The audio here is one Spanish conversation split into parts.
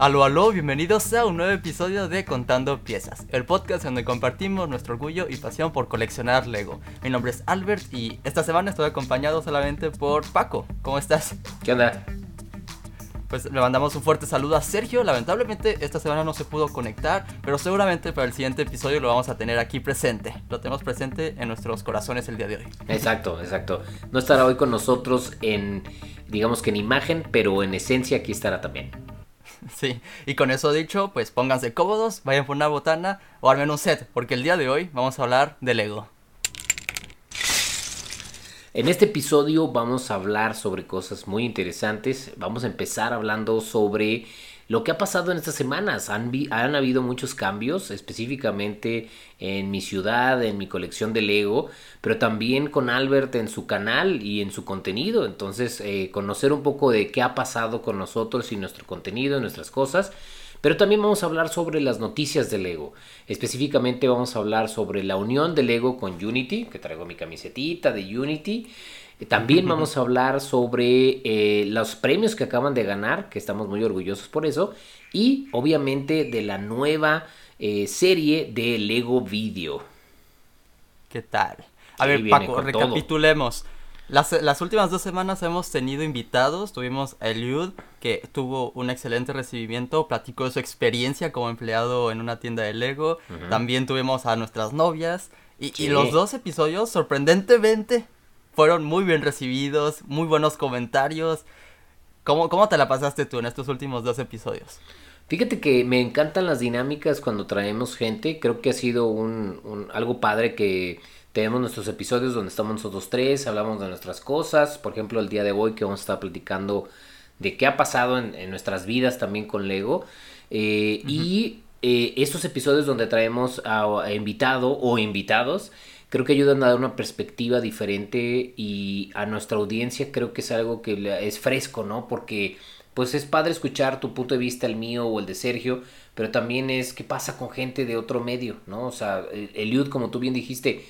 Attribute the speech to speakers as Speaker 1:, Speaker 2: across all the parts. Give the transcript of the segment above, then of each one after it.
Speaker 1: Aló, aló, bienvenidos a un nuevo episodio de Contando Piezas, el podcast donde compartimos nuestro orgullo y pasión por coleccionar Lego. Mi nombre es Albert y esta semana estoy acompañado solamente por Paco. ¿Cómo estás?
Speaker 2: ¿Qué onda?
Speaker 1: Pues le mandamos un fuerte saludo a Sergio. Lamentablemente esta semana no se pudo conectar, pero seguramente para el siguiente episodio lo vamos a tener aquí presente. Lo tenemos presente en nuestros corazones el día de hoy.
Speaker 2: Exacto, exacto. No estará hoy con nosotros en, digamos que en imagen, pero en esencia aquí estará también.
Speaker 1: Sí, y con eso dicho, pues pónganse cómodos, vayan por una botana o armen un set, porque el día de hoy vamos a hablar de Lego.
Speaker 2: En este episodio vamos a hablar sobre cosas muy interesantes. Vamos a empezar hablando sobre lo que ha pasado en estas semanas. Han, habido muchos cambios, específicamente en mi ciudad, en mi colección de Lego, pero también con Albert en su canal y en su contenido. Entonces, eh, conocer un poco de qué ha pasado con nosotros y nuestro contenido, nuestras cosas. Pero también vamos a hablar sobre las noticias de Lego. Específicamente vamos a hablar sobre la unión de Lego con Unity, que traigo mi camisetita de Unity. También vamos a hablar sobre eh, los premios que acaban de ganar, que estamos muy orgullosos por eso. Y obviamente de la nueva eh, serie de Lego Video.
Speaker 1: ¿Qué tal? A ver, Paco, recapitulemos. Las, últimas dos semanas hemos tenido invitados. Tuvimos a Eliud, que tuvo un excelente recibimiento, platicó de su experiencia como empleado en una tienda de Lego. También tuvimos a nuestras novias. Y, los dos episodios, sorprendentemente, fueron muy bien recibidos, muy buenos comentarios. ¿Cómo, ¿Cómo te la pasaste tú en estos últimos dos episodios?
Speaker 2: Fíjate que me encantan las dinámicas cuando traemos gente. Creo que ha sido un algo padre que tenemos nuestros episodios donde estamos nosotros tres, hablamos de nuestras cosas. Por ejemplo, el día de hoy que vamos a estar platicando de qué ha pasado en, nuestras vidas también con Lego. Eh, y eh, estos episodios donde traemos a, invitado o invitados, creo que ayudan a dar una perspectiva diferente y a nuestra audiencia creo que es algo que es fresco, ¿no? Porque pues es padre escuchar tu punto de vista, el mío o el de Sergio, pero también es qué pasa con gente de otro medio, ¿no? O sea, Eliud, como tú bien dijiste,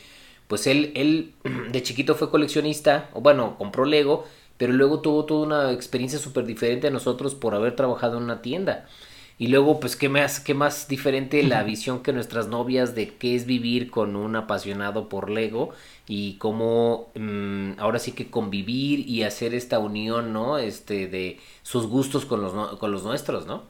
Speaker 2: pues él, él de chiquito fue coleccionista, o bueno, compró Lego, pero luego tuvo toda una experiencia súper diferente a nosotros por haber trabajado en una tienda. Y luego, pues, ¿qué más, qué más diferente la visión que nuestras novias de qué es vivir con un apasionado por Lego y cómo mm, ahora sí que convivir y hacer esta unión, ¿no? Este, de sus gustos con los, con los nuestros, ¿no?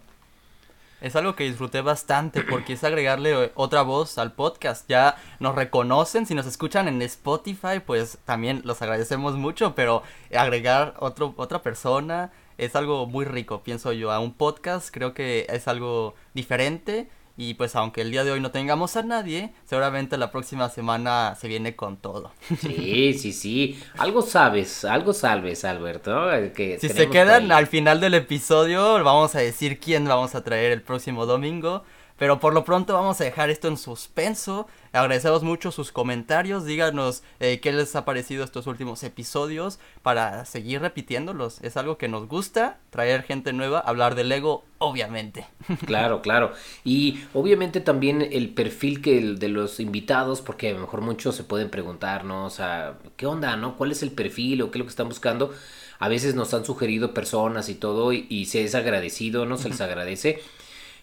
Speaker 1: es algo que disfruté bastante porque es agregarle eh, otra voz al podcast. Ya nos reconocen, si nos escuchan en Spotify, pues también los agradecemos mucho, pero agregar otro, otra persona es algo muy rico, pienso yo. A un podcast creo que es algo diferente y pues aunque el día de hoy no tengamos a nadie, seguramente la próxima semana se viene con todo.
Speaker 2: Sí, sí, sí. Algo sabes, algo sabes, Alberto.
Speaker 1: Que si se quedan al final del episodio, vamos a decir quién vamos a traer el próximo domingo. Pero por lo pronto vamos a dejar esto en suspenso. Agradecemos mucho sus comentarios. Díganos eh, qué les ha parecido estos últimos episodios para seguir repitiéndolos. Es algo que nos gusta, traer gente nueva, hablar de Lego, obviamente.
Speaker 2: Claro, claro. Y obviamente también el perfil que el de los invitados, porque a lo mejor muchos se pueden preguntar, ¿no? O sea, ¿qué onda, no? ¿Cuál es el perfil o qué es lo que están buscando? A veces nos han sugerido personas y todo y, se es agradecido, ¿no? Se les agradece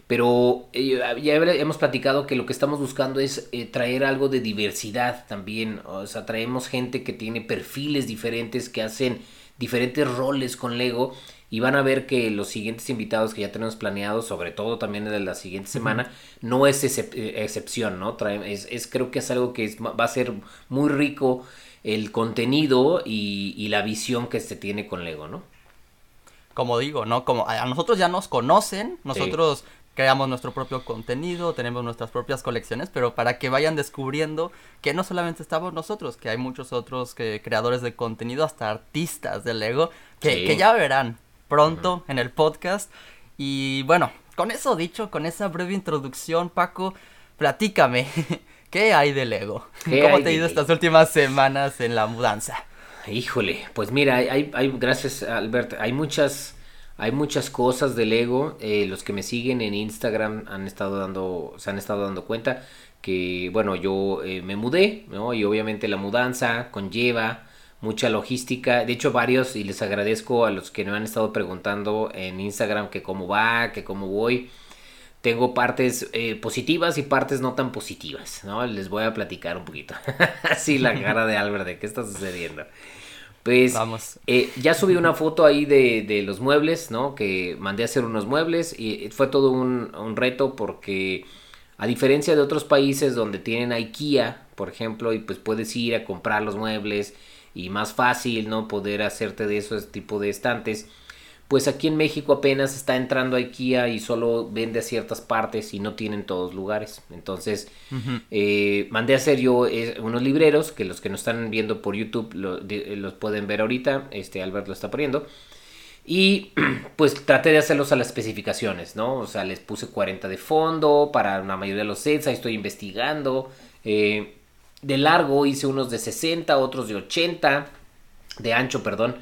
Speaker 2: pero eh, ya hemos platicado que lo que estamos buscando es eh, traer algo de diversidad también. O sea, traemos gente que tiene perfiles diferentes, que hacen diferentes roles con Lego. Y van a ver que los siguientes invitados que ya tenemos planeados, sobre todo también de la siguiente semana, no es eh, excepción, ¿no? es, es, creo que es algo que va a ser muy rico el contenido y, y la visión que se tiene con Lego, ¿no?
Speaker 1: Como digo, ¿no? Como a nosotros ya nos conocen, nosotros creamos nuestro propio contenido, tenemos nuestras propias colecciones, pero para que vayan descubriendo que no solamente estamos nosotros, que hay muchos otros que, creadores de contenido, hasta artistas de Lego, que, ya verán pronto en el podcast. Y bueno, con eso dicho, con esa breve introducción, Paco, platícame, ¿qué hay de Lego? ¿Cómo te ha ido estas últimas semanas en la mudanza?
Speaker 2: Híjole, pues mira, hay, hay gracias Albert, hay muchas hay muchas cosas de Lego. Eh, los que me siguen en Instagram han estado dando, se han estado dando cuenta que, bueno, yo eh, me mudé, ¿no? Y obviamente la mudanza conlleva mucha logística. De hecho, varios, y les agradezco a los que me han estado preguntando en Instagram que cómo va, que cómo voy. Tengo partes eh, positivas y partes no tan positivas, ¿no? Les voy a platicar un poquito. Así la cara de Albert, ¿de qué está sucediendo? Pues Vamos. Eh, ya subí una foto ahí de, de, los muebles, ¿no? Que mandé a hacer unos muebles y fue todo un, un reto porque a diferencia de otros países donde tienen IKEA, por ejemplo, y pues puedes ir a comprar los muebles y más fácil, ¿no? Poder hacerte de esos tipo de estantes. Pues aquí en México apenas está entrando a IKEA y solo vende a ciertas partes y no tienen todos lugares. Entonces, eh, mandé a hacer yo eh, unos libreros que los que nos están viendo por YouTube los pueden ver ahorita. Este Albert lo está poniendo. Y pues traté de hacerlos a las especificaciones, ¿no? O sea, les puse 40 de fondo para la mayoría de los sets. Ahí estoy investigando. Eh, de largo hice unos de 60, otros de 80, de ancho, perdón,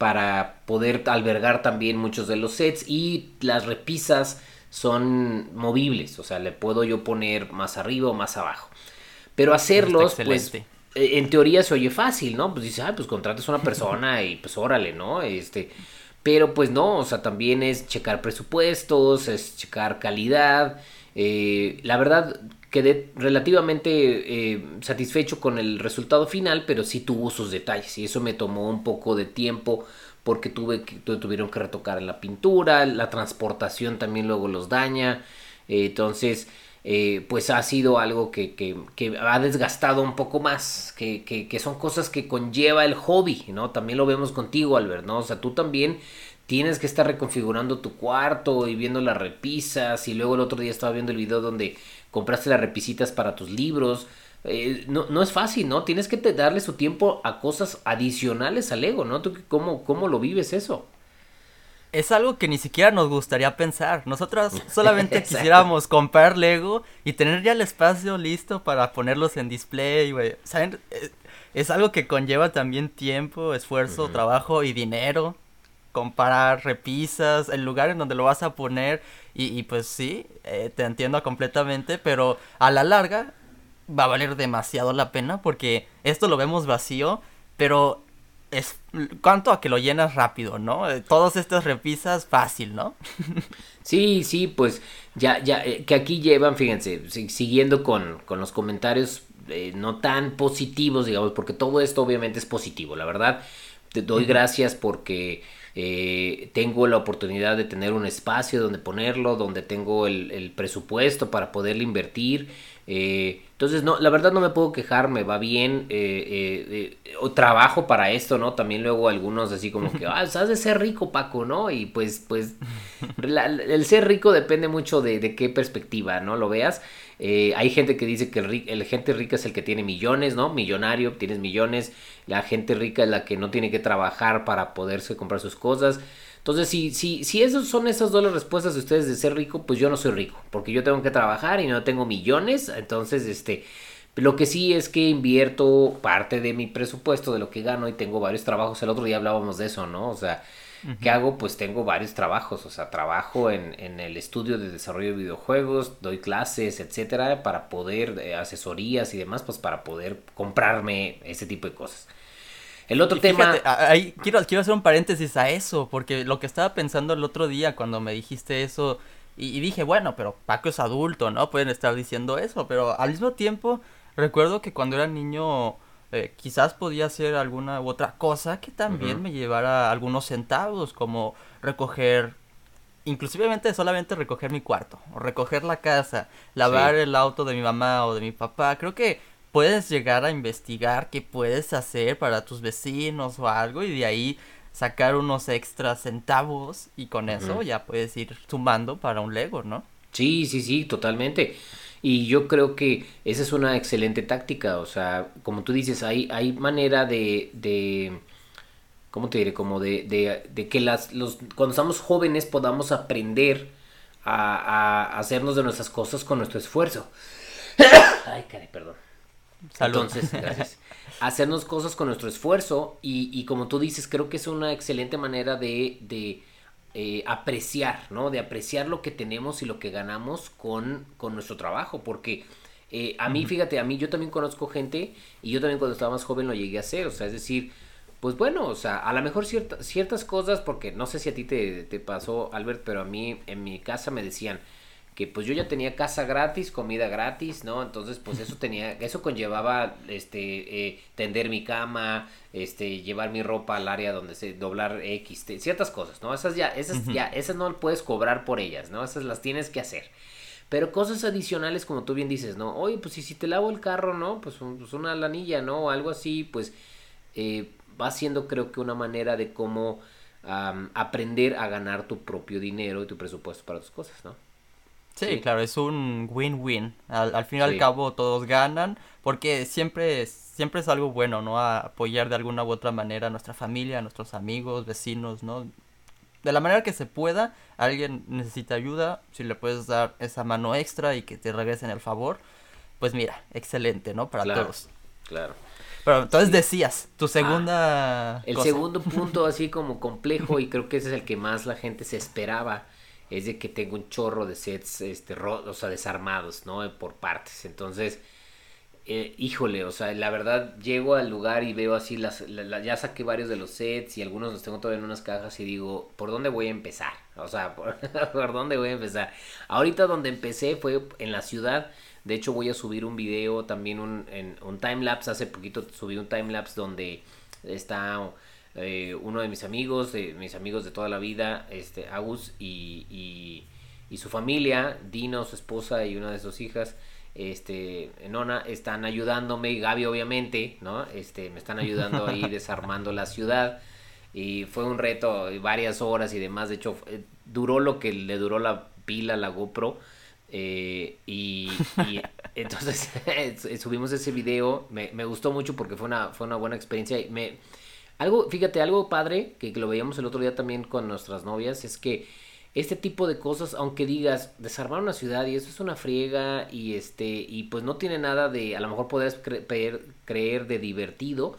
Speaker 2: para poder albergar también muchos de los sets y las repisas son movibles, o sea, le puedo yo poner más arriba o más abajo. Pero hacerlos, pues, eh, en teoría se oye fácil, ¿no? Pues dice, ah, pues contratas a una persona y pues órale, ¿no? Este, pero pues no, o sea, también es checar presupuestos, es checar calidad. Eh, la verdad, quedé relativamente eh, satisfecho con el resultado final, pero sí tuvo sus detalles y eso me tomó un poco de tiempo porque tuve que, tuvieron que retocar la pintura, la transportación también luego los daña, eh, entonces eh, pues ha sido algo que, que, que, ha desgastado un poco más, que, que, son cosas que conlleva el hobby, ¿no? También lo vemos contigo, Albert, ¿no? O sea, tú también tienes que estar reconfigurando tu cuarto y viendo las repisas y luego el otro día estaba viendo el video donde compraste las repisitas para tus libros. Eh, no, no, es fácil, ¿no? Tienes que darle su tiempo a cosas adicionales al ego, ¿no? ¿Tú cómo, cómo lo vives eso?
Speaker 1: Es algo que ni siquiera nos gustaría pensar. Nosotros solamente quisiéramos comprar Lego y tener ya el espacio listo para ponerlos en display, güey. ¿Saben? Eh, es algo que conlleva también tiempo, esfuerzo, trabajo y dinero. Comparar repisas, el lugar en donde lo vas a poner y, pues sí, eh, te entiendo completamente, pero a la larga va a valer demasiado la pena porque esto lo vemos vacío, pero es cuanto a que lo llenas rápido, ¿no? Eh, todas estas repisas fácil, ¿no?
Speaker 2: sí, sí, pues ya, ya, eh, que aquí llevan, fíjense, siguiendo con, con los comentarios no tan positivos, digamos, porque todo esto obviamente es positivo, la verdad. Te doy gracias porque eh, tengo la oportunidad de tener un espacio donde ponerlo, donde tengo el, presupuesto para poderle invertir. Eh, entonces, no, la verdad no me puedo quejar, me va bien, eh, trabajo para esto, ¿no? También luego algunos así como que, ah, sabes de ser rico, Paco, ¿no? Y pues, pues, el ser rico depende mucho de, de, qué perspectiva, ¿no? Lo veas. Eh, hay gente que dice que el, gente rica es el que tiene millones, ¿no? Millonario, tienes millones. La gente rica es la que no tiene que trabajar para poderse comprar sus cosas. Entonces, si, si, si esas son esas dos las respuestas de ustedes de ser rico, pues yo no soy rico, porque yo tengo que trabajar y no tengo millones. Entonces, este, lo que sí es que invierto parte de mi presupuesto de lo que gano y tengo varios trabajos. El otro día hablábamos de eso, ¿no? O sea, ¿Qué hago? Pues tengo varios trabajos, o sea, trabajo en, en, el estudio de desarrollo de videojuegos, doy clases, etcétera, para poder, eh, asesorías y demás, pues para poder comprarme ese tipo de cosas. El otro tema.
Speaker 1: ahí quiero, quiero hacer un paréntesis a eso, porque lo que estaba pensando el otro día cuando me dijiste eso, y, y dije, bueno, pero Paco es adulto, ¿no? Pueden estar diciendo eso, pero al mismo tiempo, recuerdo que cuando era niño eh, quizás podía hacer alguna u otra cosa que también me llevara algunos centavos, como recoger, inclusivemente solamente recoger mi cuarto, o recoger la casa, lavar el auto de mi mamá o de mi papá. Creo que puedes llegar a investigar qué puedes hacer para tus vecinos o algo y de ahí sacar unos extras centavos y con eso ya puedes ir sumando para un Lego, ¿no?
Speaker 2: Sí, sí, sí, totalmente. Y yo creo que esa es una excelente táctica. O sea, como tú dices, hay, hay manera de, de ¿cómo te diré? Como de, de, de que las, los, cuando estamos jóvenes podamos aprender a, a, hacernos de nuestras cosas con nuestro esfuerzo. Ay, caray, perdón. Entonces, gracias. Hacernos cosas con nuestro esfuerzo y, y, como tú dices, creo que es una excelente manera de, de eh, apreciar, ¿no? De apreciar lo que tenemos y lo que ganamos con, con nuestro trabajo, porque eh, a mí, fíjate, a mí yo también conozco gente y yo también cuando estaba más joven lo llegué a hacer, o sea, es decir, pues bueno, o sea, a lo mejor ciertas cosas, porque no sé si a ti te, te pasó, Albert, pero a mí en mi casa me decían, que pues yo ya tenía casa gratis, comida gratis, ¿no? Entonces pues eso tenía, eso conllevaba este eh, tender mi cama, este llevar mi ropa al área donde se doblar X, ciertas cosas, ¿no? Esas ya, esas ya, esas no puedes cobrar por ellas, ¿no? Esas las tienes que hacer. Pero cosas adicionales, como tú bien dices, ¿no? Oye, pues si, si te lavo el carro, ¿no? Pues, pues una lanilla, ¿no? O algo así, pues eh, va siendo creo que una manera de cómo aprender a ganar tu propio dinero y tu presupuesto para tus cosas, ¿no?
Speaker 1: Sí, claro, es un win-win. Al, fin y al cabo todos ganan porque siempre, siempre es algo bueno, ¿no? apoyar de alguna u otra manera a nuestra familia, a nuestros amigos, vecinos, ¿no? De la manera que se pueda, alguien necesita ayuda, si le puedes dar esa mano extra y que te regresen el favor, pues mira, excelente, ¿no? Para todos.
Speaker 2: Claro.
Speaker 1: Pero entonces decías, tu segunda...
Speaker 2: Ah, el segundo punto así como complejo y creo que ese es el que más la gente se esperaba es de que tengo un chorro de sets, este, o sea, desarmados, ¿no? Por partes. Entonces, eh, híjole, o sea, la verdad, llego al lugar y veo así, las, ya saqué varios de los sets y algunos los tengo todavía en unas cajas y digo, ¿por dónde voy a empezar? O sea, ¿por, dónde voy a empezar? Ahorita donde empecé fue en la ciudad. De hecho, voy a subir un video, también un, en, un timelapse. Hace poquito subí un timelapse donde está eh, uno de mis amigos, de mis amigos de toda la vida, este, Agus y, y, su familia, Dino, su esposa y una de sus hijas, este, Nona, están ayudándome, y Gaby obviamente, ¿no? Este, me están ayudando ahí desarmando la ciudad. Y fue un reto, varias horas y demás. De hecho, eh, duró lo que le duró la pila, la GoPro. Eh, y, entonces subimos ese video. Me, me, gustó mucho porque fue una, fue una buena experiencia. Y me, algo, fíjate, algo padre, que lo veíamos el otro día también con nuestras novias, es que este tipo de cosas, aunque digas desarmar una ciudad y eso es una friega y este y pues no tiene nada de, a lo mejor podrías creer, creer, de divertido,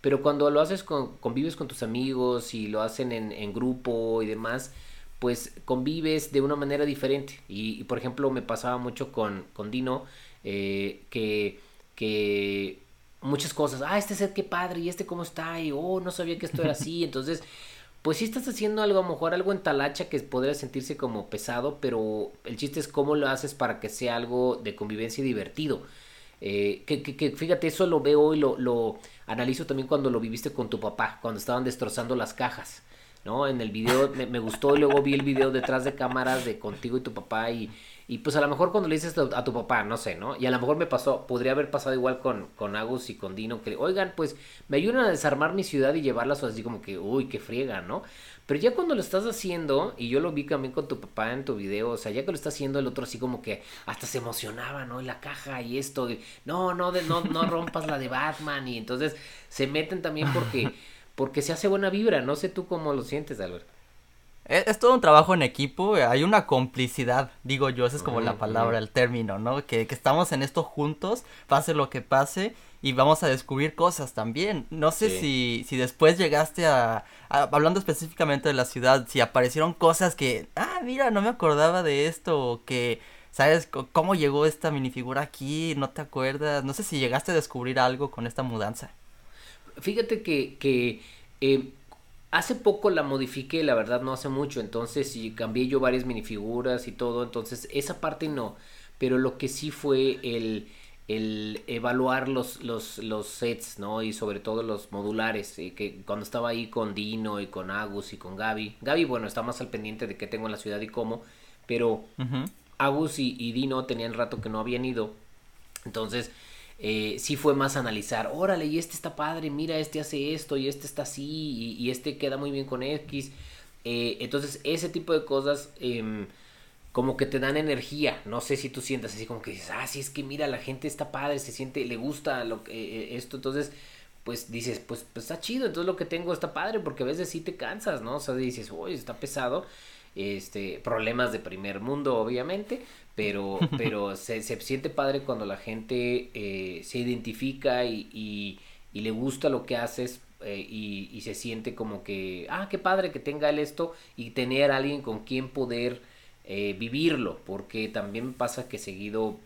Speaker 2: pero cuando lo haces con, convives con tus amigos y lo hacen en, grupo y demás, pues convives de una manera diferente. Y, por ejemplo me pasaba mucho con, con Dino, eh, que, que muchas cosas. Ah, este set qué padre, y este cómo está, y oh, no sabía que esto era así. Entonces, pues sí estás haciendo algo, a lo mejor algo en talacha que podría sentirse como pesado, pero el chiste es cómo lo haces para que sea algo de convivencia y divertido. Eh, que, que, fíjate, eso lo veo y lo, lo analizo también cuando lo viviste con tu papá, cuando estaban destrozando las cajas. ¿no? En el video me, me gustó y luego vi el video detrás de cámaras de contigo y tu papá y, y pues a lo mejor cuando le dices a tu papá, no sé, ¿no? Y a lo mejor me pasó, podría haber pasado igual con, con Agus y con Dino, que, oigan, pues me ayudan a desarmar mi ciudad y llevarlas así como que, uy, qué friega, ¿no? Pero ya cuando lo estás haciendo, y yo lo vi también con tu papá en tu video, o sea, ya que lo está haciendo el otro así como que hasta se emocionaba, ¿no? En la caja y esto, no, no, de, no, no rompas la de Batman, y entonces se meten también porque, porque se hace buena vibra, no sé tú cómo lo sientes, Albert.
Speaker 1: Es, todo un trabajo en equipo, hay una complicidad, digo yo, esa es como la palabra, el término, ¿no? Que, estamos en esto juntos, pase lo que pase, y vamos a descubrir cosas también. No sé si, si después llegaste a, hablando específicamente de la ciudad, si aparecieron cosas que, ah, mira, no me acordaba de esto, o que, ¿sabes cómo llegó esta minifigura aquí? ¿No te acuerdas? No sé si llegaste a descubrir algo con esta mudanza.
Speaker 2: Fíjate que, que eh, Hace poco la modifiqué, la verdad no hace mucho, entonces y cambié yo varias minifiguras y todo, entonces esa parte no, pero lo que sí fue el, el evaluar los, los, los sets, ¿no? Y sobre todo los modulares, eh, que cuando estaba ahí con Dino y con Agus y con Gaby, Gaby, bueno, está más al pendiente de qué tengo en la ciudad y cómo, pero Agus y, y Dino tenían rato que no habían ido, entonces eh, sí fue más analizar, órale, y este está padre, mira, este hace esto, y este está así, y, este queda muy bien con X. Eh, entonces, ese tipo de cosas em, como que te dan energía. No sé si tú sientas así como que dices, ah, sí, es que mira, la gente está padre, se siente, le gusta lo que, eh, esto, entonces pues dices, pues, pues está chido, entonces lo que tengo está padre, porque a veces sí te cansas, ¿no? O sea, dices, uy, está pesado, este, problemas de primer mundo, obviamente, pero, pero se, se, siente padre cuando la gente eh, se identifica y, y, le gusta lo que haces eh, y, y, se siente como que, ah, qué padre que tenga él esto y tener a alguien con quien poder eh, vivirlo, porque también pasa que seguido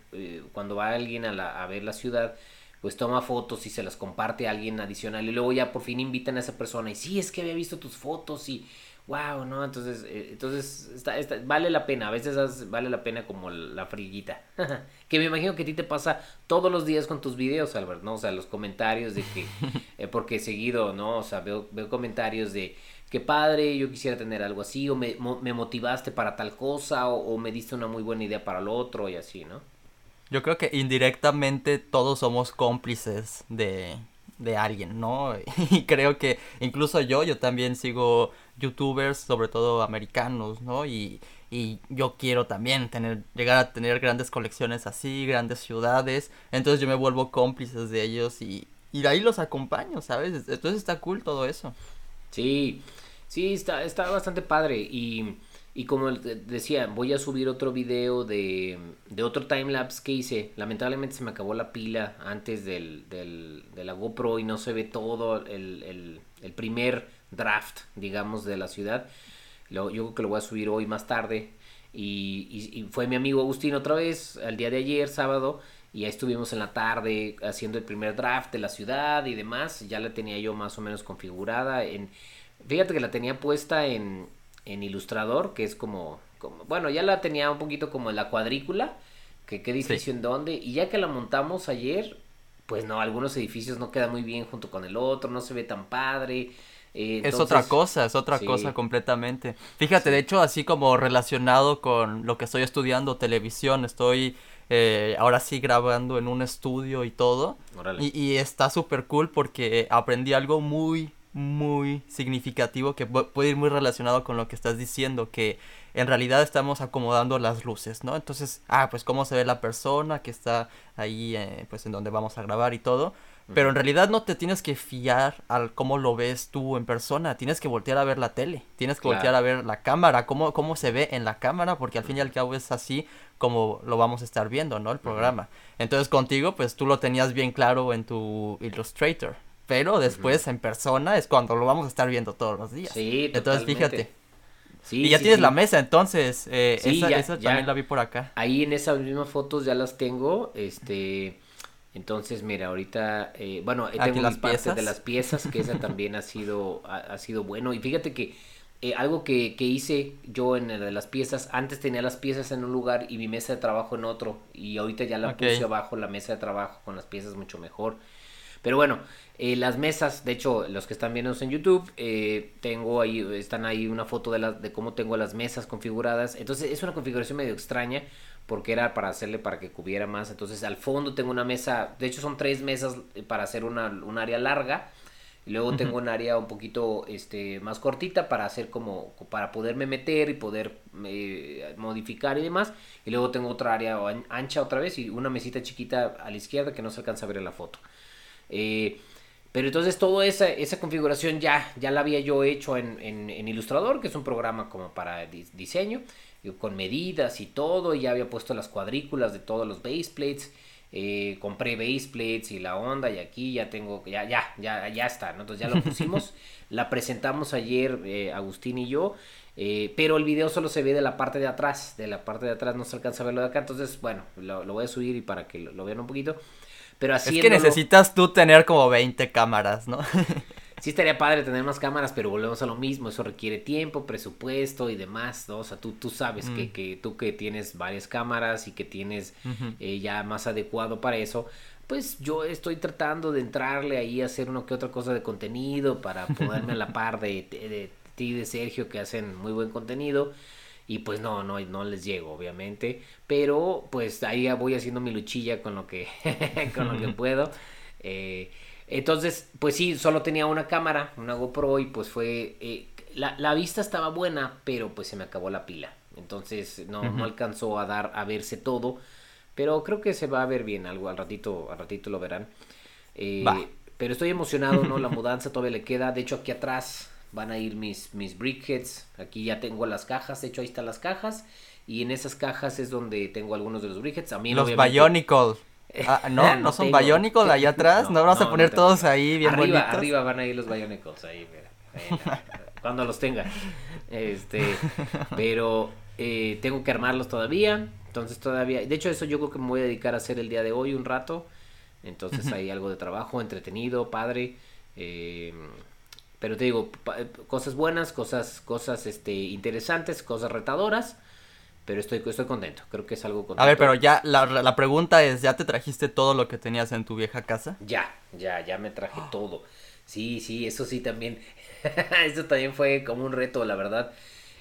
Speaker 2: cuando va alguien a, la, a ver la ciudad, pues toma fotos y se las comparte a alguien adicional y luego ya por fin invitan a esa persona y sí, es que había visto tus fotos y wow, ¿no? Entonces, eh, entonces está, vale la pena, a veces vale la pena como la friguita. que me imagino que a ti te pasa todos los días con tus videos, Albert, ¿no? O sea, los comentarios de que, eh, porque seguido, ¿no? O sea, veo, veo comentarios de, qué padre, yo quisiera tener algo así, o me, me motivaste para tal cosa, o, me diste una muy buena idea para lo otro, y así, ¿no?
Speaker 1: Yo creo que indirectamente todos somos cómplices de, de alguien, ¿no? Y creo que incluso yo, yo también sigo youtubers, sobre todo americanos, ¿no? Y, y yo quiero también tener, llegar a tener grandes colecciones así, grandes ciudades, entonces yo me vuelvo cómplices de ellos y, y de ahí los acompaño, ¿sabes? Entonces está cool todo eso.
Speaker 2: Sí, sí, está, está bastante padre y... Y como decía, voy a subir otro video de, de otro timelapse que hice. Lamentablemente se me acabó la pila antes del, del, de la GoPro y no se ve todo el, el, el primer draft, digamos, de la ciudad. Lo, yo creo que lo voy a subir hoy más tarde. Y, y, fue mi amigo Agustín otra vez, al día de ayer, sábado, y ahí estuvimos en la tarde haciendo el primer draft de la ciudad y demás. Ya la tenía yo más o menos configurada. En, fíjate que la tenía puesta en, en Ilustrador, que es como, como, bueno, ya la tenía un poquito como en la cuadrícula, que qué edificio en dónde, y ya que la montamos ayer, pues no, algunos edificios no quedan muy bien junto con el otro, no se ve tan padre.
Speaker 1: Eh, es otra cosa, es otra cosa completamente. Fíjate, de hecho, así como relacionado con lo que estoy estudiando, televisión, estoy eh, ahora sí grabando en un estudio y todo. Y, y, está súper cool porque aprendí algo muy, muy significativo que puede ir muy relacionado con lo que estás diciendo, que en realidad estamos acomodando las luces, ¿no? Entonces, ah, pues cómo se ve la persona que está ahí, eh, pues en donde vamos a grabar y todo. Pero en realidad no te tienes que fiar al cómo lo ves tú en persona, tienes que voltear a ver la tele, tienes que voltear a ver la cámara, cómo, cómo se ve en la cámara, porque al fin y al cabo es así como lo vamos a estar viendo, ¿no? El programa. Entonces contigo, pues tú lo tenías bien claro en tu Illustrator, pero después en persona es cuando lo vamos a estar viendo todos los días. Sí, Entonces fíjate. Sí, y ya tienes la mesa, entonces, eh, esa, esa también la vi por acá.
Speaker 2: Ahí en esas mismas fotos ya las tengo, este, entonces, mira, ahorita, eh, bueno, eh, tengo las partes de las piezas, que esa también ha sido, ha, sido bueno. Y fíjate que eh, algo que, que, hice yo en el de las piezas, antes tenía las piezas en un lugar y mi mesa de trabajo en otro. Y ahorita ya la puse abajo, la mesa de trabajo con las piezas mucho mejor. Pero bueno, las mesas, de hecho, los que están viendo en YouTube, tengo ahí, están ahí una foto de, la, de cómo tengo las mesas configuradas. Entonces es una configuración medio extraña porque era para hacerle para que cubiera más. Entonces al fondo tengo una mesa, de hecho son tres mesas eh, para hacer una, un área larga. Y luego tengo un área un poquito este, más cortita para hacer como, para poderme meter y poder eh, modificar y demás. Y luego tengo otra área ancha otra vez y una mesita chiquita a la izquierda que no se alcanza a ver en la foto. Eh, pero entonces toda esa, esa configuración ya, ya la había yo hecho en, en, en Illustrator, que es un programa como para diseño con medidas y todo, y ya había puesto las cuadrículas de todos los base plates. Eh, compré base plates y la onda y aquí ya tengo, ya, ya, ya, ya está, Entonces ya lo pusimos, la presentamos ayer eh, Agustín y yo, eh, pero el video solo se ve de la parte de atrás, de la parte de atrás no se alcanza a verlo de acá, entonces bueno, lo, voy a subir y para que lo, lo vean un poquito. Pero así
Speaker 1: es que necesitas tú tener como 20 cámaras, ¿no?
Speaker 2: sí estaría padre tener más cámaras, pero volvemos a lo mismo, eso requiere tiempo, presupuesto y demás, ¿no? O sea, tú, tú sabes que, mm. que, tú que tienes varias cámaras y que tienes eh, ya más adecuado para eso, pues yo estoy tratando de entrarle ahí a hacer una que otra cosa de contenido para ponerme a la par de, de, ti y de Sergio que hacen muy buen contenido y pues no, no, no les llego, obviamente, pero pues ahí voy haciendo mi luchilla con lo que, con lo que puedo. Eh, entonces, pues sí, solo tenía una cámara, una GoPro y pues fue... Eh, la, la, vista estaba buena, pero pues se me acabó la pila. Entonces no, no alcanzó a dar a verse todo. Pero creo que se va a ver bien algo, al ratito, al ratito lo verán. Eh, pero estoy emocionado, ¿no? La mudanza todavía le queda. De hecho, aquí atrás van a ir mis, mis brickheads. Aquí ya tengo las cajas. De hecho, ahí están las cajas. Y en esas cajas es donde tengo algunos de los brickheads. A
Speaker 1: mí, los Bionicle. Ah, no, no, son Bionicles allá atrás. No, vamos a poner todos ahí bien
Speaker 2: arriba, bonitos. Arriba van a ir los Bionicles ahí, mira. cuando los tenga. Este, pero eh, tengo que armarlos todavía. Entonces todavía, de hecho eso yo creo que me voy a dedicar a hacer el día de hoy un rato. Entonces hay algo de trabajo, entretenido, padre. Eh, pero te digo, cosas buenas, cosas, cosas este, interesantes, cosas retadoras. Pero estoy, estoy contento, creo que es algo contento.
Speaker 1: A ver, pero ya, la, la pregunta es, ¿ya te trajiste todo lo que tenías en tu vieja casa?
Speaker 2: Ya, ya, ya me traje todo. Sí, sí, eso sí también. eso también fue como un reto, la verdad.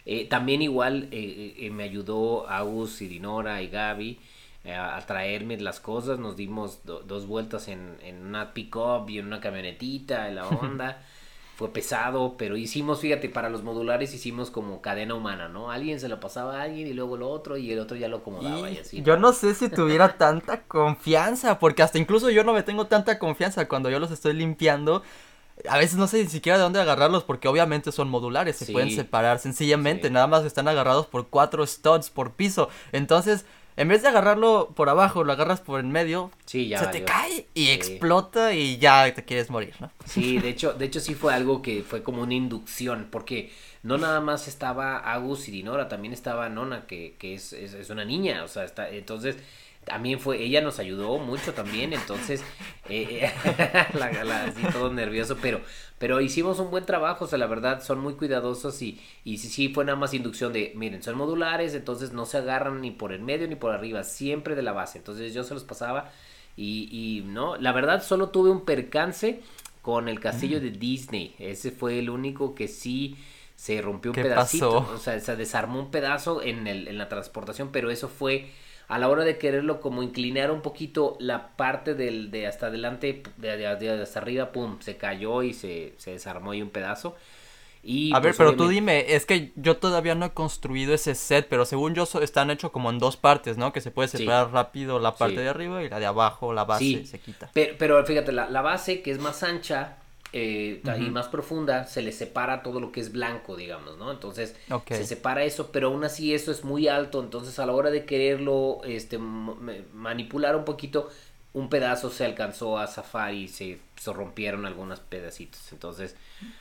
Speaker 2: Eh, también igual eh, eh, me ayudó Agus y Dinora y Gaby a, traerme las cosas. Nos dimos dos vueltas en, en una pick-up y en una camionetita, en la onda. Fue pesado, pero hicimos, fíjate, para los modulares hicimos como cadena humana, ¿no? Alguien se lo pasaba a alguien y luego lo otro y el otro ya lo acomodaba y, así.
Speaker 1: Yo no sé si tuviera tanta confianza, porque hasta incluso yo no me tengo tanta confianza cuando yo los estoy limpiando a veces no sé ni siquiera de dónde agarrarlos porque obviamente son modulares, se pueden separar sencillamente, nada más están agarrados por cuatro studs por piso. Entonces, en vez de agarrarlo por abajo, lo agarras por en medio, se te cae y explota y ya te quieres morir, ¿no?
Speaker 2: Sí, de hecho, de hecho sí fue algo que fue como una inducción, porque no nada más estaba Agus y Dinora, también estaba Nona, que, que es, es, es una niña, o sea, está, entonces también fue, ella nos ayudó mucho también, entonces, eh, la, así todo nervioso, pero, pero hicimos un buen trabajo, o sea, la verdad, son muy cuidadosos y, y sí, sí, fue nada más inducción de, miren, son modulares, entonces no se agarran ni por el medio ni por arriba, siempre de la base, entonces yo se los pasaba y, y no, la verdad, solo tuve un percance con el castillo de Disney, ese fue el único que sí se rompió un pedacito, o sea, se desarmó un pedazo en, el, en la transportación, pero eso fue a la hora de quererlo como inclinar un poquito la parte del, de hasta adelante, de, hasta arriba, pum, se cayó y se, se desarmó ahí un pedazo.
Speaker 1: Y, a ver, pues, pero tú dime, es que yo todavía no he construido ese set, pero según yo están hechos como en dos partes, ¿no? Que se puede separar rápido la parte de arriba y la de abajo, la base, se quita.
Speaker 2: Pero, pero fíjate, la, la, base que es más ancha, eh, y más profunda, se le separa todo lo que es blanco, digamos, ¿no? Entonces se separa eso, pero aún así eso es muy alto, entonces a la hora de quererlo este, manipular un poquito, un pedazo se alcanzó a zafar y se, se rompieron algunos pedacitos. Entonces,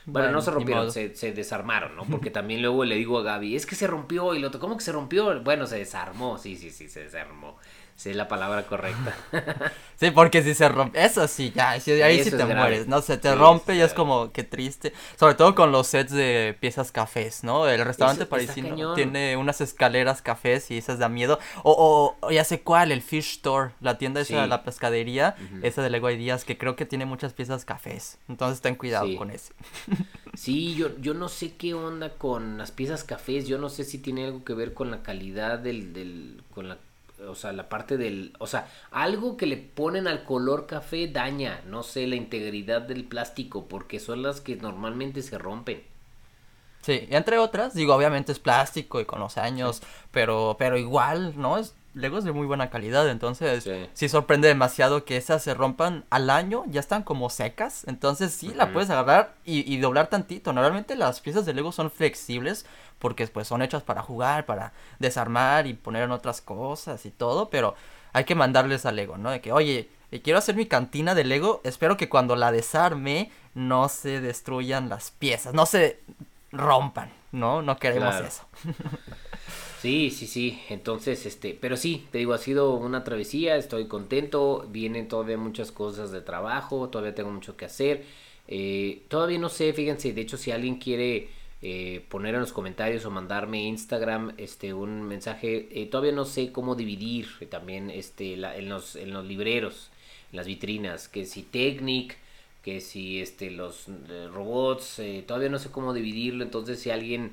Speaker 2: bueno, no se rompieron, se, se, desarmaron, ¿no? Porque también luego le digo a Gaby, es que se rompió y lo otro, ¿cómo que se rompió? Bueno, se desarmó, sí, sí, sí, se desarmó. Sí, es la palabra correcta.
Speaker 1: sí, porque si se rompe, eso sí, ya, ahí sí te mueres, ¿no? Se te rompe y es como, qué triste. Sobre todo con los sets de piezas cafés, ¿no? El restaurante parisino tiene unas escaleras cafés y esas da miedo. O, o, ya sé cuál, el Fish Store, la tienda esa de la pescadería, esa de Lego Ideas, que creo que tiene muchas piezas cafés. Entonces ten cuidado con ese.
Speaker 2: sí, yo, yo no sé qué onda con las piezas cafés, yo no sé si tiene algo que ver con la calidad del, del con la o sea, la parte del, o sea, algo que le ponen al color café daña, no sé, la integridad del plástico, porque son las que normalmente se rompen.
Speaker 1: Sí, entre otras, digo, obviamente es plástico y con los años, pero, pero igual, ¿no? Es, Lego es de muy buena calidad, entonces sí. sorprende demasiado que esas se rompan al año, ya están como secas, entonces sí la puedes agarrar y, y, doblar tantito. Normalmente las piezas de Lego son flexibles porque pues son hechas para jugar, para desarmar y poner en otras cosas y todo, pero hay que mandarles al Lego, ¿no? De que, oye, eh, quiero hacer mi cantina de Lego, espero que cuando la desarme no se destruyan las piezas, no se rompan, ¿no? No queremos eso.
Speaker 2: Sí, sí, sí. Entonces, este, pero sí, te digo, ha sido una travesía, estoy contento, vienen todavía muchas cosas de trabajo, todavía tengo mucho que hacer. Eh, todavía no sé, fíjense, de hecho, si alguien quiere eh, poner en los comentarios o mandarme Instagram este un mensaje, eh, todavía no sé cómo dividir también este en los en los libreros, en las vitrinas, que si Technic, que si este los robots, todavía no sé cómo dividirlo, entonces si alguien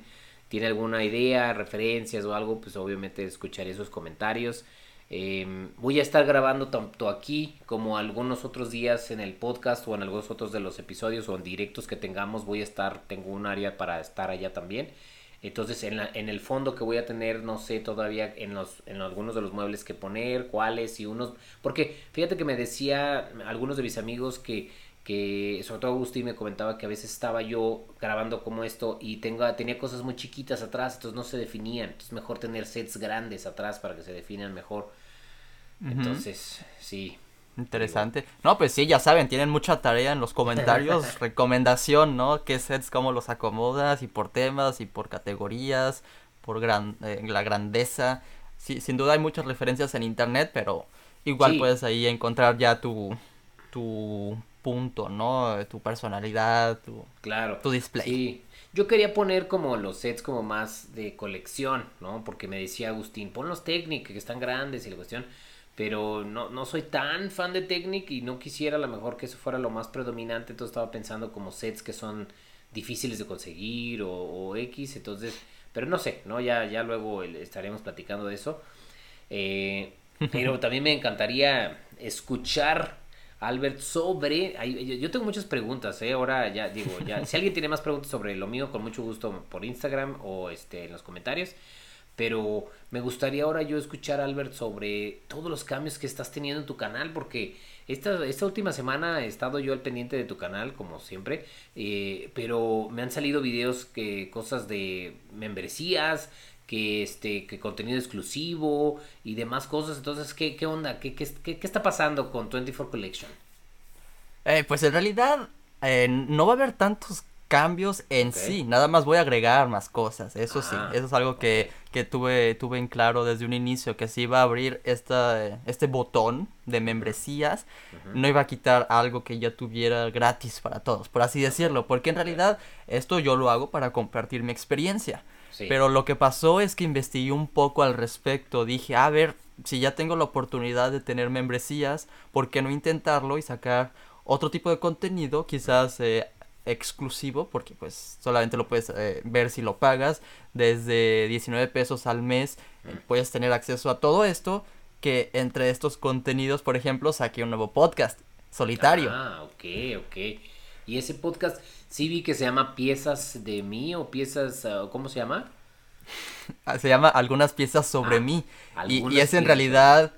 Speaker 2: tiene alguna idea, referencias o algo, pues obviamente escucharé esos comentarios. Em, voy a estar grabando tanto aquí como algunos otros días en el podcast o en algunos otros de los episodios o en directos que tengamos. Voy a estar, tengo un área para estar allá también. Entonces en, la, en el fondo que voy a tener, no sé todavía en, los, algunos de los muebles que poner, cuáles y unos... Porque fíjate que me decía algunos de mis amigos que sobre todo Agustín me comentaba que a veces estaba yo grabando como esto y tenía cosas muy chiquitas atrás, entonces no se definían, entonces mejor tener sets grandes atrás para que se definan mejor. Entonces, sí.
Speaker 1: Interesante. No, pues sí, ya saben, tienen mucha tarea en los comentarios, recomendación, ¿no? ¿Qué sets, cómo los acomodas y por temas y por categorías, por gran, eh, la grandeza? Sí, sin duda hay muchas referencias en internet, pero igual puedes ahí encontrar ya tu, tu punto, ¿no? Tu personalidad, tu,
Speaker 2: claro.
Speaker 1: tu display.
Speaker 2: Sí. Yo quería poner como los sets como más de colección, ¿no? Porque me decía Agustín, pon los Technic, que están grandes y la cuestión. Pero no, no soy tan fan de Technic y no quisiera a lo mejor que eso fuera lo más predominante. Entonces estaba pensando como sets que son difíciles de conseguir o, X. Entonces, pero no sé, ¿no? Ya, ya luego estaremos platicando de eso. Eh, pero también me encantaría escuchar Albert, sobre. Yo tengo muchas preguntas, ¿eh? Ahora ya digo, ya. Si alguien tiene más preguntas sobre lo mío, con mucho gusto por Instagram o este, en los comentarios. Pero me gustaría ahora yo escuchar, Albert, sobre todos los cambios que estás teniendo en tu canal, porque esta, esta última semana he estado yo al pendiente de tu canal, como siempre, eh, pero me han salido videos que cosas de membresías, que este que contenido exclusivo y demás cosas. Entonces, ¿qué, qué onda? ¿Qué, qué, qué, está pasando con 24 Collection?
Speaker 1: Eh, pues en realidad eh, no va a haber tantos cambios en sí, nada más voy a agregar más cosas, eso sí, ah, eso es algo que, que, tuve, tuve en claro desde un inicio, que si iba a abrir esta, este botón de membresías, no iba a quitar algo que ya tuviera gratis para todos, por así decirlo, porque en realidad esto yo lo hago para compartir mi experiencia. Pero lo que pasó es que investigué un poco al respecto. Dije, a ver, si ya tengo la oportunidad de tener membresías, ¿por qué no intentarlo y sacar otro tipo de contenido, quizás eh, exclusivo, porque pues solamente lo puedes eh, ver si lo pagas. Desde 19 pesos al mes eh, puedes tener acceso a todo esto. Que entre estos contenidos, por ejemplo, saqué un nuevo podcast solitario.
Speaker 2: Ah, ok, ok. Y ese podcast Sí vi que se llama Piezas de mí o piezas, ah, ¿cómo se llama?
Speaker 1: Ah, se llama Algunas piezas sobre ah, mí. Y, es en realidad,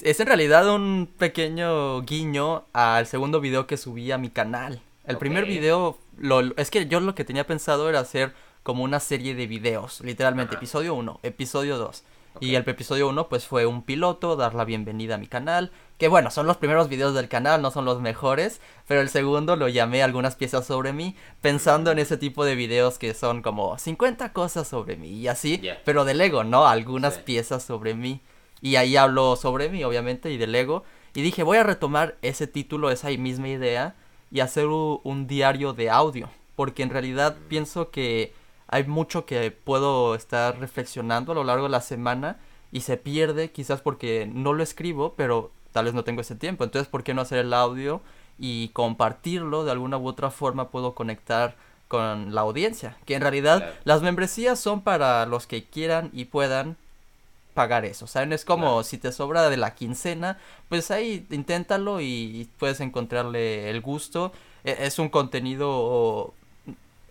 Speaker 1: es en realidad un pequeño guiño al segundo video que subí a mi canal. El primer video, lo, es que yo lo que tenía pensado era hacer como una serie de videos, literalmente, episodio 1, episodio 2. Y el episodio 1 pues fue un piloto, dar la bienvenida a mi canal, que bueno, son los primeros videos del canal, no son los mejores, pero el segundo lo llamé algunas piezas sobre mí, pensando en ese tipo de videos que son como 50 cosas sobre mí y así, pero de Lego, ¿no? Algunas piezas sobre mí. Y ahí hablo sobre mí, obviamente, y de Lego. Y dije, voy a retomar ese título, esa misma idea, y hacer un diario de audio, porque en realidad pienso que hay mucho que puedo estar reflexionando a lo largo de la semana y se pierde quizás porque no lo escribo, pero tal vez no tengo ese tiempo. Entonces, ¿por qué no hacer el audio y compartirlo de alguna u otra forma? Puedo conectar con la audiencia. Que en realidad las membresías son para los que quieran y puedan pagar eso. ¿Saben? Es como si te sobra de la quincena, pues ahí inténtalo y puedes encontrarle el gusto. E, es un contenido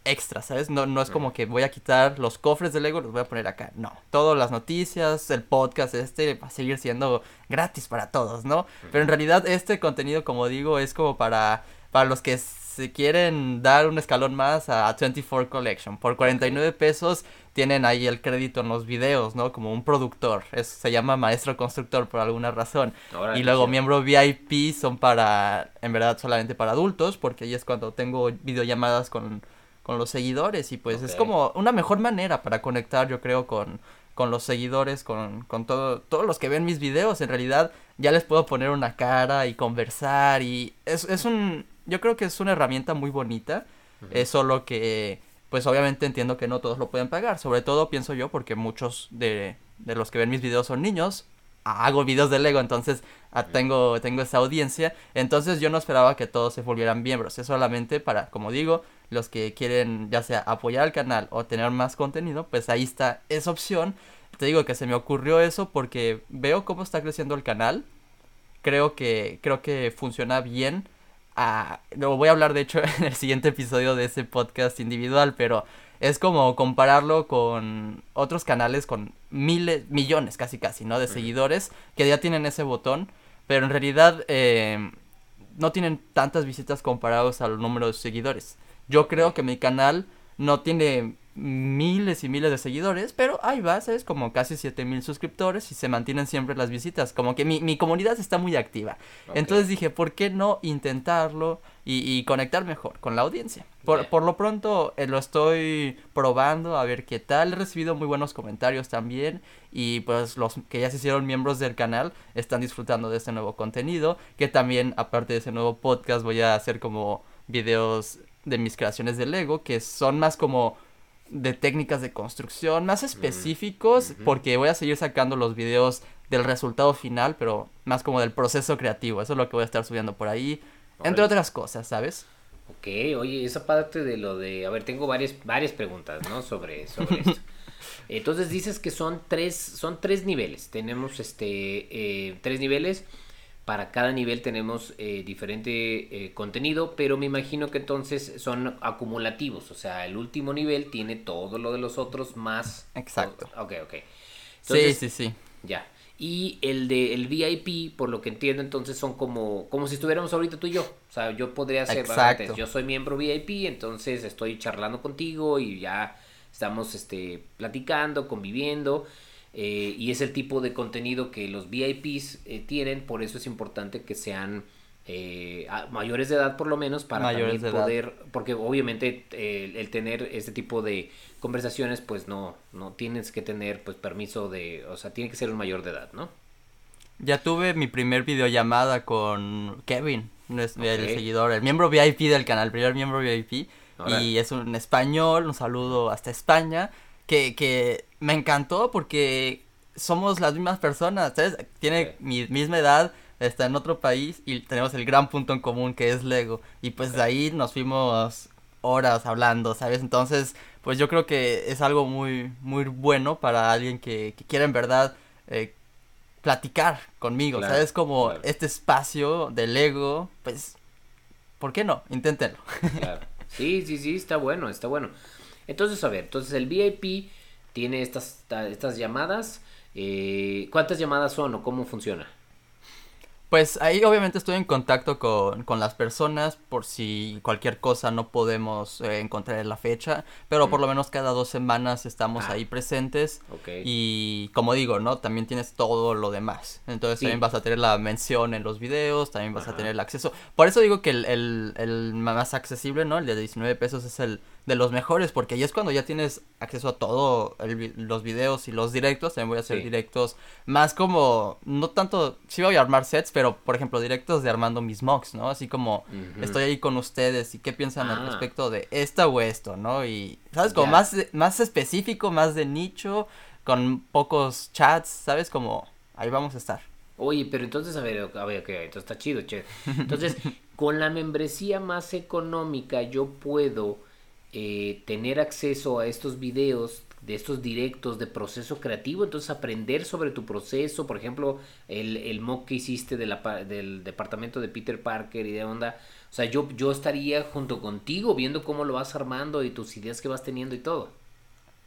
Speaker 1: extra, ¿sabes? No, no es como que voy a quitar los cofres de Lego, los voy a poner acá. No, todas las noticias, el podcast este va a seguir siendo gratis para todos, ¿no? Pero en realidad este contenido, como digo, es como para, para los que se quieren dar un escalón más a 24 Collection. Por 49 pesos tienen ahí el crédito en los videos, ¿no? Como un productor. Es, se llama maestro constructor por alguna razón. y luego miembro VIP son para, en verdad, solamente para adultos, porque ahí es cuando tengo videollamadas con con los seguidores y pues es como una mejor manera para conectar yo creo con, con los seguidores, con, con todo, todos los que ven mis videos, en realidad ya les puedo poner una cara y conversar y es, es un, yo creo que es una herramienta muy bonita, es solo que pues obviamente entiendo que no todos lo pueden pagar, sobre todo pienso yo porque muchos de, de los que ven mis videos son niños, hago videos de Lego, entonces ah, tengo, tengo esa audiencia, entonces yo no esperaba que todos se volvieran miembros, es solamente para, como digo, los que quieren ya sea apoyar al canal o tener más contenido, pues ahí está esa opción. Te digo que se me ocurrió eso porque veo cómo está creciendo el canal. Creo que creo que funciona bien. Lo voy a hablar de hecho en el siguiente episodio de ese podcast individual, pero es como compararlo con otros canales con miles, millones casi casi, ¿no? De seguidores que ya tienen ese botón, pero en realidad eh, no tienen tantas visitas comparados al número de seguidores. Yo creo que mi canal no tiene miles y miles de seguidores, pero ahí va, ¿sabes? Como casi 7000 suscriptores y se mantienen siempre las visitas. Como que mi, mi comunidad está muy activa. Entonces dije, ¿por qué no intentarlo y, conectar mejor con la audiencia? Por, por lo pronto eh, lo estoy probando a ver qué tal. He recibido muy buenos comentarios también y pues los que ya se hicieron miembros del canal están disfrutando de este nuevo contenido. Que también, aparte de ese nuevo podcast, voy a hacer como videos de mis creaciones de Lego que son más como de técnicas de construcción más específicos porque voy a seguir sacando los videos del resultado final, pero más como del proceso creativo. Eso es lo que voy a estar subiendo por ahí, entre otras cosas, ¿sabes?
Speaker 2: Ok, oye, esa parte de lo de, a ver, tengo varias varias preguntas, ¿no? Sobre sobre esto. Entonces dices que son tres son tres niveles. Tenemos este eh, tres niveles para cada nivel tenemos eh, diferente eh, contenido, pero me imagino que entonces son acumulativos, o sea, el último nivel tiene todo lo de los otros más...
Speaker 1: Exacto.
Speaker 2: Ok, ok.
Speaker 1: sí, sí, sí.
Speaker 2: Ya. Y el de el VIP, por lo que entiendo, entonces son como, como si estuviéramos ahorita tú y yo. O sea, yo podría ser, Exacto. yo soy miembro VIP, entonces estoy charlando contigo y ya estamos este, platicando, conviviendo. Eh, y es el tipo de contenido que los VIPs eh, tienen, por eso es importante que sean eh, mayores de edad por lo menos para también poder, porque obviamente el tener este tipo de conversaciones pues no, no tienes que tener pues permiso de, o sea, tiene que ser un mayor de edad, ¿no?
Speaker 1: Ya tuve mi primer videollamada con Kevin, el seguidor, el miembro VIP del canal, el primer miembro VIP. Y es un español, un saludo hasta España que, que me encantó porque somos las mismas personas, ¿sabes? Tiene mi misma edad, está en otro país y tenemos el gran punto en común que es Lego. Y pues de ahí nos fuimos horas hablando, ¿sabes? Entonces, pues yo creo que es algo muy, muy bueno para alguien que, que quiera en verdad eh, platicar conmigo, ¿sabes? Como este espacio de Lego, pues, ¿por qué no? Inténtenlo.
Speaker 2: Claro. Sí, sí, sí, está bueno, está bueno. Entonces, a ver, entonces el VIP tiene estas, estas llamadas. Eh, ¿Cuántas llamadas son o cómo funciona?
Speaker 1: Pues ahí obviamente estoy en contacto con, con las personas por si cualquier cosa no podemos eh, encontrar la fecha, pero por lo menos cada dos semanas estamos ah. ahí presentes y como digo, ¿no? También tienes todo lo demás, entonces también vas a tener la mención en los videos, también vas a tener el acceso, por eso digo que el, el, el más accesible, ¿no? El de 19 pesos es el de los mejores, porque ahí es cuando ya tienes acceso a todo los videos y los directos. También voy a hacer directos más como, no tanto, sí voy a armar sets, pero por ejemplo, directos de armando mis mocks, ¿no? Así como estoy ahí con ustedes y qué piensan al ah. respecto de esta o esto, ¿no? Y, ¿sabes? Como más, más específico, más de nicho, con pocos chats, ¿sabes? Como ahí vamos a estar.
Speaker 2: Oye, pero entonces, a ver, a ver, ok, entonces está chido, che. Entonces, con la membresía más económica yo puedo eh, tener acceso a estos videos de estos directos de proceso creativo, entonces aprender sobre tu proceso, por ejemplo, el, el mock que hiciste de la, del departamento de Peter Parker y de onda, o sea, yo, yo estaría junto contigo viendo cómo lo vas armando y tus ideas que vas teniendo y todo.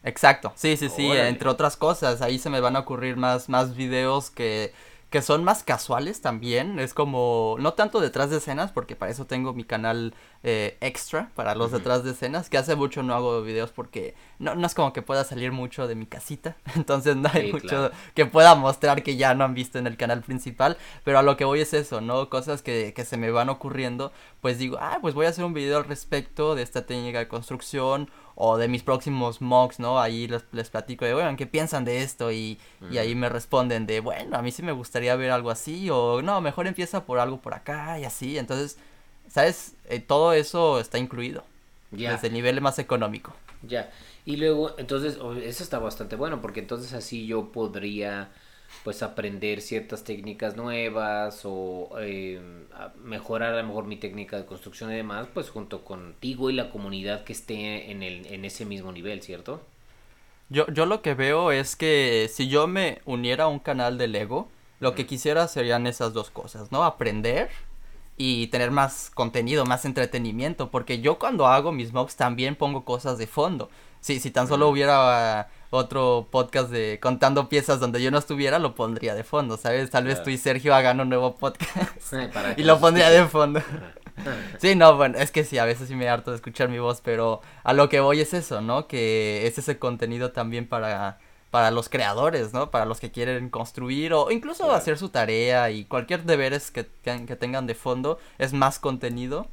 Speaker 1: Exacto, sí, sí, sí, entre otras cosas, ahí se me van a ocurrir más, más videos que que son más casuales también. Es como, no tanto detrás de escenas, porque para eso tengo mi canal eh, extra, para los detrás de escenas, que hace mucho no hago videos porque no, no es como que pueda salir mucho de mi casita. Entonces no hay mucho que pueda mostrar que ya no han visto en el canal principal. Pero a lo que voy es eso, ¿no? Cosas que, que se me van ocurriendo. Pues digo, ah, pues voy a hacer un video al respecto de esta técnica de construcción o de mis próximos mocks, ¿no? Ahí les, les platico de, bueno, ¿qué piensan de esto? Y, y, ahí me responden de, bueno, a mí sí me gustaría ver algo así, o no, mejor empieza por algo por acá y así. Entonces, ¿sabes? Eh, todo eso está incluido. Ya. Desde el nivel más económico.
Speaker 2: Ya. Y luego, entonces, eso está bastante bueno, porque entonces así yo podría pues aprender ciertas técnicas nuevas o eh, mejorar a lo mejor mi técnica de construcción y demás, pues junto contigo y la comunidad que esté en, el, en ese mismo nivel, ¿cierto?
Speaker 1: Yo, yo lo que veo es que si yo me uniera a un canal de Lego, lo que quisiera serían esas dos cosas, ¿no? Aprender y tener más contenido, más entretenimiento, porque yo cuando hago mis mocks también pongo cosas de fondo. Si, si tan solo hubiera otro podcast de contando piezas donde yo no estuviera, lo pondría de fondo, ¿sabes? Tal vez tú y Sergio hagan un nuevo podcast y lo pondría de fondo. sí, no, bueno, es que sí, a veces sí me harto de escuchar mi voz, pero a lo que voy es eso, ¿no? Que es ese contenido también para, para los creadores, ¿no? Para los que quieren construir o incluso hacer su tarea y cualquier deberes que, que tengan de fondo, es más contenido.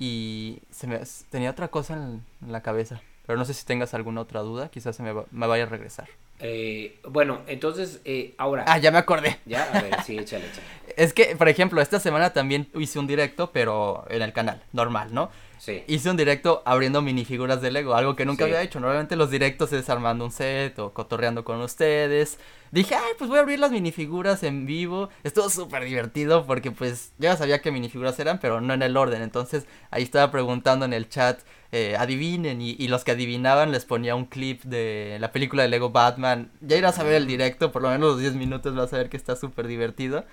Speaker 1: Y se me tenía otra cosa en, la cabeza, pero no sé si tengas alguna otra duda, quizás se me, me vaya a regresar.
Speaker 2: Eh, bueno, entonces, eh, ahora.
Speaker 1: Ah, ya me acordé.
Speaker 2: Ya, a ver, sí, échale, échale.
Speaker 1: es que, por ejemplo, esta semana también hice un directo, pero en el canal, normal, ¿no?
Speaker 2: Sí.
Speaker 1: Hice un directo abriendo minifiguras de Lego, algo que nunca había hecho. Normalmente los directos es armando un set o cotorreando con ustedes. Dije, ay, pues voy a abrir las minifiguras en vivo. Estuvo súper divertido porque pues ya sabía qué minifiguras eran, pero no en el orden. Entonces ahí estaba preguntando en el chat, eh, adivinen. Y, y, los que adivinaban les ponía un clip de la película de Lego Batman. Ya irás a ver el directo, por lo menos los 10 minutos vas a ver que está súper divertido.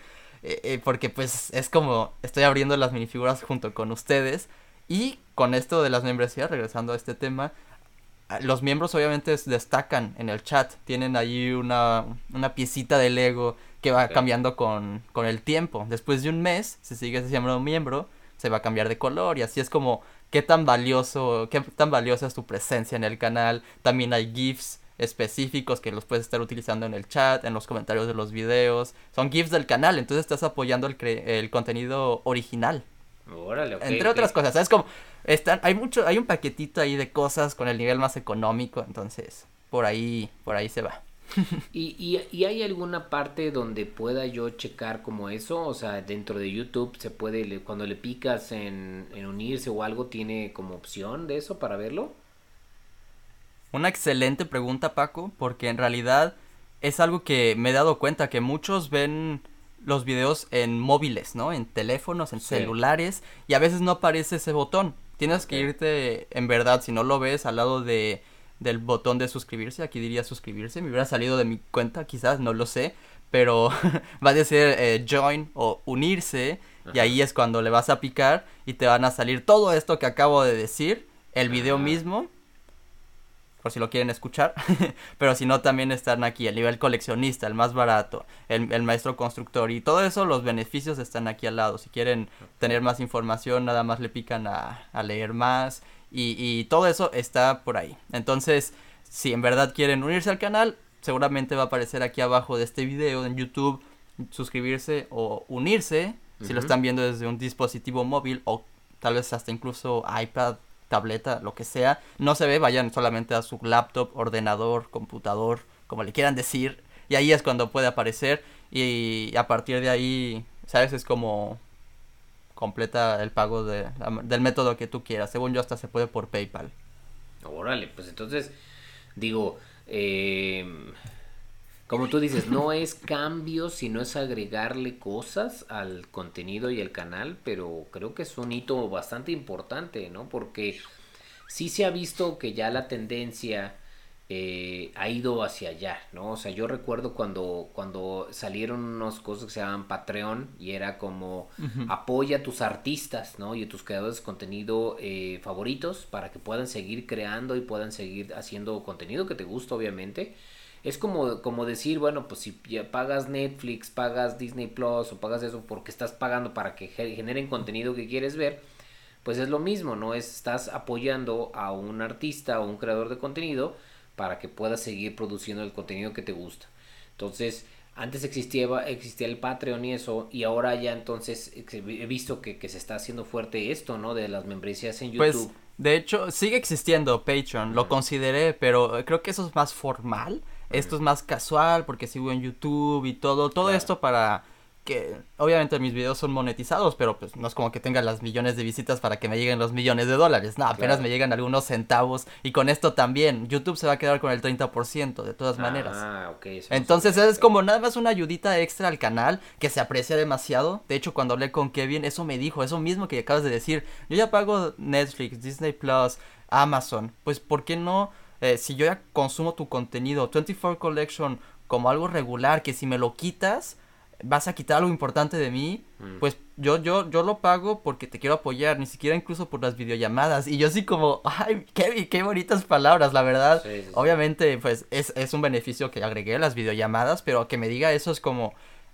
Speaker 1: Eh, eh, porque pues es como estoy abriendo las minifiguras junto con ustedes y con esto de las membresías, regresando a este tema, los miembros obviamente destacan en el chat, tienen ahí una, una piecita de Lego que va cambiando con, con, el tiempo. Después de un mes, si sigues siendo miembro, se va a cambiar de color y así es como qué tan valioso, qué tan valiosa es tu presencia en el canal. También hay GIFs específicos que los puedes estar utilizando en el chat, en los comentarios de los videos. Son GIFs del canal, entonces estás apoyando el, el contenido original. Entre otras cosas, ¿sabes? Como están, hay mucho, hay un paquetito ahí de cosas con el nivel más económico, entonces por ahí, por ahí se va.
Speaker 2: ¿Y, y, hay alguna parte donde pueda yo checar como eso? O sea, dentro de YouTube se puede, cuando le picas en, en unirse o algo, ¿tiene como opción de eso para verlo?
Speaker 1: Una excelente pregunta, Paco, porque en realidad es algo que me he dado cuenta que muchos ven los videos en móviles, ¿no? En teléfonos, en celulares, y a veces no aparece ese botón. Tienes que irte, en verdad, si no lo ves, al lado de del botón de suscribirse, aquí diría suscribirse, me hubiera salido de mi cuenta, quizás, no lo sé, pero va a decir eh, join o unirse, y ahí es cuando le vas a picar y te van a salir todo esto que acabo de decir, el video mismo, por si lo quieren escuchar. Pero si no, también están aquí el nivel coleccionista, el más barato, el, maestro constructor y todo eso, los beneficios están aquí al lado. Si quieren tener más información, nada más le pican a, leer más y, y todo eso está por ahí. Entonces, si en verdad quieren unirse al canal, seguramente va a aparecer aquí abajo de este video en YouTube suscribirse o unirse si lo están viendo desde un dispositivo móvil o tal vez hasta incluso iPad tableta, lo que sea, no se ve, vayan solamente a su laptop, ordenador, computador, como le quieran decir, y ahí es cuando puede aparecer y a partir de ahí, ¿sabes? Es como completa el pago de, del método que tú quieras. Según yo hasta se puede por PayPal.
Speaker 2: Órale, pues entonces digo, eh, como tú dices, no es cambio, sino es agregarle cosas al contenido y al canal, pero creo que es un hito bastante importante, ¿no? Porque sí se ha visto que ya la tendencia eh, ha ido hacia allá, ¿no? O sea, yo recuerdo cuando, cuando salieron unas cosas que se llaman Patreon y era como apoya a tus artistas, ¿no? Y a tus creadores de contenido eh, favoritos para que puedan seguir creando y puedan seguir haciendo contenido que te gusta, obviamente es como, como decir, bueno, pues si ya pagas Netflix, pagas Disney Plus o pagas eso porque estás pagando para que generen contenido que quieres ver, pues es lo mismo, ¿no? estás apoyando a un artista o un creador de contenido para que pueda seguir produciendo el contenido que te gusta. Entonces, antes existía, existía el Patreon y eso, y ahora ya entonces he visto que, se está haciendo fuerte esto, ¿no? De las membresías en
Speaker 1: pues,
Speaker 2: YouTube. Pues,
Speaker 1: de hecho, sigue existiendo Patreon, lo consideré, pero creo que eso es más formal. Esto es más casual porque sigo en YouTube y todo. Todo esto para que obviamente mis videos son monetizados, pero pues no es como que tenga las millones de visitas para que me lleguen los millones de dólares. No, apenas me llegan algunos centavos y con esto también YouTube se va a quedar con el 30% de todas maneras.
Speaker 2: Ah, ok.
Speaker 1: Entonces es como nada más una ayudita extra al canal que se aprecia demasiado. De hecho, cuando hablé con Kevin, eso me dijo, eso mismo que acabas de decir. Yo ya pago Netflix, Disney Plus, Amazon. Pues ¿por qué no? Eh, si yo ya consumo tu contenido 24 Collection como algo regular, que si me lo quitas, vas a quitar algo importante de mí, mm. pues yo, yo, yo lo pago porque te quiero apoyar, ni siquiera incluso por las videollamadas. Y yo así como, ay, qué, qué bonitas palabras, la verdad. Obviamente, pues es, es un beneficio que agregué las videollamadas, pero que me diga eso es como,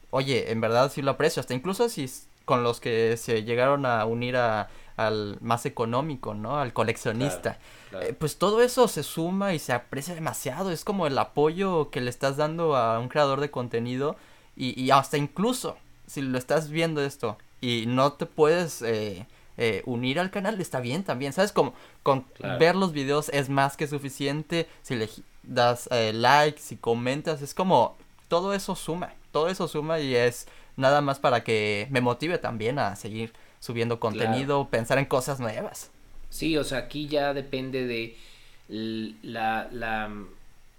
Speaker 1: oye, en verdad sí lo aprecio. Hasta incluso si con los que se llegaron a unir a, al más económico, ¿no? Al coleccionista. Eh, pues todo eso se suma y se aprecia demasiado. Es como el apoyo que le estás dando a un creador de contenido y, y hasta incluso si lo estás viendo esto y no te puedes eh, eh, unir al canal, está bien también. ¿Sabes? Como con ver los videos es más que suficiente. Si le das like, si comentas, es como todo eso suma. Todo eso suma y es nada más para que me motive también a seguir subiendo contenido, pensar en cosas nuevas.
Speaker 2: Sí, o sea, aquí ya depende de la, la,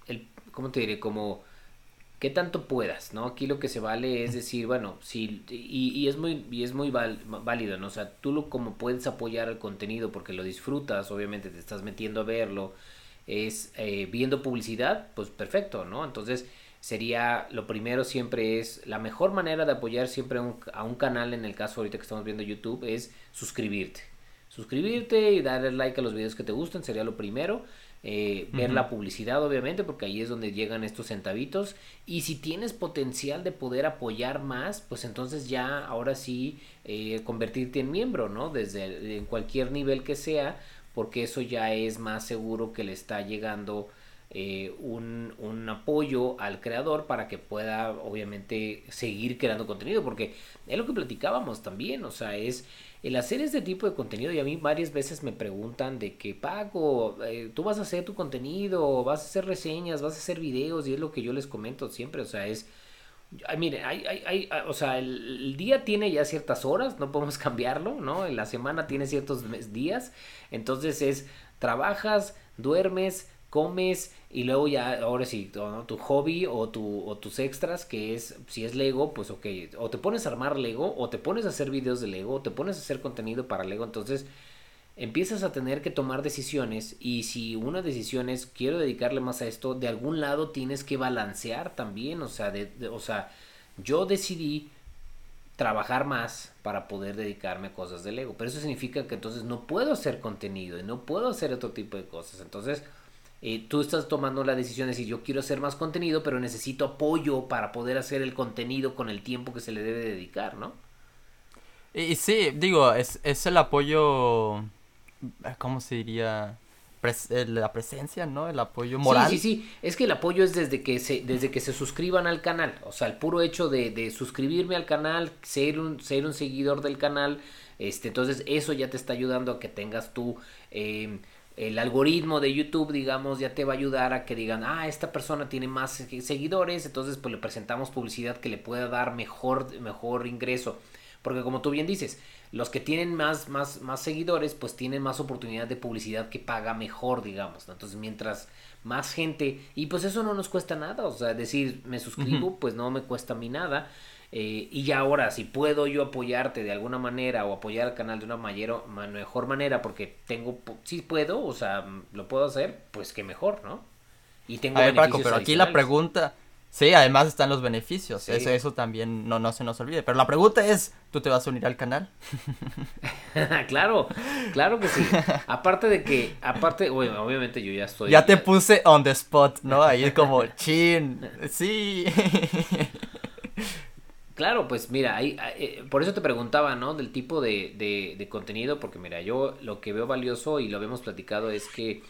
Speaker 2: el, ¿cómo te diré? Como qué tanto puedas, ¿no? Aquí lo que se vale es decir, bueno, sí, y, y es muy, y es muy válido, ¿no? O sea, tú lo, como puedes apoyar el contenido porque lo disfrutas, obviamente te estás metiendo a verlo, es eh, viendo publicidad, pues perfecto, ¿no? Entonces, sería lo primero siempre es la mejor manera de apoyar siempre a un, canal en el caso ahorita que estamos viendo YouTube es suscribirte suscribirte y darle like a los videos que te gustan sería lo primero eh, ver la publicidad obviamente porque ahí es donde llegan estos centavitos. Y si tienes potencial de poder apoyar más pues entonces ya ahora sí eh, convertirte en miembro no desde en cualquier nivel que sea porque eso ya es más seguro que le está llegando eh, un, un, apoyo al creador para que pueda obviamente seguir creando contenido porque es lo que platicábamos también o sea es el hacer este tipo de contenido y a mí varias veces me preguntan de que Paco eh, tú vas a hacer tu contenido vas a hacer reseñas vas a hacer videos y es lo que yo les comento siempre o sea es Ay, hay, o sea, el, el, día tiene ya ciertas horas, no podemos cambiarlo, ¿no? La semana tiene ciertos días, entonces es, trabajas, duermes, comes y luego ya, ahora sí, tu hobby o, tu, o tus extras, que es, si es Lego, pues ok, o te pones a armar Lego, o te pones a hacer videos de Lego, o te pones a hacer contenido para Lego, entonces empiezas a tener que tomar decisiones y si una decisión es quiero dedicarle más a esto, de algún lado tienes que balancear también, o sea, de, o sea, yo decidí trabajar más para poder dedicarme a cosas de Lego, pero eso significa que entonces no puedo hacer contenido y no puedo hacer otro tipo de cosas, entonces eh, tú estás tomando la decisión de decir yo quiero hacer más contenido, pero necesito apoyo para poder hacer el contenido con el tiempo que se le debe dedicar, ¿no?
Speaker 1: Y, sí, digo, es, es el apoyo, ¿cómo se diría? Eh, la presencia, ¿no? El apoyo moral.
Speaker 2: Sí, sí, sí. Es que el apoyo es desde que se, desde que se suscriban al canal. O sea, el puro hecho de, de suscribirme al canal, ser un, ser un seguidor del canal. Este, entonces, eso ya te está ayudando a que tengas tú. Eh, el algoritmo de YouTube, digamos, ya te va a ayudar a que digan, ah, esta persona tiene más seguidores, entonces pues le presentamos publicidad que le pueda dar mejor, mejor ingreso. Porque como tú bien dices, los que tienen más, más, más seguidores, pues tienen más oportunidad de publicidad que paga mejor, digamos. Entonces, mientras más gente, y pues eso no nos cuesta nada, o sea, decir, me suscribo, pues no me cuesta a mí nada. Eh, y ya ahora, si puedo yo apoyarte de alguna manera o apoyar al canal de una mayor, mejor manera, porque tengo, si puedo, o sea, lo puedo hacer, pues que mejor, ¿no?
Speaker 1: Y tengo a ver, Paco, pero aquí la pregunta, sí, además están los beneficios, eso, eso también no, no se nos olvide, pero la pregunta es, ¿tú te vas a unir al canal?
Speaker 2: claro, claro que sí. Aparte de que, aparte, bueno, obviamente yo ya estoy.
Speaker 1: Ya te puse on the spot, ¿no? Ahí es como, chin, sí.
Speaker 2: Claro, pues mira, ahí, eh, por eso te preguntaba, ¿no? Del tipo de, de, contenido, porque mira, yo lo que veo valioso y lo habíamos platicado es que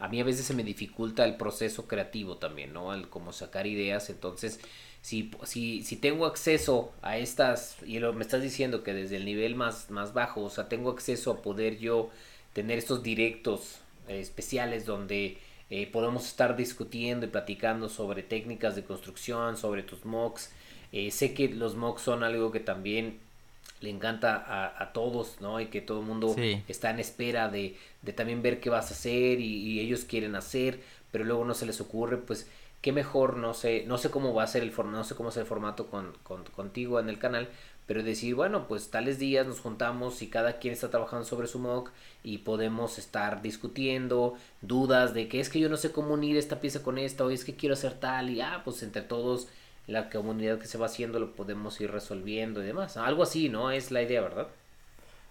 Speaker 2: a mí a veces se me dificulta el proceso creativo también, ¿no? El como sacar ideas, entonces, si, si, si tengo acceso a estas, y lo, me estás diciendo que desde el nivel más, más bajo, o sea, tengo acceso a poder yo tener estos directos eh, especiales donde eh, podemos estar discutiendo y platicando sobre técnicas de construcción, sobre tus mocks, eh, sé que los mocks son algo que también le encanta a, a todos, ¿no? Y que todo el mundo está en espera de, de, también ver qué vas a hacer y, ellos quieren hacer, pero luego no se les ocurre, pues qué mejor, no sé, no sé cómo va a ser el formato, no sé cómo es el formato con, con, contigo en el canal, pero decir, bueno, pues tales días nos juntamos y cada quien está trabajando sobre su mock y podemos estar discutiendo dudas de que es que yo no sé cómo unir esta pieza con esta o es que quiero hacer tal y ah, pues entre todos la comunidad que se va haciendo lo podemos ir resolviendo y demás. Algo así, ¿no? Es la idea, ¿verdad?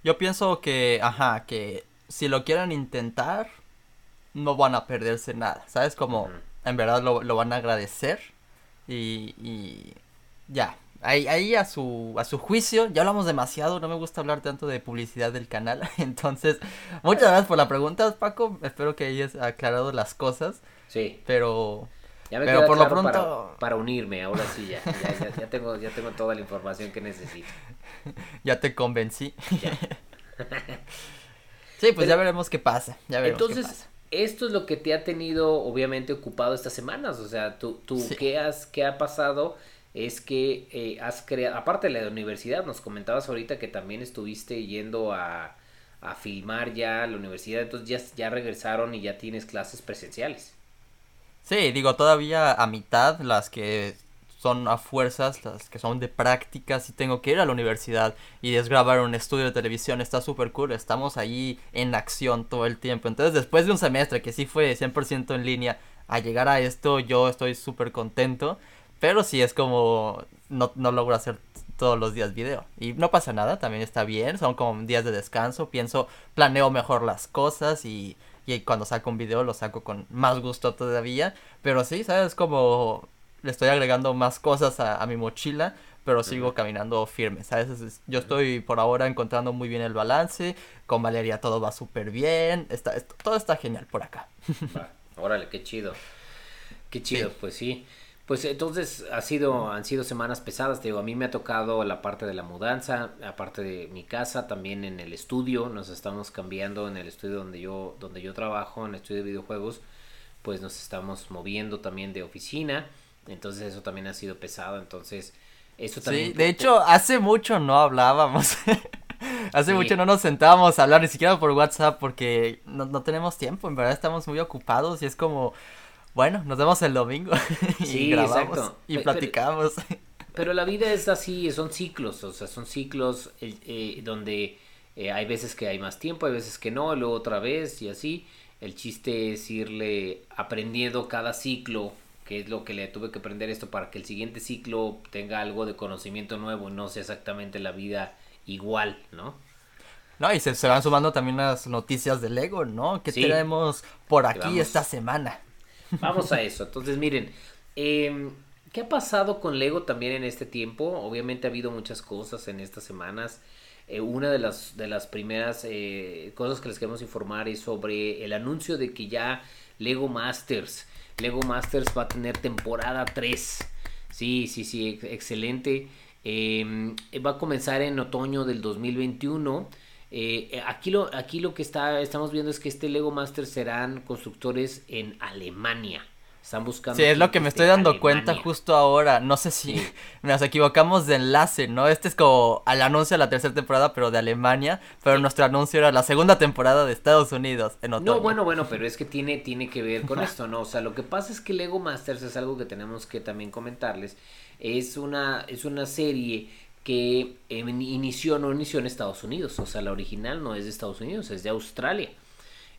Speaker 1: Yo pienso que, ajá, que si lo quieren intentar, no van a perderse nada, ¿sabes? Como en verdad lo, van a agradecer y, y ya, ahí, ahí a su a su juicio, ya hablamos demasiado, no me gusta hablar tanto de publicidad del canal, entonces muchas gracias por la pregunta, Paco, espero que hayas aclarado las cosas.
Speaker 2: Sí.
Speaker 1: Pero
Speaker 2: ya me pero por lo pronto para, unirme, ahora sí ya, ya, tengo ya tengo toda la información que necesito.
Speaker 1: ya te convencí. sí, pues ya veremos qué pasa, ya veremos
Speaker 2: entonces, qué pasa esto es lo que te ha tenido obviamente ocupado estas semanas, o sea, tú, tú ¿qué, has, ¿qué ha pasado? Es que eh, has creado, aparte de la universidad, nos comentabas ahorita que también estuviste yendo a, a filmar ya la universidad, entonces ya, ya regresaron y ya tienes clases presenciales.
Speaker 1: Sí, digo, todavía a mitad las que son a fuerzas, las que son de prácticas y tengo que ir a la universidad y desgrabar un estudio de televisión, está súper cool, estamos ahí en acción todo el tiempo. Entonces después de un semestre que sí fue 100% en línea, a llegar a esto yo estoy súper contento, pero sí es como no, no logro hacer todos los días video. Y no pasa nada, también está bien, son como días de descanso, pienso, planeo mejor las cosas y, y cuando saco un video lo saco con más gusto todavía. Pero sí, ¿sabes? Como le estoy agregando más cosas a, mi mochila, pero sigo caminando firme, ¿sabes? Yo estoy por ahora encontrando muy bien el balance, con Valeria todo va súper bien, está, todo está genial por acá.
Speaker 2: órale, qué chido. Qué chido, pues sí. Pues entonces ha sido, han sido semanas pesadas, te digo, a mí me ha tocado la parte de la mudanza, aparte de mi casa, también en el estudio, nos estamos cambiando en el estudio donde yo, donde yo trabajo, en el estudio de videojuegos, pues nos estamos moviendo también de oficina entonces eso también ha sido pesado, entonces eso también...
Speaker 1: Sí, de hecho, hace mucho no hablábamos. hace mucho no nos sentábamos a hablar, ni siquiera por WhatsApp, porque no, no tenemos tiempo, en verdad estamos muy ocupados y es como, bueno, nos vemos el domingo y grabamos y platicamos.
Speaker 2: Pero, la vida es así, son ciclos, o sea, son ciclos eh, donde eh, hay veces que hay más tiempo, hay veces que no, luego otra vez y así. El chiste es irle aprendiendo cada ciclo que es lo que le tuve que aprender esto para que el siguiente ciclo tenga algo de conocimiento nuevo y no sea exactamente la vida igual, ¿no?
Speaker 1: No, y se, van sumando también las noticias de Lego, ¿no? Que tenemos por aquí esta semana.
Speaker 2: Vamos a eso. Entonces, miren, em, ¿qué ha pasado con Lego también en este tiempo? Obviamente ha habido muchas cosas en estas semanas. Eh, una de las, de las primeras eh, cosas que les queremos informar es sobre el anuncio de que ya Lego Masters Lego Masters va a tener temporada 3. Sí, sí, sí, excelente. Em, va a comenzar en otoño del 2021. Eh, aquí, lo, aquí lo que está, estamos viendo es que este Lego Masters serán constructores en Alemania. Están buscando.
Speaker 1: Sí, es lo que me estoy dando cuenta justo ahora. No sé si nos equivocamos de enlace, ¿no? Este es como al anuncio de la tercera temporada, pero de Alemania. Pero nuestro anuncio era la segunda temporada de Estados Unidos en otoño.
Speaker 2: No, bueno, bueno, pero es que tiene, tiene que ver con esto, ¿no? O sea, lo que pasa es que Lego Masters es algo que tenemos que también comentarles. Es una, es una serie que inició, no inició en Estados Unidos. O sea, la original no es de Estados Unidos, es de Australia.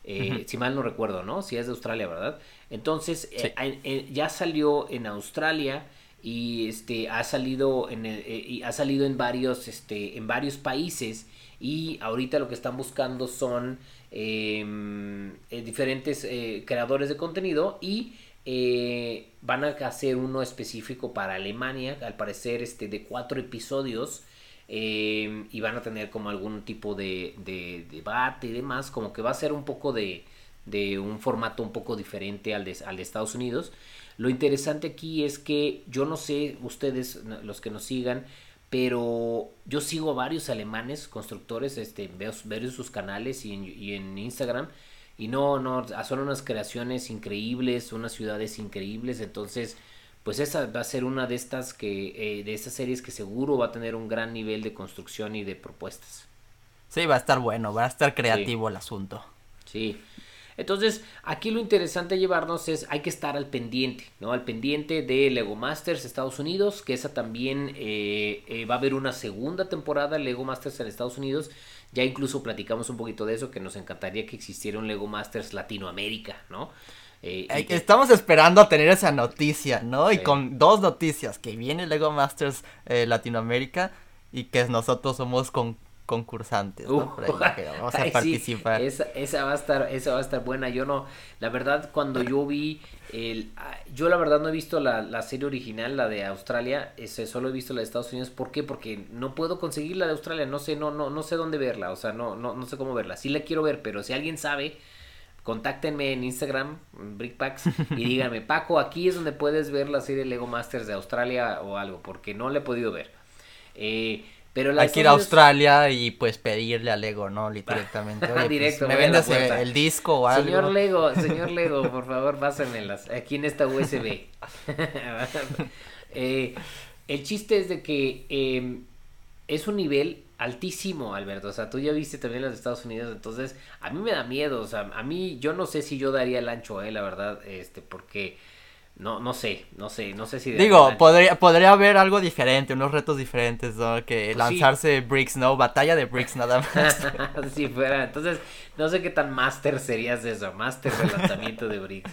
Speaker 2: Eh, si mal no recuerdo, ¿no? Si es de Australia, ¿verdad? Entonces, eh, ya salió en Australia y este ha salido en eh, y ha salido en varios este en varios países y ahorita lo que están buscando son em, diferentes creadores de contenido y van a hacer uno específico para Alemania al parecer este de cuatro episodios Em, y van a tener como algún tipo de, debate y demás, como que va a ser un poco de, un formato un poco diferente al de, Estados Unidos. Lo interesante aquí es que yo no sé, ustedes, los que nos sigan, pero yo sigo a varios alemanes constructores, este, veo, veo sus canales y en, Instagram, y no, no, son unas creaciones increíbles, unas ciudades increíbles, entonces pues esa va a ser una de estas que eh, de estas series que seguro va a tener un gran nivel de construcción y de propuestas.
Speaker 1: Sí, va a estar bueno, va a estar creativo el asunto.
Speaker 2: Sí. Entonces, aquí lo interesante de llevarnos es, hay que estar al pendiente, ¿no? Al pendiente de Lego Masters Estados Unidos, que esa también eh, eh, va a haber una segunda temporada de Lego Masters en Estados Unidos. Ya incluso platicamos un poquito de eso, que nos encantaría que existiera un Lego Masters Latinoamérica, ¿no?
Speaker 1: Eh, estamos esperando a tener esa noticia, ¿no? Y con dos noticias, que viene Lego Masters eh, Latinoamérica y que nosotros somos con concursantes, ¿no? vamos a participar.
Speaker 2: esa, va a estar, esa va a estar buena. Yo no, la verdad, cuando yo vi el, ah, yo la verdad no he visto la, serie original, la de Australia, ese, solo he visto la de Estados Unidos. ¿Por qué? Porque no puedo conseguir la de Australia, no sé, no, no, no sé dónde verla, o sea, no, no, no sé cómo verla. Sí la quiero ver, pero si alguien sabe, contáctenme en Instagram, en Brickpacks, y díganme, Paco, aquí es donde puedes ver la serie Lego Masters de Australia o algo, porque no la he podido ver. Eh, pero
Speaker 1: Hay que ir a Australia y pues pedirle a Lego, ¿no? Directamente. Oye, pues, Directo, me vendes el disco o algo.
Speaker 2: Señor Lego, señor Lego, por favor, pásenmelas. Aquí en esta USB. eh, el chiste es de que eh, es un nivel altísimo, Alberto. O sea, tú ya viste también de Estados Unidos, entonces a mí me da miedo. O sea, a mí yo no sé si yo daría el ancho, eh, la verdad, este, porque no, no sé, no sé, no sé si...
Speaker 1: Digo, podría, podría haber algo diferente, unos retos diferentes, ¿no? Que pues lanzarse Bricks, ¿no? Batalla de Bricks nada más.
Speaker 2: si fuera, entonces, no sé qué tan máster serías de eso, máster de lanzamiento de Bricks.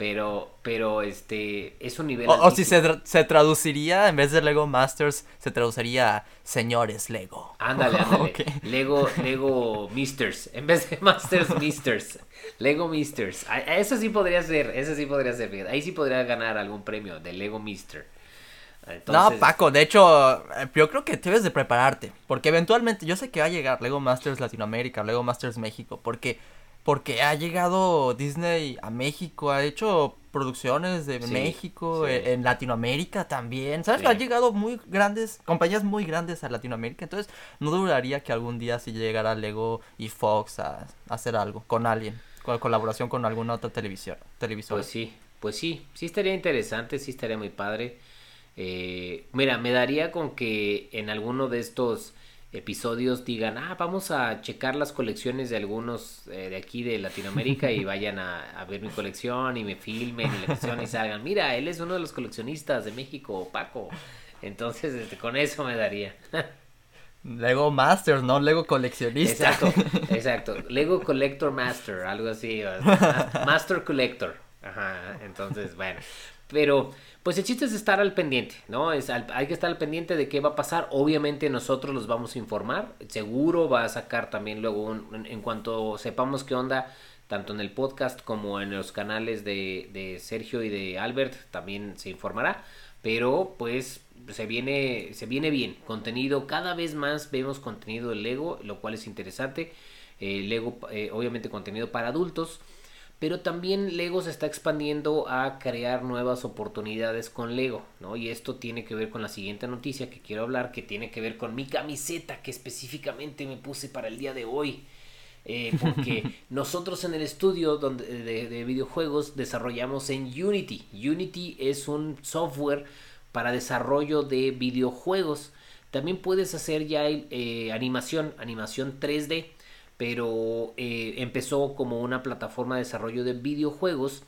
Speaker 2: Pero, pero este, es un nivel.
Speaker 1: O, si se, se, traduciría, en vez de Lego Masters, se traduciría señores Lego.
Speaker 2: Ándale, ándale. Lego, Lego Misters. En vez de Masters, Misters. Lego Misters. Eso sí podría ser, eso sí podría ser. Ahí sí podría ganar algún premio de Lego Mister.
Speaker 1: No, Paco, de hecho, eh, yo creo que debes de prepararte. Porque eventualmente, yo sé que va a llegar Lego Masters Latinoamérica, Lego Masters México. Porque porque ha llegado Disney a México, ha hecho producciones de México, e, en Latinoamérica también, ¿sabes? Ha llegado muy grandes, compañías muy grandes a Latinoamérica, entonces no dudaría que algún día si llegara Lego y Fox a, hacer algo con alguien, con colaboración con alguna otra televisión, televisora.
Speaker 2: Pues sí, pues sí, sí estaría interesante, sí estaría muy padre. Eh, mira, me daría con que en alguno de estos episodios digan, ah, vamos a checar las colecciones de algunos eh, de aquí de Latinoamérica y vayan a, ver mi colección y me filmen y la colección y salgan, mira, él es uno de los coleccionistas de México, Paco. Entonces, este, con eso me daría.
Speaker 1: Lego Master, no Lego coleccionista.
Speaker 2: Exacto, exacto. Lego Collector Master, algo así. Master Collector. Ajá, entonces, bueno. Pero pues el chiste es estar al pendiente, ¿no? Es hay que estar al pendiente de qué va a pasar. Obviamente nosotros los vamos a informar. Seguro va a sacar también luego, un, en cuanto sepamos qué onda, tanto en el podcast como en los canales de, de Sergio y de Albert, también se informará. Pero pues se viene, se viene bien. Contenido, cada vez más vemos contenido de Lego, lo cual es interesante. Eh, Lego, eh, obviamente contenido para adultos pero también Lego se está expandiendo a crear nuevas oportunidades con Lego, ¿no? Y esto tiene que ver con la siguiente noticia que quiero hablar, que tiene que ver con mi camiseta que específicamente me puse para el día de hoy. Eh, porque nosotros en el estudio donde, de, videojuegos desarrollamos en Unity. Unity es un software para desarrollo de videojuegos. También puedes hacer ya eh, animación, animación 3D pero eh, empezó como una plataforma de desarrollo de videojuegos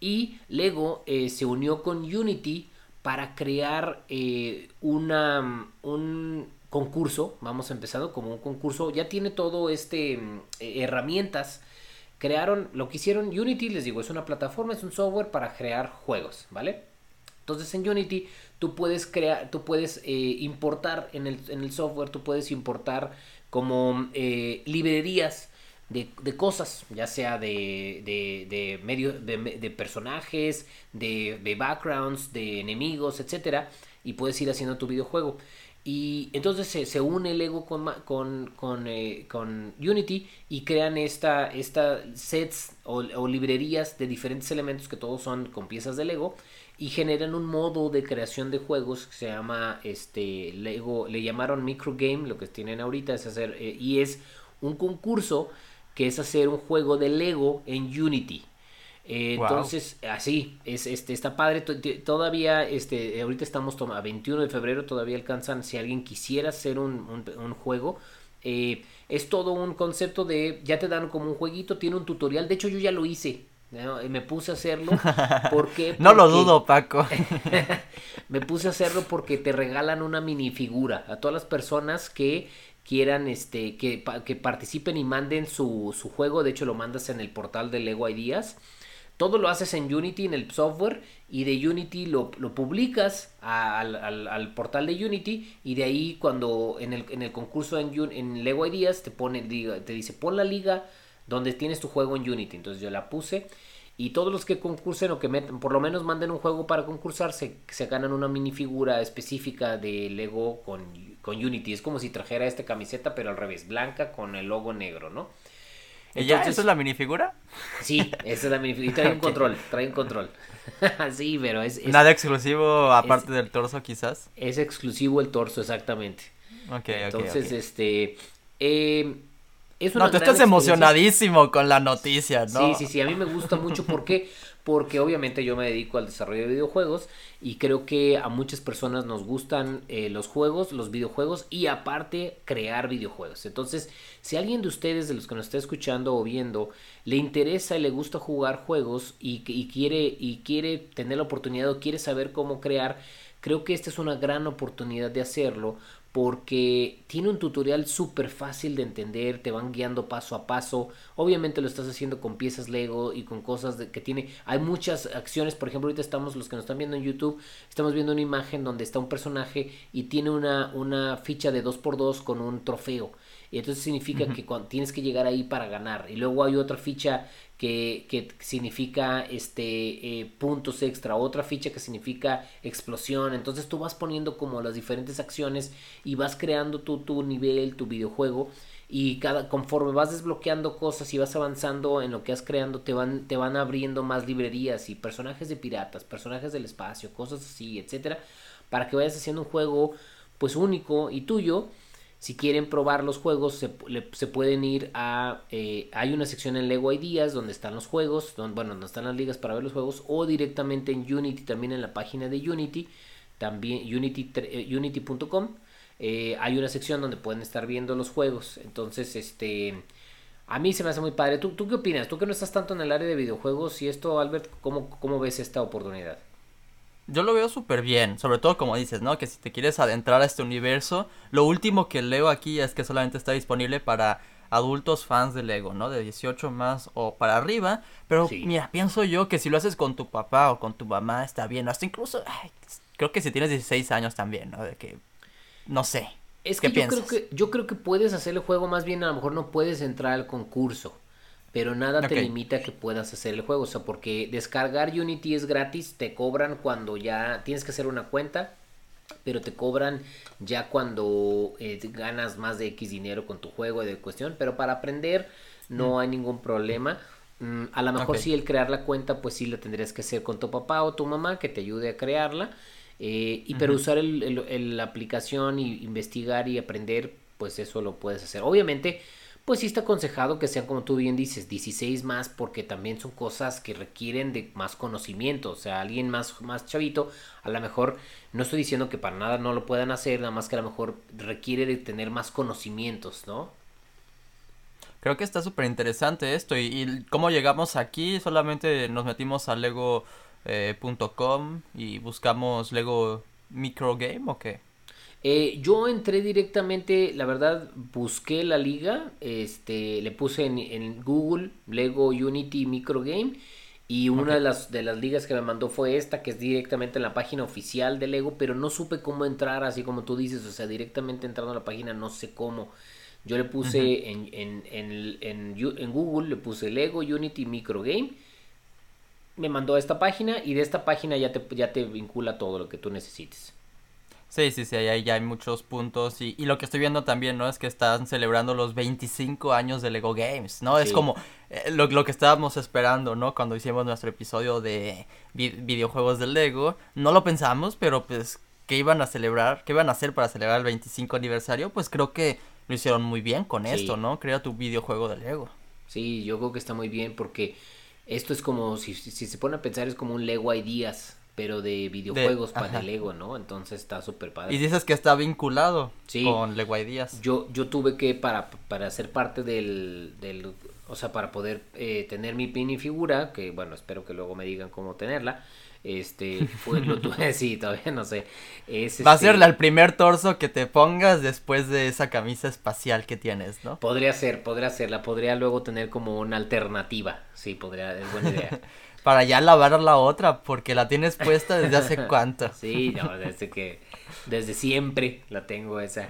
Speaker 2: y Lego eh, se unió con Unity para crear eh, una, un concurso, vamos empezando como un concurso, ya tiene todo este herramientas, crearon, lo que hicieron Unity, les digo, es una plataforma, es un software para crear juegos, ¿vale? Entonces en Unity tú puedes crear, tú puedes importar en el, en el software, tú puedes importar como eh, librerías de, cosas, ya sea de, de, de, medio, de, personajes, de, backgrounds, de enemigos, etcétera, y puedes ir haciendo tu videojuego. Y entonces se, une Lego con, con, con, eh, con, Unity y crean esta, esta sets o, o, librerías de diferentes elementos que todos son con piezas de Lego y generan un modo de creación de juegos que se llama este Lego, le llamaron microgame, lo que tienen ahorita es hacer eh, y es un concurso que es hacer un juego de Lego en Unity. Eh, entonces, así, es, este, está padre. Todavía, este, ahorita estamos a 21 de febrero, todavía alcanzan, si alguien quisiera hacer un, un, juego, eh, es todo un concepto de, ya te dan como un jueguito, tiene un tutorial, de hecho yo ya lo hice, y me puse a hacerlo porque...
Speaker 1: no lo dudo, Paco.
Speaker 2: me puse a hacerlo porque te regalan una minifigura a todas las personas que quieran este que, que participen y manden su, su, juego. De hecho lo mandas en el portal de Lego Ideas todo lo haces en Unity, en el software, y de Unity lo, publicas al, al, portal de Unity, y de ahí cuando en el, en el concurso en, en Lego Ideas te, pone, te dice pon la liga donde tienes tu juego en Unity. Entonces yo la puse y todos los que concursen o que meten, por lo menos manden un juego para concursar, se, se ganan una minifigura específica de Lego con, con, Unity. Es como si trajera esta camiseta, pero al revés, blanca con el logo negro, ¿no?
Speaker 1: ¿Y ya esa es la minifigura?
Speaker 2: Sí, esa es la minifigura. Y trae un control, trae un control. sí, pero es,
Speaker 1: Nada exclusivo aparte del torso, quizás.
Speaker 2: Es exclusivo el torso, exactamente. Ok, Entonces, este. Eh,
Speaker 1: no, tú estás emocionadísimo con la noticia, ¿no?
Speaker 2: Sí, sí, sí, a mí me gusta mucho porque porque obviamente yo me dedico al desarrollo de videojuegos y creo que a muchas personas nos gustan eh, los juegos, los videojuegos y aparte crear videojuegos. Entonces, si alguien de ustedes, de los que nos está escuchando o viendo, le interesa y le gusta jugar juegos y, y quiere, y quiere tener la oportunidad o quiere saber cómo crear, creo que esta es una gran oportunidad de hacerlo porque tiene un tutorial súper fácil de entender, te van guiando paso a paso. Obviamente lo estás haciendo con piezas Lego y con cosas que tiene. Hay muchas acciones, por ejemplo, ahorita estamos, los que nos están viendo en YouTube, estamos viendo una imagen donde está un personaje y tiene una, una ficha de 2x2 con un trofeo. Y entonces significa que tienes que llegar ahí para ganar. Y luego hay otra ficha que, significa este eh, puntos extra, otra ficha que significa explosión. Entonces tú vas poniendo como las diferentes acciones y vas creando tu, tu nivel, tu videojuego. Y cada, conforme vas desbloqueando cosas y vas avanzando en lo que has creando, te van, te van abriendo más librerías y personajes de piratas, personajes del espacio, cosas así, etcétera, para que vayas haciendo un juego pues único y tuyo si quieren probar los juegos, se, se pueden ir a... Eh, hay una sección en Lego Ideas donde están los juegos, donde, bueno, donde están las ligas para ver los juegos, o directamente en Unity, también en la página de Unity, también unity, eh, unity.com. Eh, hay una sección donde pueden estar viendo los juegos. Entonces, este... A mí se me hace muy padre. ¿Tú, ¿Tú qué opinas? Tú que no estás tanto en el área de videojuegos y esto, Albert, ¿cómo, cómo ves esta oportunidad?
Speaker 1: Yo lo veo súper bien, sobre todo como dices, ¿no? Que si te quieres adentrar a este universo, lo último que leo aquí es que solamente está disponible para adultos fans de Lego, ¿no? De 18 más o para arriba, pero mira, pienso yo que si lo haces con tu papá o con tu mamá está bien, hasta incluso, creo que si tienes 16 años también, ¿no? De que, no sé.
Speaker 2: Es que yo creo que yo creo que puedes hacer el juego, más bien a lo mejor no puedes entrar al concurso pero nada te limita a que puedas hacer el juego. O sea, porque descargar Unity es gratis, te cobran cuando ya tienes que hacer una cuenta, pero te cobran ya cuando eh, ganas más de X dinero con tu juego de cuestión. Pero para aprender no mm. hay ningún problema. Mm, a lo mejor si el crear la cuenta, pues sí la tendrías que hacer con tu papá o tu mamá que te ayude a crearla. Eh, y pero usar el, la aplicación y investigar y aprender, pues eso lo puedes hacer. Obviamente pues sí está aconsejado que sean, como tú bien dices, 16 más, porque también son cosas que requieren de más conocimiento. O sea, alguien más, más chavito, a lo mejor, no estoy diciendo que para nada no lo puedan hacer, nada más que a lo mejor requiere de tener más conocimientos, ¿no?
Speaker 1: Creo que está súper interesante esto. Y, cómo llegamos aquí, solamente nos metimos a lego.com eh, y buscamos Lego Microgame o qué?
Speaker 2: Eh, yo entré directamente, la verdad, busqué la liga, este, le puse en, Google Lego Unity Microgame y una de, las, de las ligas que me mandó fue esta, que es directamente en la página oficial de Lego, pero no supe cómo entrar, así como tú dices, o sea, directamente entrando a la página no sé cómo. Yo le puse en, en, en, en, Google, le puse Lego Unity Microgame, me mandó a esta página y de esta página ya te, ya te vincula todo lo que tú necesites.
Speaker 1: Sí, sí, sí, ahí ya hay muchos puntos y, y, lo que estoy viendo también, ¿no? Es que están celebrando los 25 años de Lego Games, ¿no? Es como eh, lo, lo, que estábamos esperando, ¿no? Cuando hicimos nuestro episodio de videojuegos de Lego, no lo pensamos, pero pues, ¿qué iban a celebrar? ¿Qué iban a hacer para celebrar el 25 aniversario? Pues creo que lo hicieron muy bien con esto, ¿no? Crea tu videojuego de Lego.
Speaker 2: Sí, yo creo que está muy bien porque esto es como, si, si se pone a pensar, es como un Lego Ideas pero de videojuegos para el Lego, ¿no? Entonces está súper padre.
Speaker 1: Y dices que está vinculado con Lego Ideas.
Speaker 2: Yo, yo tuve que, para, para ser parte del, del o sea, para poder eh, tener mi mini figura, que bueno, espero que luego me digan cómo tenerla, este, fue, lo tuve, sí, todavía no sé.
Speaker 1: Va a ser este el primer torso que te pongas después de esa camisa espacial que tienes, ¿no?
Speaker 2: Podría ser, podría ser, la podría luego tener como una alternativa, sí, podría, es buena idea.
Speaker 1: Para ya lavar la otra, porque la tienes puesta desde hace cuánto.
Speaker 2: Sí, no, desde que, desde siempre la tengo esa.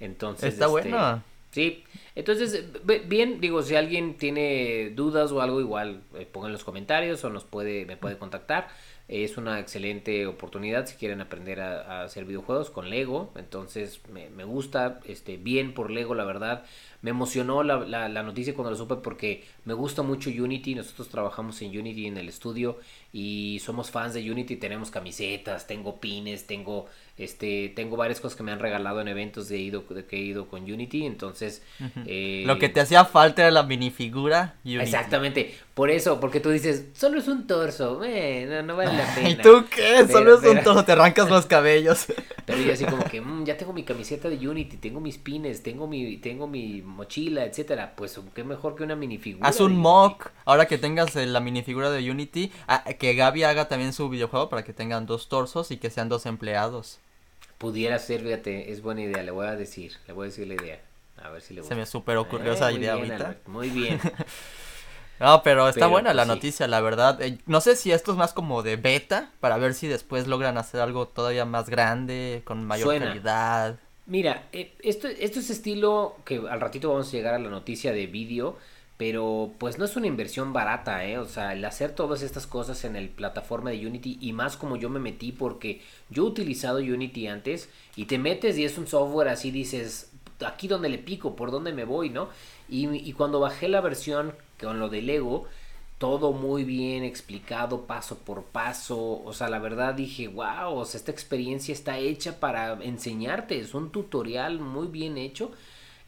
Speaker 2: Entonces.
Speaker 1: Está
Speaker 2: este,
Speaker 1: bueno.
Speaker 2: Sí, entonces, bien, digo, si alguien tiene dudas o algo, igual eh, pongan en los comentarios o nos puede, me puede contactar. Es una excelente oportunidad si quieren aprender a, hacer videojuegos con Lego. Entonces me, me, gusta, este, bien por Lego, la verdad. Me emocionó la, la, la, noticia cuando lo supe porque me gusta mucho Unity. Nosotros trabajamos en Unity en el estudio y somos fans de Unity. Tenemos camisetas, tengo pines, tengo este, tengo varias cosas que me han regalado en eventos de, ido, de que he ido con Unity, entonces...
Speaker 1: eh, Lo que te hacía falta era la minifigura
Speaker 2: Unity. Exactamente, por eso, porque tú dices, solo es un torso, eh, no, no, vale la pena.
Speaker 1: ¿Y tú qué? Pero, solo es pero... un torso, te arrancas los cabellos.
Speaker 2: Pero yo así como que, mmm, ya tengo mi camiseta de Unity, tengo mis pines, tengo mi, tengo mi mochila, etcétera, pues qué mejor que una minifigura.
Speaker 1: Haz un mock, ahora que tengas la minifigura de Unity, que Gaby haga también su videojuego para que tengan dos torsos y que sean dos empleados.
Speaker 2: Pudiera ser, fíjate, es buena idea, le voy a decir, le voy a decir la idea. A ver si le
Speaker 1: Se me super ocurrió eh, esa idea
Speaker 2: bien,
Speaker 1: ahorita.
Speaker 2: Albert, muy bien.
Speaker 1: no, pero está
Speaker 2: Pero,
Speaker 1: buena
Speaker 2: pues,
Speaker 1: la
Speaker 2: sí.
Speaker 1: noticia, la verdad. Eh, no sé si esto es más como de beta, para ver si después logran hacer algo todavía más grande, con mayor
Speaker 2: Suena.
Speaker 1: calidad.
Speaker 2: Mira, eh, esto, esto es estilo que al ratito vamos a llegar a la noticia de vídeo, pero pues no es una inversión barata, ¿eh? O sea, el hacer todas estas cosas en el plataforma de Unity y más como yo me metí porque yo he utilizado Unity antes y te metes y es un software así dices, aquí donde le pico, por dónde me voy, ¿no? Y, y cuando bajé la versión con lo de Lego, todo muy bien explicado paso por paso, o sea, la verdad dije, wow, o sea, esta experiencia está hecha para enseñarte, es un tutorial muy bien hecho.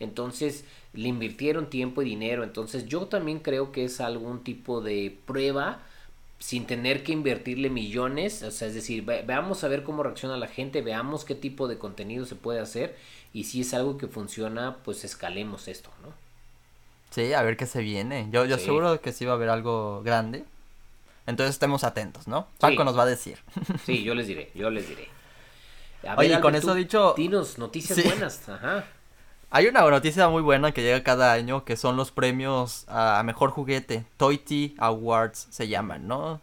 Speaker 2: Entonces le invirtieron tiempo y dinero. Entonces yo también creo que es algún tipo de prueba sin tener que invertirle millones. O sea, es decir, ve veamos a ver cómo reacciona la gente, veamos qué tipo de contenido se puede hacer. Y si es algo que funciona, pues escalemos esto, ¿no?
Speaker 1: Sí, a ver qué se viene. Yo, yo
Speaker 2: Sí.
Speaker 1: seguro que sí va a haber algo grande. Entonces estemos atentos, ¿no? Paco
Speaker 2: Sí.
Speaker 1: nos va a decir.
Speaker 2: Sí, yo les diré, yo les diré. A
Speaker 1: Oye, y con eso dicho-
Speaker 2: Dinos noticias
Speaker 1: Sí.
Speaker 2: buenas. Ajá.
Speaker 1: Hay una noticia muy buena que llega cada año, que son los premios a mejor juguete. Toy Awards se llaman, ¿no?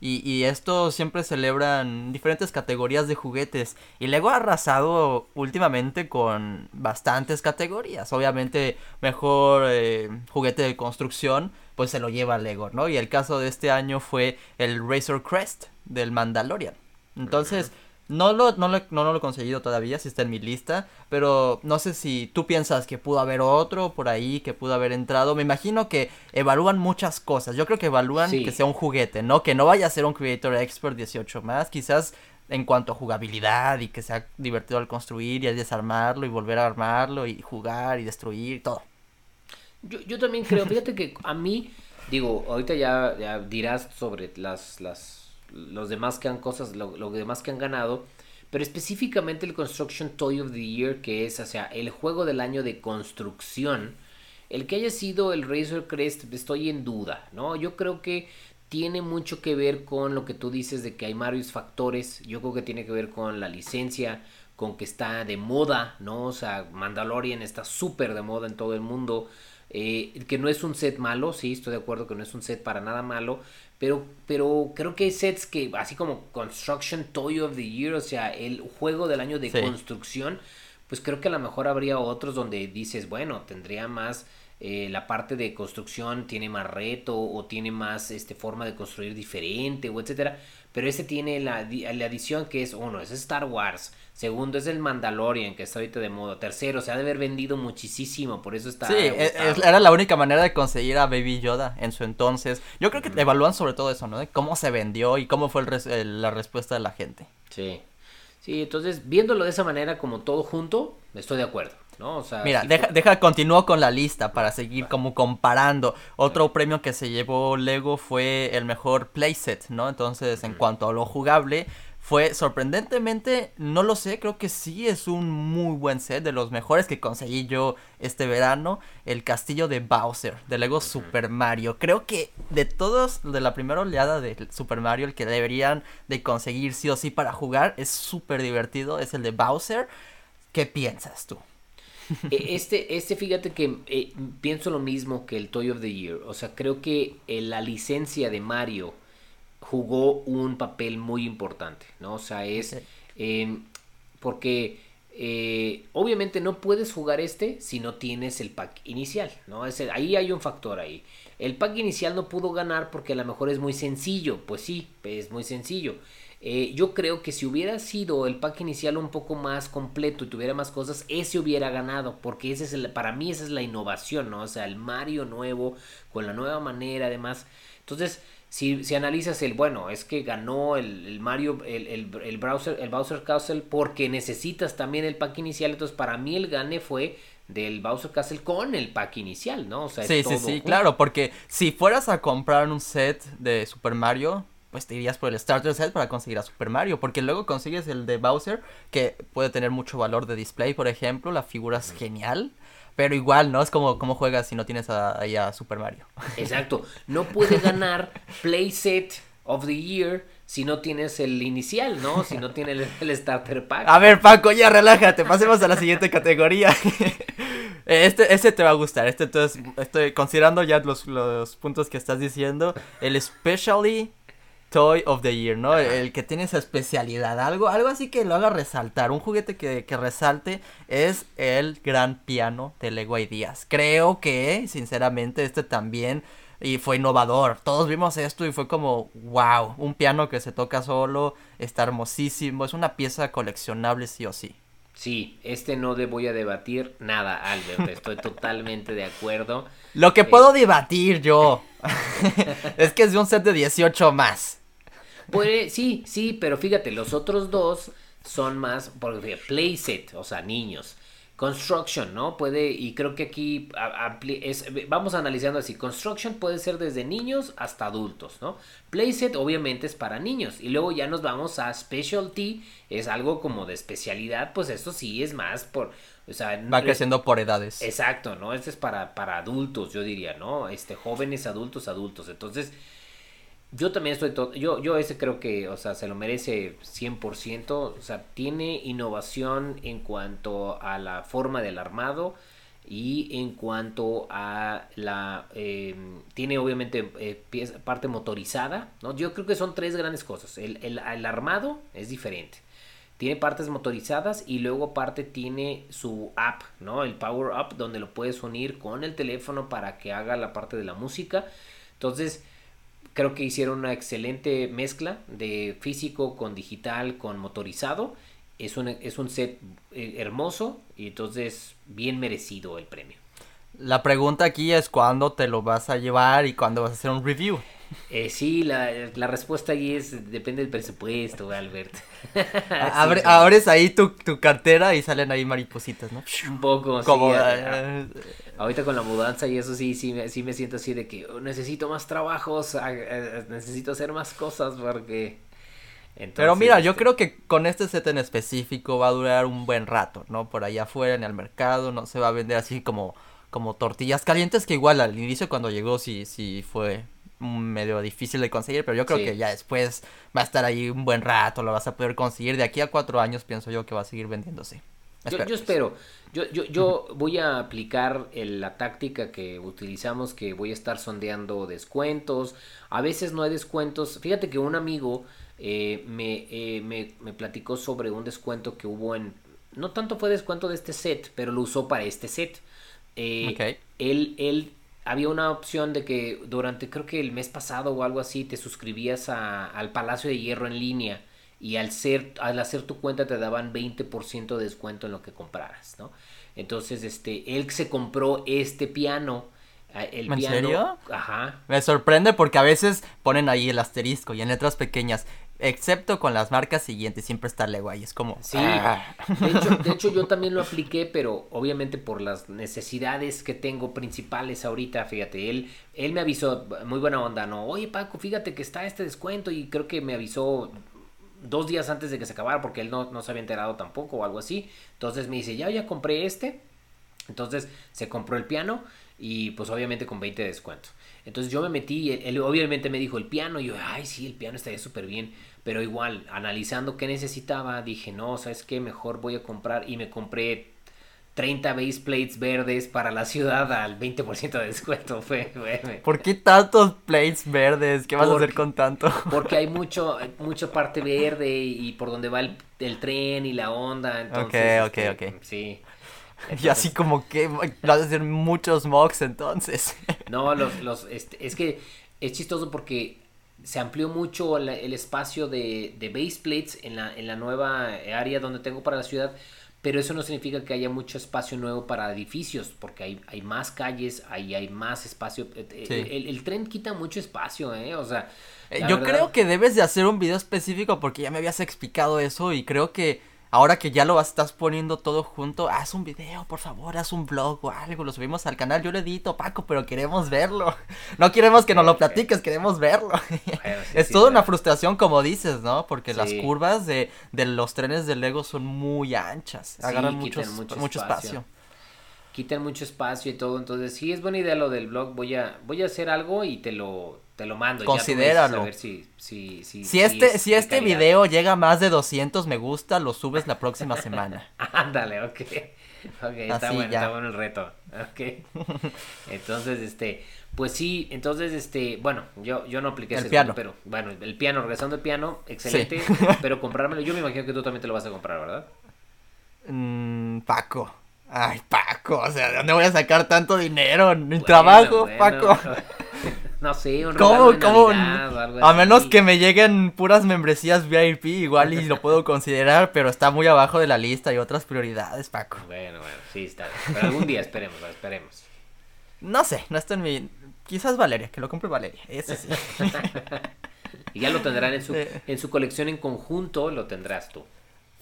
Speaker 1: Y, y estos siempre celebran diferentes categorías de juguetes. Y Lego ha arrasado últimamente con bastantes categorías. Obviamente, mejor eh, juguete de construcción, pues se lo lleva Lego, ¿no? Y el caso de este año fue el Razor Crest del Mandalorian. Entonces, no lo, no, lo, no lo he conseguido todavía, si está en mi lista, pero no sé si tú piensas que pudo haber otro por ahí, que pudo haber entrado. Me imagino que evalúan muchas cosas. Yo creo que evalúan
Speaker 2: Sí.
Speaker 1: que sea un juguete, ¿no? Que no vaya a ser un Creator Expert 18 más, quizás en cuanto a jugabilidad y que sea divertido al construir y al desarmarlo y volver a armarlo y jugar y destruir, todo.
Speaker 2: Yo, yo también creo, fíjate que a mí, digo, ahorita ya, ya dirás sobre las, las, los demás que han cosas, lo, demás que han ganado, pero específicamente el Construction Toy of the Year, que es, o sea, el juego del año de construcción, el que haya sido el Razor Crest, estoy en duda, ¿no? Yo creo que tiene mucho que ver con lo que tú dices de que hay varios factores, yo creo que tiene que ver con la licencia, con que está de moda, ¿no? O sea, Mandalorian está súper de moda en todo el mundo. Eh, que no es un set malo, sí, estoy de acuerdo que no es un set para nada malo, pero, pero creo que hay sets que, así como Construction Toy of the Year, o sea, el juego del año de
Speaker 1: Sí.
Speaker 2: construcción, pues creo que a lo mejor habría otros donde dices, bueno, tendría más eh, la parte de construcción, tiene más reto o tiene más este, forma de construir diferente o etcétera. Pero este tiene la, la adición que es, uno, es Star Wars. Segundo, es el Mandalorian, que está ahorita de moda. Tercero, se ha de haber vendido muchísimo, por eso está.
Speaker 1: Sí, e- es- era la única manera de conseguir a Baby Yoda en su entonces. Yo creo que evalúan sobre todo eso, ¿no? De cómo se vendió y cómo fue el res- el- la respuesta de la gente.
Speaker 2: Sí. Sí, entonces, viéndolo de esa manera, como todo junto, estoy de acuerdo, ¿no? O sea,
Speaker 1: Mira, deja, deja, continúo con la lista para seguir como comparando. Otro premio que se llevó Lego fue el mejor playset, ¿no? Entonces, en cuanto a lo jugable, fue sorprendentemente, no lo sé, creo que sí es un muy buen set, de los mejores que conseguí yo este verano, el castillo de Bowser, de Lego Super Mario. Creo que de todos, de la primera oleada de Super Mario, el que deberían de conseguir sí o sí para jugar, es súper divertido, es el de Bowser. ¿Qué piensas tú?
Speaker 2: E- Este, este, fíjate que eh, pienso lo mismo que el Toy of the Year. O sea, creo que eh, la licencia de Mario jugó un papel muy importante, ¿no? O sea, es em, porque eh, obviamente no puedes jugar este si no tienes el pack inicial, ¿no? Es ahí hay un factor ahí. El pack inicial no pudo ganar porque a lo mejor es muy sencillo, pues sí, es muy sencillo. Eh, yo creo que si hubiera sido el pack inicial un poco más completo y tuviera más cosas, ese hubiera ganado, porque ese es el, para mí esa es la innovación, ¿no? O sea, el Mario nuevo, con la nueva manera, además. Entonces, si, si analizas el, bueno, es que ganó el, Mario, el, el, browser, el Bowser Castle, porque necesitas también el pack inicial, entonces para mí el gane fue del Bowser Castle con el pack inicial, ¿no? O
Speaker 1: sea, sí, sí, sí, claro, porque si fueras a comprar un set de Super Mario, pues te irías por el starter set para conseguir a Super Mario, porque luego consigues el de Bowser, que puede tener mucho valor de display, por ejemplo, la figura es genial, pero igual, ¿no? Es como cómo juegas si no tienes ahí a, Super Mario.
Speaker 2: Exacto, no puede ganar Playset of the Year si no tienes el inicial, ¿no? Si no tienes el, starter pack.
Speaker 1: A ver, Paco, ya relájate, pasemos a la siguiente categoría. Este, este te va a gustar, este entonces, estoy considerando ya los, los puntos que estás diciendo. El Specially Toy of the Year, ¿no? El, que tiene esa especialidad, algo, algo así que lo haga resaltar, un juguete que, que resalte es el gran piano de Lego Ideas. Creo que, sinceramente, este también y fue innovador. Todos vimos esto y fue como, wow, un piano que se toca solo, está hermosísimo, es una pieza coleccionable sí o sí.
Speaker 2: Sí, este no le voy a debatir nada, Albert, estoy totalmente de acuerdo.
Speaker 1: Lo que puedo eh, debatir yo es que es de un set de 18 más.
Speaker 2: Puede, sí, sí, pero fíjate, los otros dos son más, por playset, o sea, niños. Construction, ¿no? Puede, y creo que aquí es, vamos analizando así, construction puede ser desde niños hasta adultos, ¿no? Playset obviamente es para niños y luego ya nos vamos a specialty, es algo como de especialidad, pues esto sí es más por, o sea,
Speaker 1: va creciendo por edades.
Speaker 2: Exacto, ¿no? Este es para, para adultos, yo diría, ¿no? Este, jóvenes, adultos, adultos. Entonces, yo también estoy todo, yo, yo ese creo que, o sea, se lo merece 100%, o sea, tiene innovación en cuanto a la forma del armado y en cuanto a la, em, tiene obviamente eh, parte motorizada, ¿no? Yo creo que son tres grandes cosas, el, el, el, armado es diferente, tiene partes motorizadas y luego aparte tiene su app, ¿no? El Power Up, donde lo puedes unir con el teléfono para que haga la parte de la música, entonces, Creo que hicieron una excelente mezcla de físico con digital, con motorizado. Es un, es un set eh, hermoso y entonces bien merecido el premio.
Speaker 1: La pregunta aquí es cuándo te lo vas a llevar y cuándo vas a hacer un review.
Speaker 2: Eh, sí, la, la, respuesta ahí es, depende del presupuesto, Albert.
Speaker 1: Abre, abres ahí tu, tu, cartera y salen ahí maripositas, ¿no?
Speaker 2: Un poco, Como, sí. Eh, ahorita con la mudanza y eso sí, sí, sí me siento así de que oh, necesito más trabajos, eh, necesito hacer más cosas porque...
Speaker 1: Pero mira, yo este creo que con este set en específico va a durar un buen rato, ¿no? Por allá afuera en el mercado, no se va a vender así como, como tortillas calientes, que igual al inicio cuando llegó sí, sí fue medio difícil de conseguir, pero yo creo que ya después va a estar ahí un buen rato, lo vas a poder conseguir. De aquí a cuatro años pienso yo que va a seguir vendiéndose.
Speaker 2: Yo, yo, espero. Yo, yo, yo voy a aplicar la táctica que utilizamos, que voy a estar sondeando descuentos. A veces no hay descuentos. Fíjate que un amigo eh, me, eh, me, me, platicó sobre un descuento que hubo en... No tanto fue descuento de este set, pero lo usó para este set. Eh, él, él había una opción de que durante creo que el mes pasado o algo así te suscribías a, al Palacio de Hierro en línea y al, ser, al hacer tu cuenta te daban 20% de descuento en lo que compraras, ¿no? Entonces, este, él se compró este piano. El
Speaker 1: ¿En serio? Ajá. Me sorprende porque a veces ponen ahí el asterisco y en letras pequeñas Excepto con las marcas siguientes, siempre está Lego ahí, es como...
Speaker 2: Sí, ah. de, hecho, yo también lo apliqué, pero obviamente por las necesidades que tengo principales ahorita, fíjate, él, él me avisó, muy buena onda, ¿no? Oye Paco, fíjate que está este descuento y creo que me avisó dos días antes de que se acabara porque él no, no se había enterado tampoco o algo así. Entonces me dice, ya, ya compré este. Entonces se compró el piano y pues obviamente con 20 de descuento. Entonces yo me metí, él, obviamente me dijo el piano, y yo, ay, sí, el piano estaría súper bien, pero igual, analizando qué necesitaba, dije, no, ¿sabes qué? Mejor voy a comprar, y me compré 30 base plates verdes para la ciudad al 20% de descuento. Fue,
Speaker 1: ¿Por qué tantos plates verdes? ¿Qué vas a hacer con tanto?
Speaker 2: Porque hay mucho, mucha parte verde y por donde va el, tren y la onda. Entonces,
Speaker 1: ok, ok, este, ok. Sí. y así como que vas a hacer muchos mocks entonces.
Speaker 2: no, los, los, este, es que es chistoso porque se amplió mucho el, espacio de, de base plates en la, en la nueva área donde tengo para la ciudad pero eso no significa que haya mucho espacio nuevo para edificios, porque hay, hay más calles, ahí hay más espacio. Eh, eh, el, tren quita mucho espacio, ¿eh? O sea...
Speaker 1: Eh, yo creo que debes de hacer un video específico porque ya me habías explicado eso y creo que ahora que ya lo estás poniendo todo junto, haz un video, por favor, haz un blog o algo, lo subimos al canal, yo lo edito, Paco, pero queremos verlo. No queremos que nos lo platiques, queremos verlo. es toda una frustración, como dices, ¿no? Porque las curvas de, de, los trenes de Lego son muy anchas, agarran mucho, mucho, espacio.
Speaker 2: Quitan mucho espacio y todo, entonces sí es buena idea lo del blog, voy a, voy a hacer algo y te lo, te lo mando.
Speaker 1: Considéralo.
Speaker 2: a ver si, si,
Speaker 1: si, si este, si este video llega a más de 200 me gusta, lo subes la próxima semana.
Speaker 2: Ándale, ok. Ok, está bueno, está bueno el reto. Ok. Entonces, este, pues sí, entonces, este, bueno, yo, yo no apliqué
Speaker 1: el ese piano.
Speaker 2: pero bueno, el piano, regresando al piano, excelente, pero comprármelo, yo me imagino que tú también te lo vas a comprar, ¿verdad?
Speaker 1: Mm, Paco. Ay, Paco, o sea, ¿de dónde voy a sacar tanto dinero? Mi trabajo, Paco.
Speaker 2: No sé, un ¿Cómo, cómo?
Speaker 1: a menos que me lleguen puras membresías VIP, igual y lo puedo considerar, pero está muy abajo de la lista y otras prioridades, Paco.
Speaker 2: Bueno, bueno, sí, está Pero algún día esperemos, esperemos.
Speaker 1: No sé, no está en mi... Quizás Valeria, que lo compre Valeria, ese sí.
Speaker 2: y ya lo tendrán en su, en su colección en conjunto, lo tendrás tú.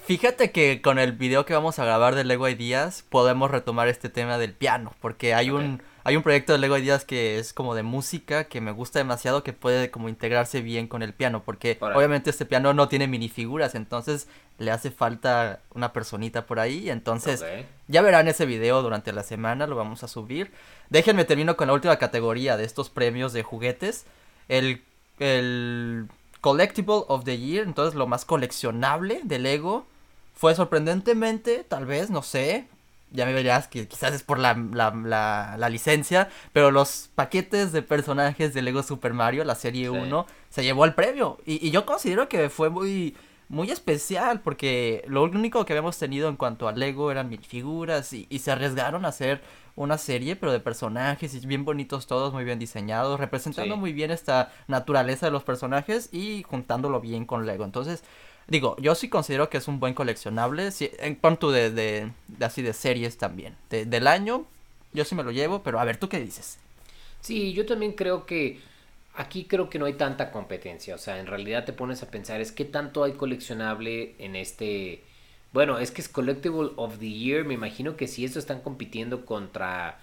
Speaker 1: Fíjate que con el video que vamos a grabar de Lego Ideas podemos retomar este tema del piano, porque hay un hay un proyecto de Lego Ideas que es como de música que me gusta demasiado que puede como integrarse bien con el piano, porque obviamente este piano no tiene minifiguras, entonces le hace falta una personita por ahí, entonces ya verán ese video durante la semana, lo vamos a subir. Déjenme termino con la última categoría de estos premios de juguetes, el el Collectible of the Year, entonces lo más coleccionable de Lego fue sorprendentemente, tal vez, no sé, ya me verás que quizás es por la, la, la, licencia, pero los paquetes de personajes de Lego Super Mario, la serie 1, se llevó el premio. Y, y, yo considero que fue muy, muy especial, porque lo único que habíamos tenido en cuanto a Lego eran mil figuras y, y se arriesgaron a hacer una serie, pero de personajes y bien bonitos todos, muy bien diseñados, representando muy bien esta naturaleza de los personajes y juntándolo bien con Lego. Entonces, Digo, yo sí considero que es un buen coleccionable. en cuanto de, de, así de series también. del año, yo sí me lo llevo, pero a ver, ¿tú qué dices?
Speaker 2: Sí, yo también creo que aquí creo que no hay tanta competencia. O sea, en realidad te pones a pensar, es que tanto hay coleccionable en este. Bueno, es que es Collectible of the Year. Me imagino que si eso están compitiendo contra.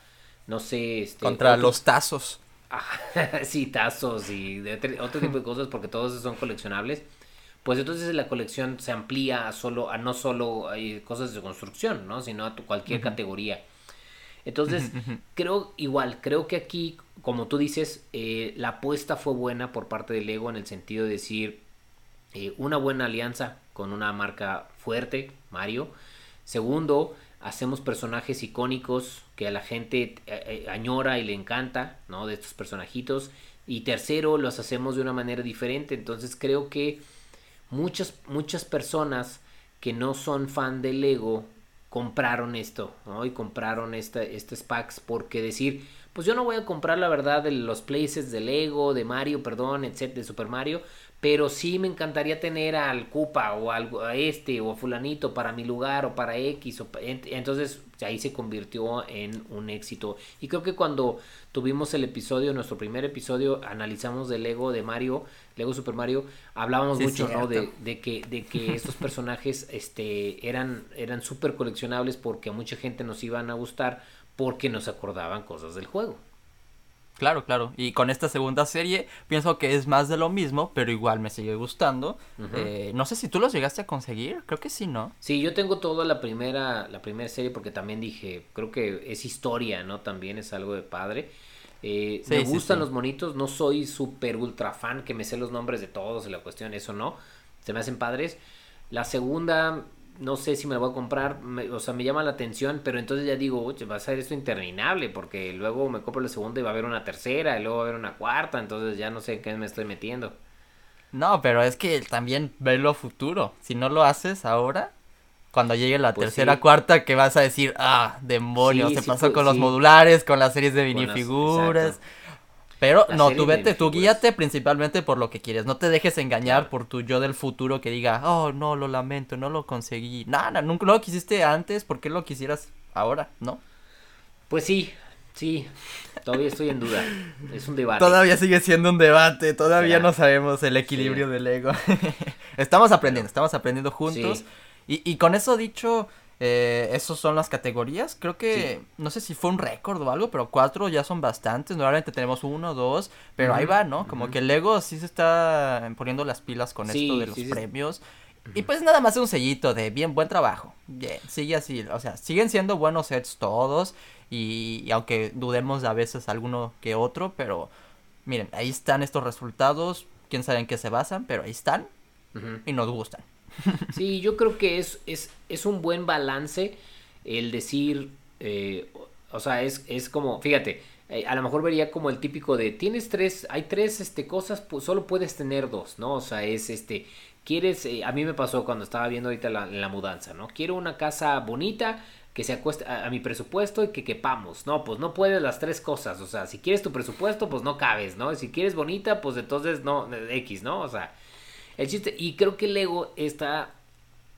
Speaker 2: No sé. Este,
Speaker 1: contra los tazos.
Speaker 2: sí, tazos y otro tipo de cosas, porque todos son coleccionables pues entonces la colección se amplía a solo a no solo hay cosas de construcción, ¿no? sino a cualquier categoría. Entonces, creo igual, creo que aquí, como tú dices, eh, la apuesta fue buena por parte de Lego en el sentido de decir eh, una buena alianza con una marca fuerte, Mario. Segundo, hacemos personajes icónicos que a la gente eh, añora y le encanta, ¿no? De estos personajitos. Y tercero, los hacemos de una manera diferente. Entonces creo que muchas, muchas personas que no son fan de Lego compraron esto. Y compraron esta, estos packs porque decir, pues yo no voy a comprar la verdad de los places de Lego, de Mario, perdón, etcétera, de Super Mario, pero sí me encantaría tener al Cupa o al, a este o a fulanito para mi lugar o para X. O, entonces ahí se convirtió en un éxito. Y creo que cuando tuvimos el episodio, nuestro primer episodio, analizamos de Lego de Mario, Lego Super Mario, hablábamos mucho ¿no? de, de, que, de que estos personajes este, eran, eran súper coleccionables porque a mucha gente nos iban a gustar porque nos acordaban cosas del juego.
Speaker 1: Claro, claro. Y con esta segunda serie pienso que es más de lo mismo, pero igual me sigue gustando. Eh, no sé si tú los llegaste a conseguir, creo que sí, ¿no?
Speaker 2: Sí, yo tengo toda la primera, la primera serie porque también dije, creo que es historia, ¿no? También es algo de padre. Eh, me gustan los monitos, no soy súper ultra fan que me sé los nombres de todos y la cuestión, eso no. Se me hacen padres. La segunda, no sé si me lo voy a comprar, o sea, me llama la atención, pero entonces ya digo, oye, va a ser esto interminable, porque luego me compro la segunda y va a haber una tercera, y luego va a haber una cuarta, entonces ya no sé en qué me estoy metiendo.
Speaker 1: No, pero es que también verlo futuro. Si no lo haces ahora, cuando llegue la pues tercera, cuarta, que vas a decir, ah, demonios, se pasó con los modulares, con las series de minifiguras. Pero no, tú vete, tú guíate principalmente por lo que quieres. No te dejes engañar por tu yo del futuro que diga, oh, no, lo lamento, no lo conseguí. Nada, nunca lo quisiste antes, ¿por qué lo quisieras ahora? ¿No?
Speaker 2: Pues sí, sí, todavía estoy en duda. Es un debate.
Speaker 1: Todavía sigue siendo un debate, todavía no sabemos el equilibrio del ego. estamos aprendiendo, estamos aprendiendo juntos. Y, y con eso dicho, eh, esos son las categorías. Creo que, no sé si fue un récord o algo, pero cuatro ya son bastantes. Normalmente tenemos uno, dos, pero ahí va, ¿no? Como que el Lego sí se está poniendo las pilas con esto de los premios. Y pues nada más un sellito de bien, buen trabajo. Bien, sigue así. O sea, siguen siendo buenos sets todos. Y, aunque dudemos a veces alguno que otro, pero miren, ahí están estos resultados. Quién sabe en qué se basan, pero ahí están. Y nos gustan.
Speaker 2: Sí, yo creo que es, es, es un buen balance el decir, eh, o sea, es, es como, fíjate, eh, a lo mejor vería como el típico de, tienes tres, hay tres este, cosas, pues solo puedes tener dos, ¿no? O sea, es este, quieres, eh, a mí me pasó cuando estaba viendo ahorita la, la mudanza, ¿no? Quiero una casa bonita, que se acueste a, mi presupuesto y que quepamos. No, pues no puedes las tres cosas. O sea, si quieres tu presupuesto, pues no cabes, ¿no? Si quieres bonita, pues entonces no, X, ¿no? O sea, el chiste, y creo que el ego está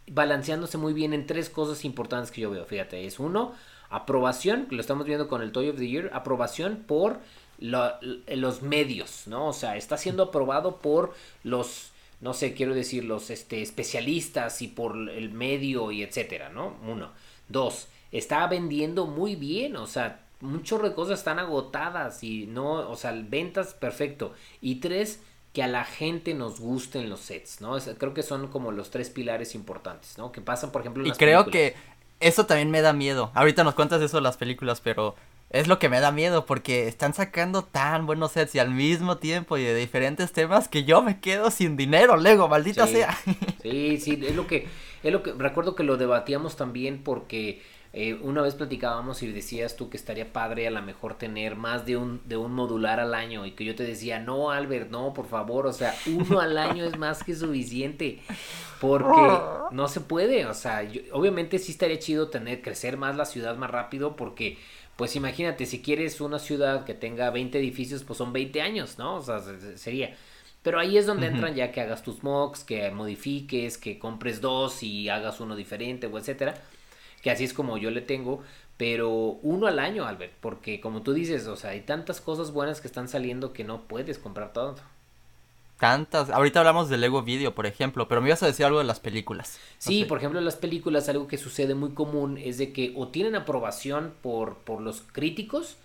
Speaker 2: balanceándose muy bien en tres cosas importantes que yo veo. Fíjate, es uno, aprobación, lo estamos viendo con el Toy of the Year, aprobación por los medios, ¿no? O sea, está siendo aprobado por los, no sé, quiero decir, los este, especialistas y por el medio y etcétera, ¿no? Uno. Dos, está vendiendo muy bien, o sea, muchas de cosas están agotadas y no, o sea, ventas perfecto. Y tres, que a la gente nos gusten los sets, ¿no? creo que son como los tres pilares importantes, ¿no? Que pasan, por ejemplo,
Speaker 1: en Y creo que eso también me da miedo. Ahorita nos cuentas eso de las películas, pero es lo que me da miedo porque están sacando tan buenos sets y al mismo tiempo y de diferentes temas que yo me quedo sin dinero, Lego, maldita sea.
Speaker 2: Sí, sí, es lo que es lo que recuerdo que lo debatíamos también porque eh, una vez platicábamos y decías tú que estaría padre a lo mejor tener más de un, de un modular al año y que yo te decía, no, Albert, no, por favor, o sea, uno al año es más que suficiente porque no se puede, o sea, obviamente sí estaría chido tener, crecer más la ciudad más rápido porque... Pues imagínate, si quieres una ciudad que tenga 20 edificios, pues son 20 años, ¿no? O sea, sería. Pero ahí es donde entran ya que hagas tus mocks, que modifiques, que compres dos y hagas uno diferente o etcétera que así es como yo le tengo, pero uno al año, Albert, porque como tú dices, o sea, hay tantas cosas buenas que están saliendo que no puedes comprar todo.
Speaker 1: Tantas. Ahorita hablamos del Lego Video, por ejemplo, pero me ibas a decir algo de las películas.
Speaker 2: sí, por ejemplo, en las películas algo que sucede muy común es de que o tienen aprobación por, por los críticos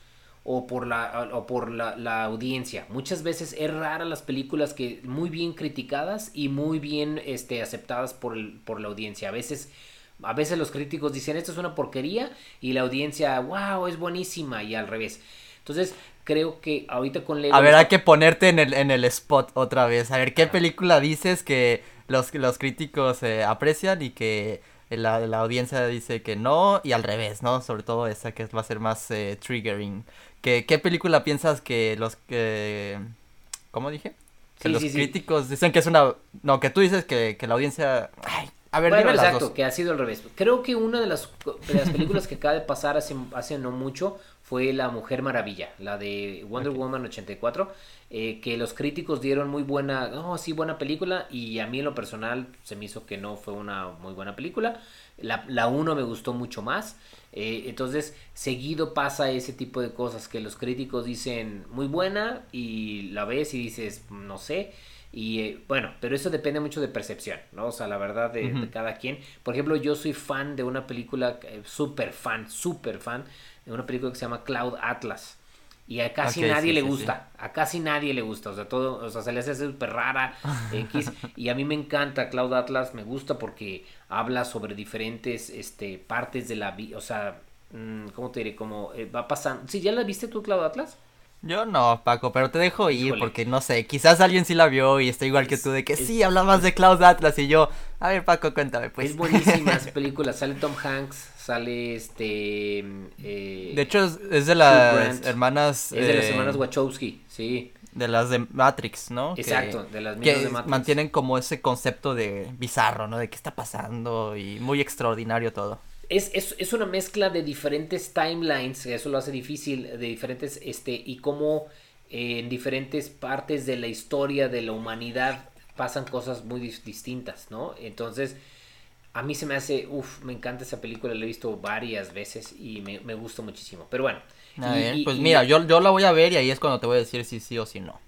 Speaker 2: o por la o por la, la, audiencia. Muchas veces es rara las películas que muy bien criticadas y muy bien este aceptadas por el, por la audiencia. A veces a veces los críticos dicen esto es una porquería y la audiencia, wow, es buenísima y al revés. Entonces, creo que ahorita con
Speaker 1: Lego... A ver, hay que ponerte en el, en el spot otra vez. A ver, ¿qué película dices que los, los críticos eh, aprecian y que la, la, audiencia dice que no y al revés, ¿no? Sobre todo esa que va a ser más eh, triggering. ¿Qué, ¿Qué película piensas que los... que ¿Cómo dije? Que los críticos dicen que es una... No, que tú dices que, que la audiencia... Ay,
Speaker 2: a ver, bueno, exacto, que ha sido al revés. Creo que una de las, las películas que acaba de pasar hace, hace no mucho fue La Mujer Maravilla, la de Wonder Woman 84, eh, que los críticos dieron muy buena, oh sí, buena película, y a mí en lo personal se me hizo que no fue una muy buena película. La, la uno me gustó mucho más. Eh, entonces, seguido pasa ese tipo de cosas que los críticos dicen muy buena y la ves y dices, no sé. Y eh, bueno, pero eso depende mucho de percepción, ¿no? O sea, la verdad de, cada quien. Por ejemplo, yo soy fan de una película, eh, súper fan, súper fan, de una película que se llama Cloud Atlas. Y a casi nadie le gusta, a casi nadie le gusta, o sea, todo, o sea, se le hace súper rara, X, y a mí me encanta Cloud Atlas, me gusta porque habla sobre diferentes, este, partes de la vida, o sea, mm, ¿cómo te diré? Como eh, va pasando, ¿sí, ya la viste tú Cloud Atlas?
Speaker 1: Yo no, Paco, pero te dejo ir porque no sé, quizás alguien sí la vio y está igual que tú de que sí, hablabas de Klaus Atlas y yo, a ver Paco, cuéntame pues.
Speaker 2: Es buenísima esa película, sale Tom Hanks, sale este...
Speaker 1: Eh, de hecho es, de las hermanas...
Speaker 2: Es de las hermanas Wachowski, sí.
Speaker 1: De las de Matrix, ¿no?
Speaker 2: Exacto, de las mismas
Speaker 1: que
Speaker 2: de Matrix.
Speaker 1: mantienen como ese concepto de bizarro, ¿no? De qué está pasando y muy extraordinario todo
Speaker 2: es, es, es, una mezcla de diferentes timelines, eso lo hace difícil, de diferentes, este, y cómo eh, en diferentes partes de la historia de la humanidad pasan cosas muy distintas, ¿no? Entonces, a mí se me hace, uff, me encanta esa película, la he visto varias veces y me, me gusta muchísimo. Pero bueno.
Speaker 1: pues mira, yo, yo la voy a ver y ahí es cuando te voy a decir si sí o si no.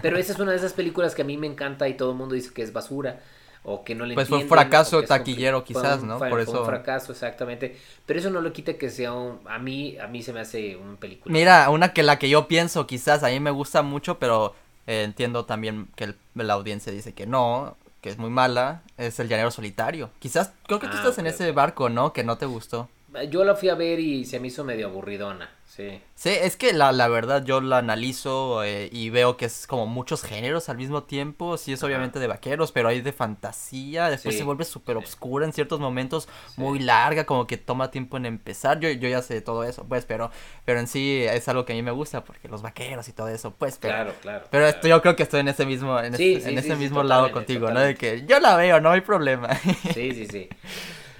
Speaker 2: Pero esa es una de esas películas que a mí me encanta y todo el mundo dice que es basura o que no le
Speaker 1: Pues fue un fracaso taquillero quizás, ¿no?
Speaker 2: Por eso. un fracaso, exactamente. Pero eso no lo quita que sea un... A mí, a mí se me hace un película.
Speaker 1: Mira, una que la que yo pienso quizás a mí me gusta mucho, pero eh, entiendo también que la audiencia dice que no, que es muy mala, es El Llanero Solitario. Quizás, creo que tú ah, estás en ese barco, ¿no? Que no te gustó.
Speaker 2: Yo la fui a ver y se me hizo medio aburridona. Sí.
Speaker 1: Sí, es que la, la verdad yo la analizo eh, y veo que es como muchos géneros al mismo tiempo. Sí, es obviamente de vaqueros, pero hay de fantasía. Después se vuelve súper obscura en ciertos momentos, muy larga, como que toma tiempo en empezar. Yo, yo ya sé todo eso, pues, pero, pero en sí es algo que a mí me gusta porque los vaqueros y todo eso, pues. Pero,
Speaker 2: claro, claro.
Speaker 1: Pero Esto, yo creo que estoy en ese mismo, en, ese, en ese mismo lado contigo, ¿no? De que yo la veo, no hay problema.
Speaker 2: Sí, sí, sí.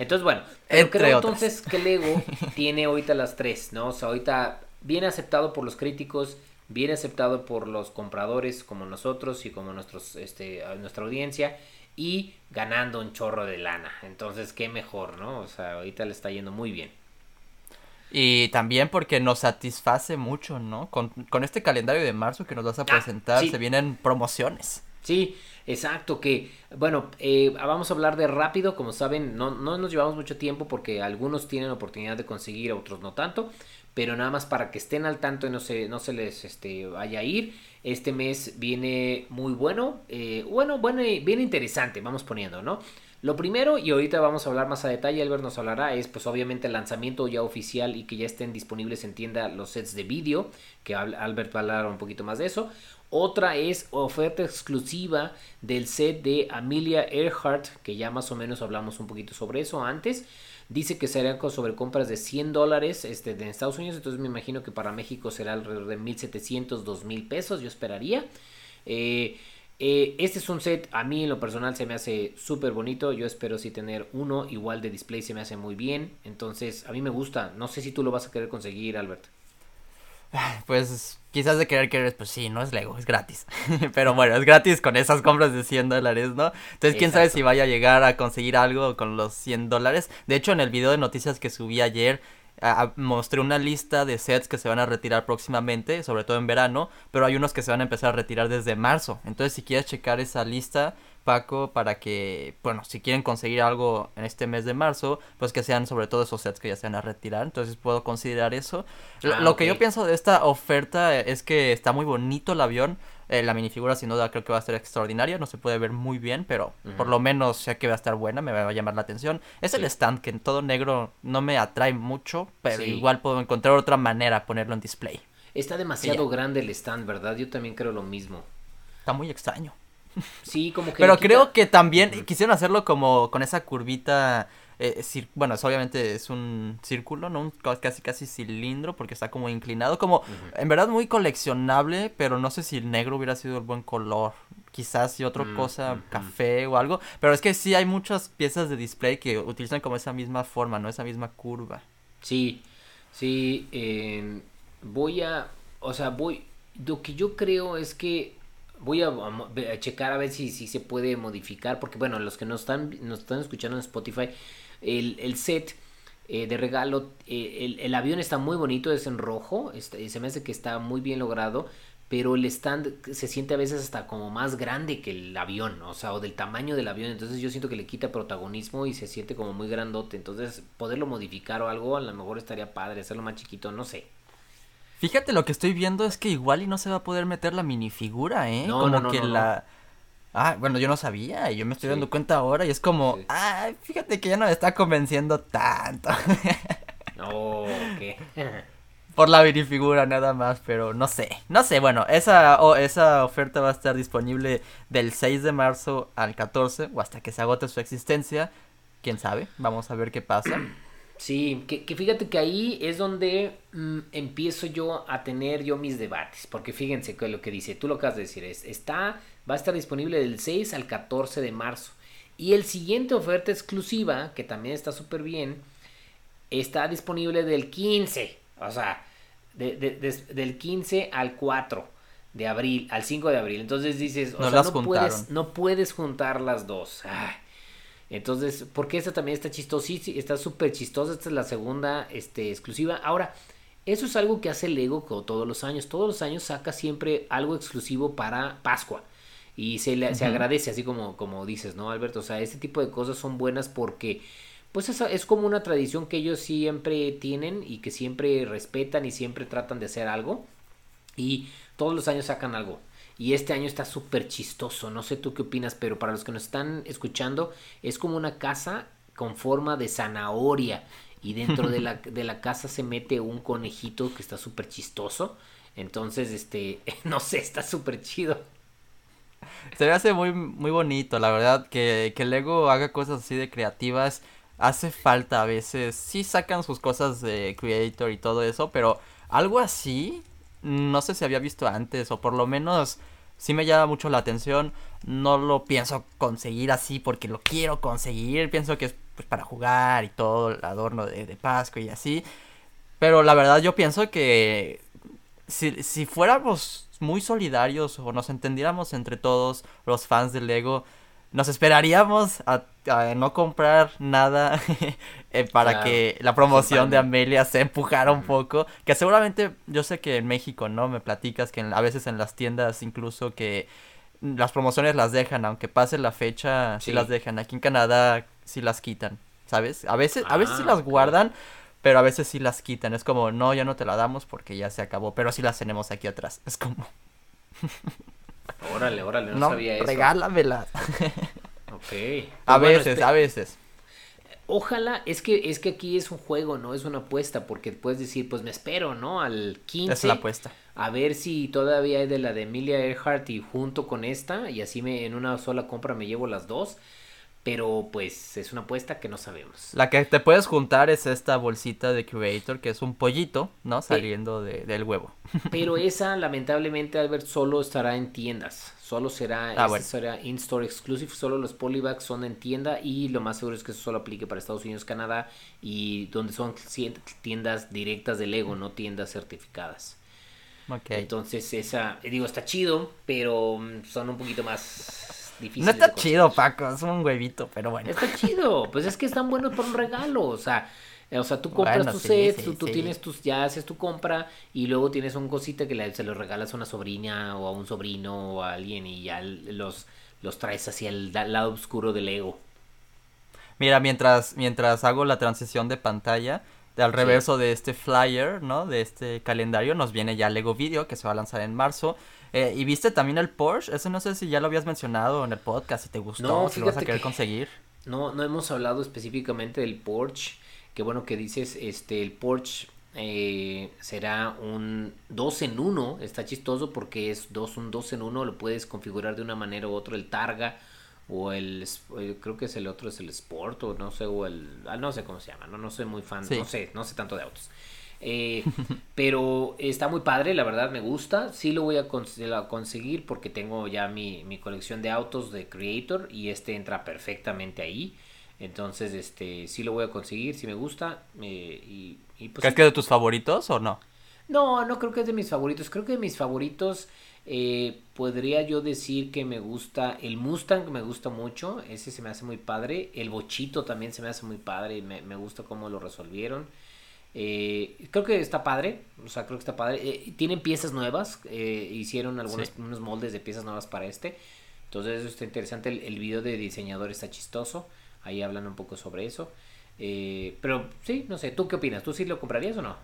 Speaker 2: Entonces, bueno, pero creo entonces que Lego tiene ahorita las tres, ¿no? O sea, ahorita bien aceptado por los críticos, bien aceptado por los compradores como nosotros y como nuestros, este, nuestra audiencia y ganando un chorro de lana. Entonces, qué mejor, ¿no? O sea, ahorita le está yendo muy bien.
Speaker 1: Y también porque nos satisface mucho, ¿no? Con, con este calendario de marzo que nos vas a ah, presentar, se vienen promociones.
Speaker 2: Sí, exacto, que bueno, eh, vamos a hablar de rápido, como saben, no, no nos llevamos mucho tiempo porque algunos tienen oportunidad de conseguir, otros no tanto, pero nada más para que estén al tanto y no se, no se les este, vaya a ir. Este mes viene muy bueno, eh, bueno, bueno, bien interesante, vamos poniendo, ¿no? Lo primero, y ahorita vamos a hablar más a detalle, Albert nos hablará, es pues obviamente el lanzamiento ya oficial y que ya estén disponibles en tienda los sets de vídeo, que Albert va a hablar un poquito más de eso. Otra es oferta exclusiva del set de Amelia Earhart, que ya más o menos hablamos un poquito sobre eso antes. Dice que serían sobre compras de 100 dólares este, en Estados Unidos, entonces me imagino que para México será alrededor de 1700, 2000 pesos, yo esperaría. Eh, eh, este es un set, a mí en lo personal se me hace súper bonito. Yo espero sí tener uno igual de display, se me hace muy bien. Entonces, a mí me gusta. No sé si tú lo vas a querer conseguir, Albert.
Speaker 1: Pues quizás de querer querer, pues sí, no es Lego, es gratis. Pero bueno, es gratis con esas compras de 100 dólares, ¿no? Entonces, quién sabe si vaya a llegar a conseguir algo con los 100 dólares. De hecho, en el video de noticias que subí ayer, mostré una lista de sets que se van a retirar próximamente, sobre todo en verano, pero hay unos que se van a empezar a retirar desde marzo. Entonces, si quieres checar esa lista, Paco, para que, bueno, si quieren conseguir algo en este mes de marzo, pues que sean sobre todo esos sets que ya se van a retirar. Entonces, puedo considerar eso. lo ah, que yo pienso de esta oferta es que está muy bonito el avión. Eh, la minifigura sin duda creo que va a ser extraordinaria, no se puede ver muy bien, pero por lo menos sé que va a estar buena, me va a llamar la atención. Es el stand que en todo negro no me atrae mucho, pero igual puedo encontrar otra manera ponerlo en display.
Speaker 2: Está demasiado grande el stand, ¿verdad? Yo también creo lo mismo.
Speaker 1: Está muy extraño.
Speaker 2: Sí, como que...
Speaker 1: Pero creo que también quisieron hacerlo como con esa curvita eh, bueno, es, obviamente es un círculo, ¿no? Un casi casi cilindro porque está como inclinado, como en verdad muy coleccionable, pero no sé si el negro hubiera sido el buen color. Quizás si otra mm, cosa, café o algo, pero es que sí hay muchas piezas de display que utilizan como esa misma forma, ¿no? Esa misma curva.
Speaker 2: Sí, sí, voy a, o sea, voy, lo que yo creo es que voy a, checar a ver si, si se puede modificar, porque bueno, los que nos están, están escuchando en Spotify, el, set eh, de regalo, eh, el, avión está muy bonito, es en rojo, se me hace que está muy bien logrado, pero el stand se siente a veces hasta como más grande que el avión, o sea, o del tamaño del avión, entonces yo siento que le quita protagonismo y se siente como muy grandote, entonces poderlo modificar o algo, a lo mejor estaría padre, hacerlo más chiquito, no sé.
Speaker 1: Fíjate, lo que estoy viendo es que igual y no se va a poder meter la minifigura, ¿eh? No, como que la... Ah, bueno, yo no sabía y yo me estoy dando cuenta ahora y es como, ah, fíjate que ya no me está convenciendo tanto.
Speaker 2: no, ¿qué?
Speaker 1: por la minifigura nada más, pero no sé, no sé, bueno, esa, esa oferta va a estar disponible del 6 de marzo al 14 o hasta que se agote su existencia, quién sabe, vamos a ver qué pasa.
Speaker 2: Sí, que, fíjate que ahí es donde mm, empiezo yo a tener yo mis debates, porque fíjense que lo que dice, tú lo acabas de decir, es, está, va a estar disponible del 6 al 14 de marzo. Y el siguiente oferta exclusiva, que también está súper bien, está disponible del 15, o sea, del 15 al 4 de abril, al 5 de abril. Entonces dices, o sea, no puedes, no puedes juntar las dos. Entonces, porque esta también está chistosa, sí, está súper chistosa, esta es la segunda este, exclusiva. Ahora, eso es algo que hace Lego todos los años. Todos los años saca siempre algo exclusivo para Pascua. Y se, le, se agradece, así como, como dices, ¿no, Alberto? O sea, este tipo de cosas son buenas porque pues es, es como una tradición que ellos siempre tienen y que siempre respetan y siempre tratan de hacer algo. Y todos los años sacan algo. Y este año está súper chistoso. No sé tú qué opinas, pero para los que nos están escuchando, es como una casa con forma de zanahoria. Y dentro de la, de la casa se mete un conejito que está súper chistoso. Entonces, este, no sé, está súper chido.
Speaker 1: Se me hace muy, muy bonito, la verdad, que, que Lego haga cosas así de creativas hace falta a veces. Sí sacan sus cosas de Creator y todo eso, pero algo así no sé si había visto antes o por lo menos sí me llama mucho la atención. No lo pienso conseguir así porque lo quiero conseguir. Pienso que es pues, para jugar y todo el adorno de, de Pascua y así. Pero la verdad yo pienso que si, si fuéramos muy solidarios o nos entendiéramos entre todos los fans de Lego, nos esperaríamos a, no comprar nada eh, para que la promoción de Amelia se empujara un poco. Que seguramente, yo sé que en México, ¿no? Me platicas que a veces en las tiendas incluso que las promociones las dejan, aunque pase la fecha, sí, las dejan. Aquí en Canadá sí las quitan, ¿sabes? A veces, a veces sí ah, las guardan, pero a veces sí las quitan. Es como, no, ya no te la damos porque ya se acabó, pero sí las tenemos aquí atrás. Es como...
Speaker 2: Órale, órale, no, sabía eso.
Speaker 1: Regálamela.
Speaker 2: ok.
Speaker 1: a pues veces, este, a veces.
Speaker 2: Ojalá, es que, es que aquí es un juego, no es una apuesta, porque puedes decir, pues me espero, ¿no? Al 15.
Speaker 1: Es la apuesta.
Speaker 2: A ver si todavía hay de la de Emilia Earhart y junto con esta, y así me en una sola compra me llevo las dos. Pero pues es una apuesta que no sabemos.
Speaker 1: La que te puedes juntar es esta bolsita de Curator, que es un pollito, ¿no? Saliendo de, del huevo.
Speaker 2: Pero esa, lamentablemente, Albert, solo estará en tiendas. Solo será, ah, será in-store exclusive. Solo los polybags son en tienda. Y lo más seguro es que eso solo aplique para Estados Unidos, Canadá. Y donde son tiendas directas de Lego, no tiendas certificadas. Entonces, esa, digo, está chido, pero mm, son un poquito más
Speaker 1: no está chido, Paco, es un huevito, pero bueno.
Speaker 2: Está chido, pues es que están buenos por un regalo, o sea, eh, o sea, tú compras tu set, tú, tienes tus, ya haces tu compra y luego tienes un cosita que se lo regalas a una sobrina o a un sobrino o a alguien y ya los, los traes hacia el lado oscuro del ego.
Speaker 1: Mira, mientras, mientras hago la transición de pantalla, de al reverso de este flyer, ¿no? De este calendario nos viene ya Lego Video que se va a lanzar en marzo. Eh, y viste también el Porsche, eso no sé si ya lo habías mencionado en el podcast, si te gustó, si lo vas a querer conseguir.
Speaker 2: No, no hemos hablado específicamente del Porsche. Qué bueno que dices, este, el Porsche eh, será un 2 en 1. Está chistoso porque es dos, un 2 en 1. Lo puedes configurar de una manera u otra. El Targa o el, eh, creo que es el otro, es el Sport o no sé, o el, ah, no sé cómo se llama. No, no soy muy fan, no sé, no sé tanto de autos. Eh, pero está muy padre, la verdad me gusta. Sí lo voy a, conseguir porque tengo ya mi, colección de autos de Creator y este entra perfectamente ahí. Entonces, este, sí lo voy a conseguir, si me gusta. Eh, y,
Speaker 1: pues, ¿Crees que es de tus favoritos o no?
Speaker 2: No, no creo que es de mis favoritos. Creo que de mis favoritos eh, podría yo decir que me gusta el Mustang, me gusta mucho. Ese se me hace muy padre. El Bochito también se me hace muy padre. Me, me gusta cómo lo resolvieron. Eh, creo que está padre, o sea, creo que está padre. Eh, tienen piezas nuevas, eh, hicieron algunos unos moldes de piezas nuevas para este. Entonces eso está interesante. El, video de diseñador está chistoso. Ahí hablan un poco sobre eso. pero sí, no sé, ¿tú qué opinas? ¿Tú sí lo comprarías o no?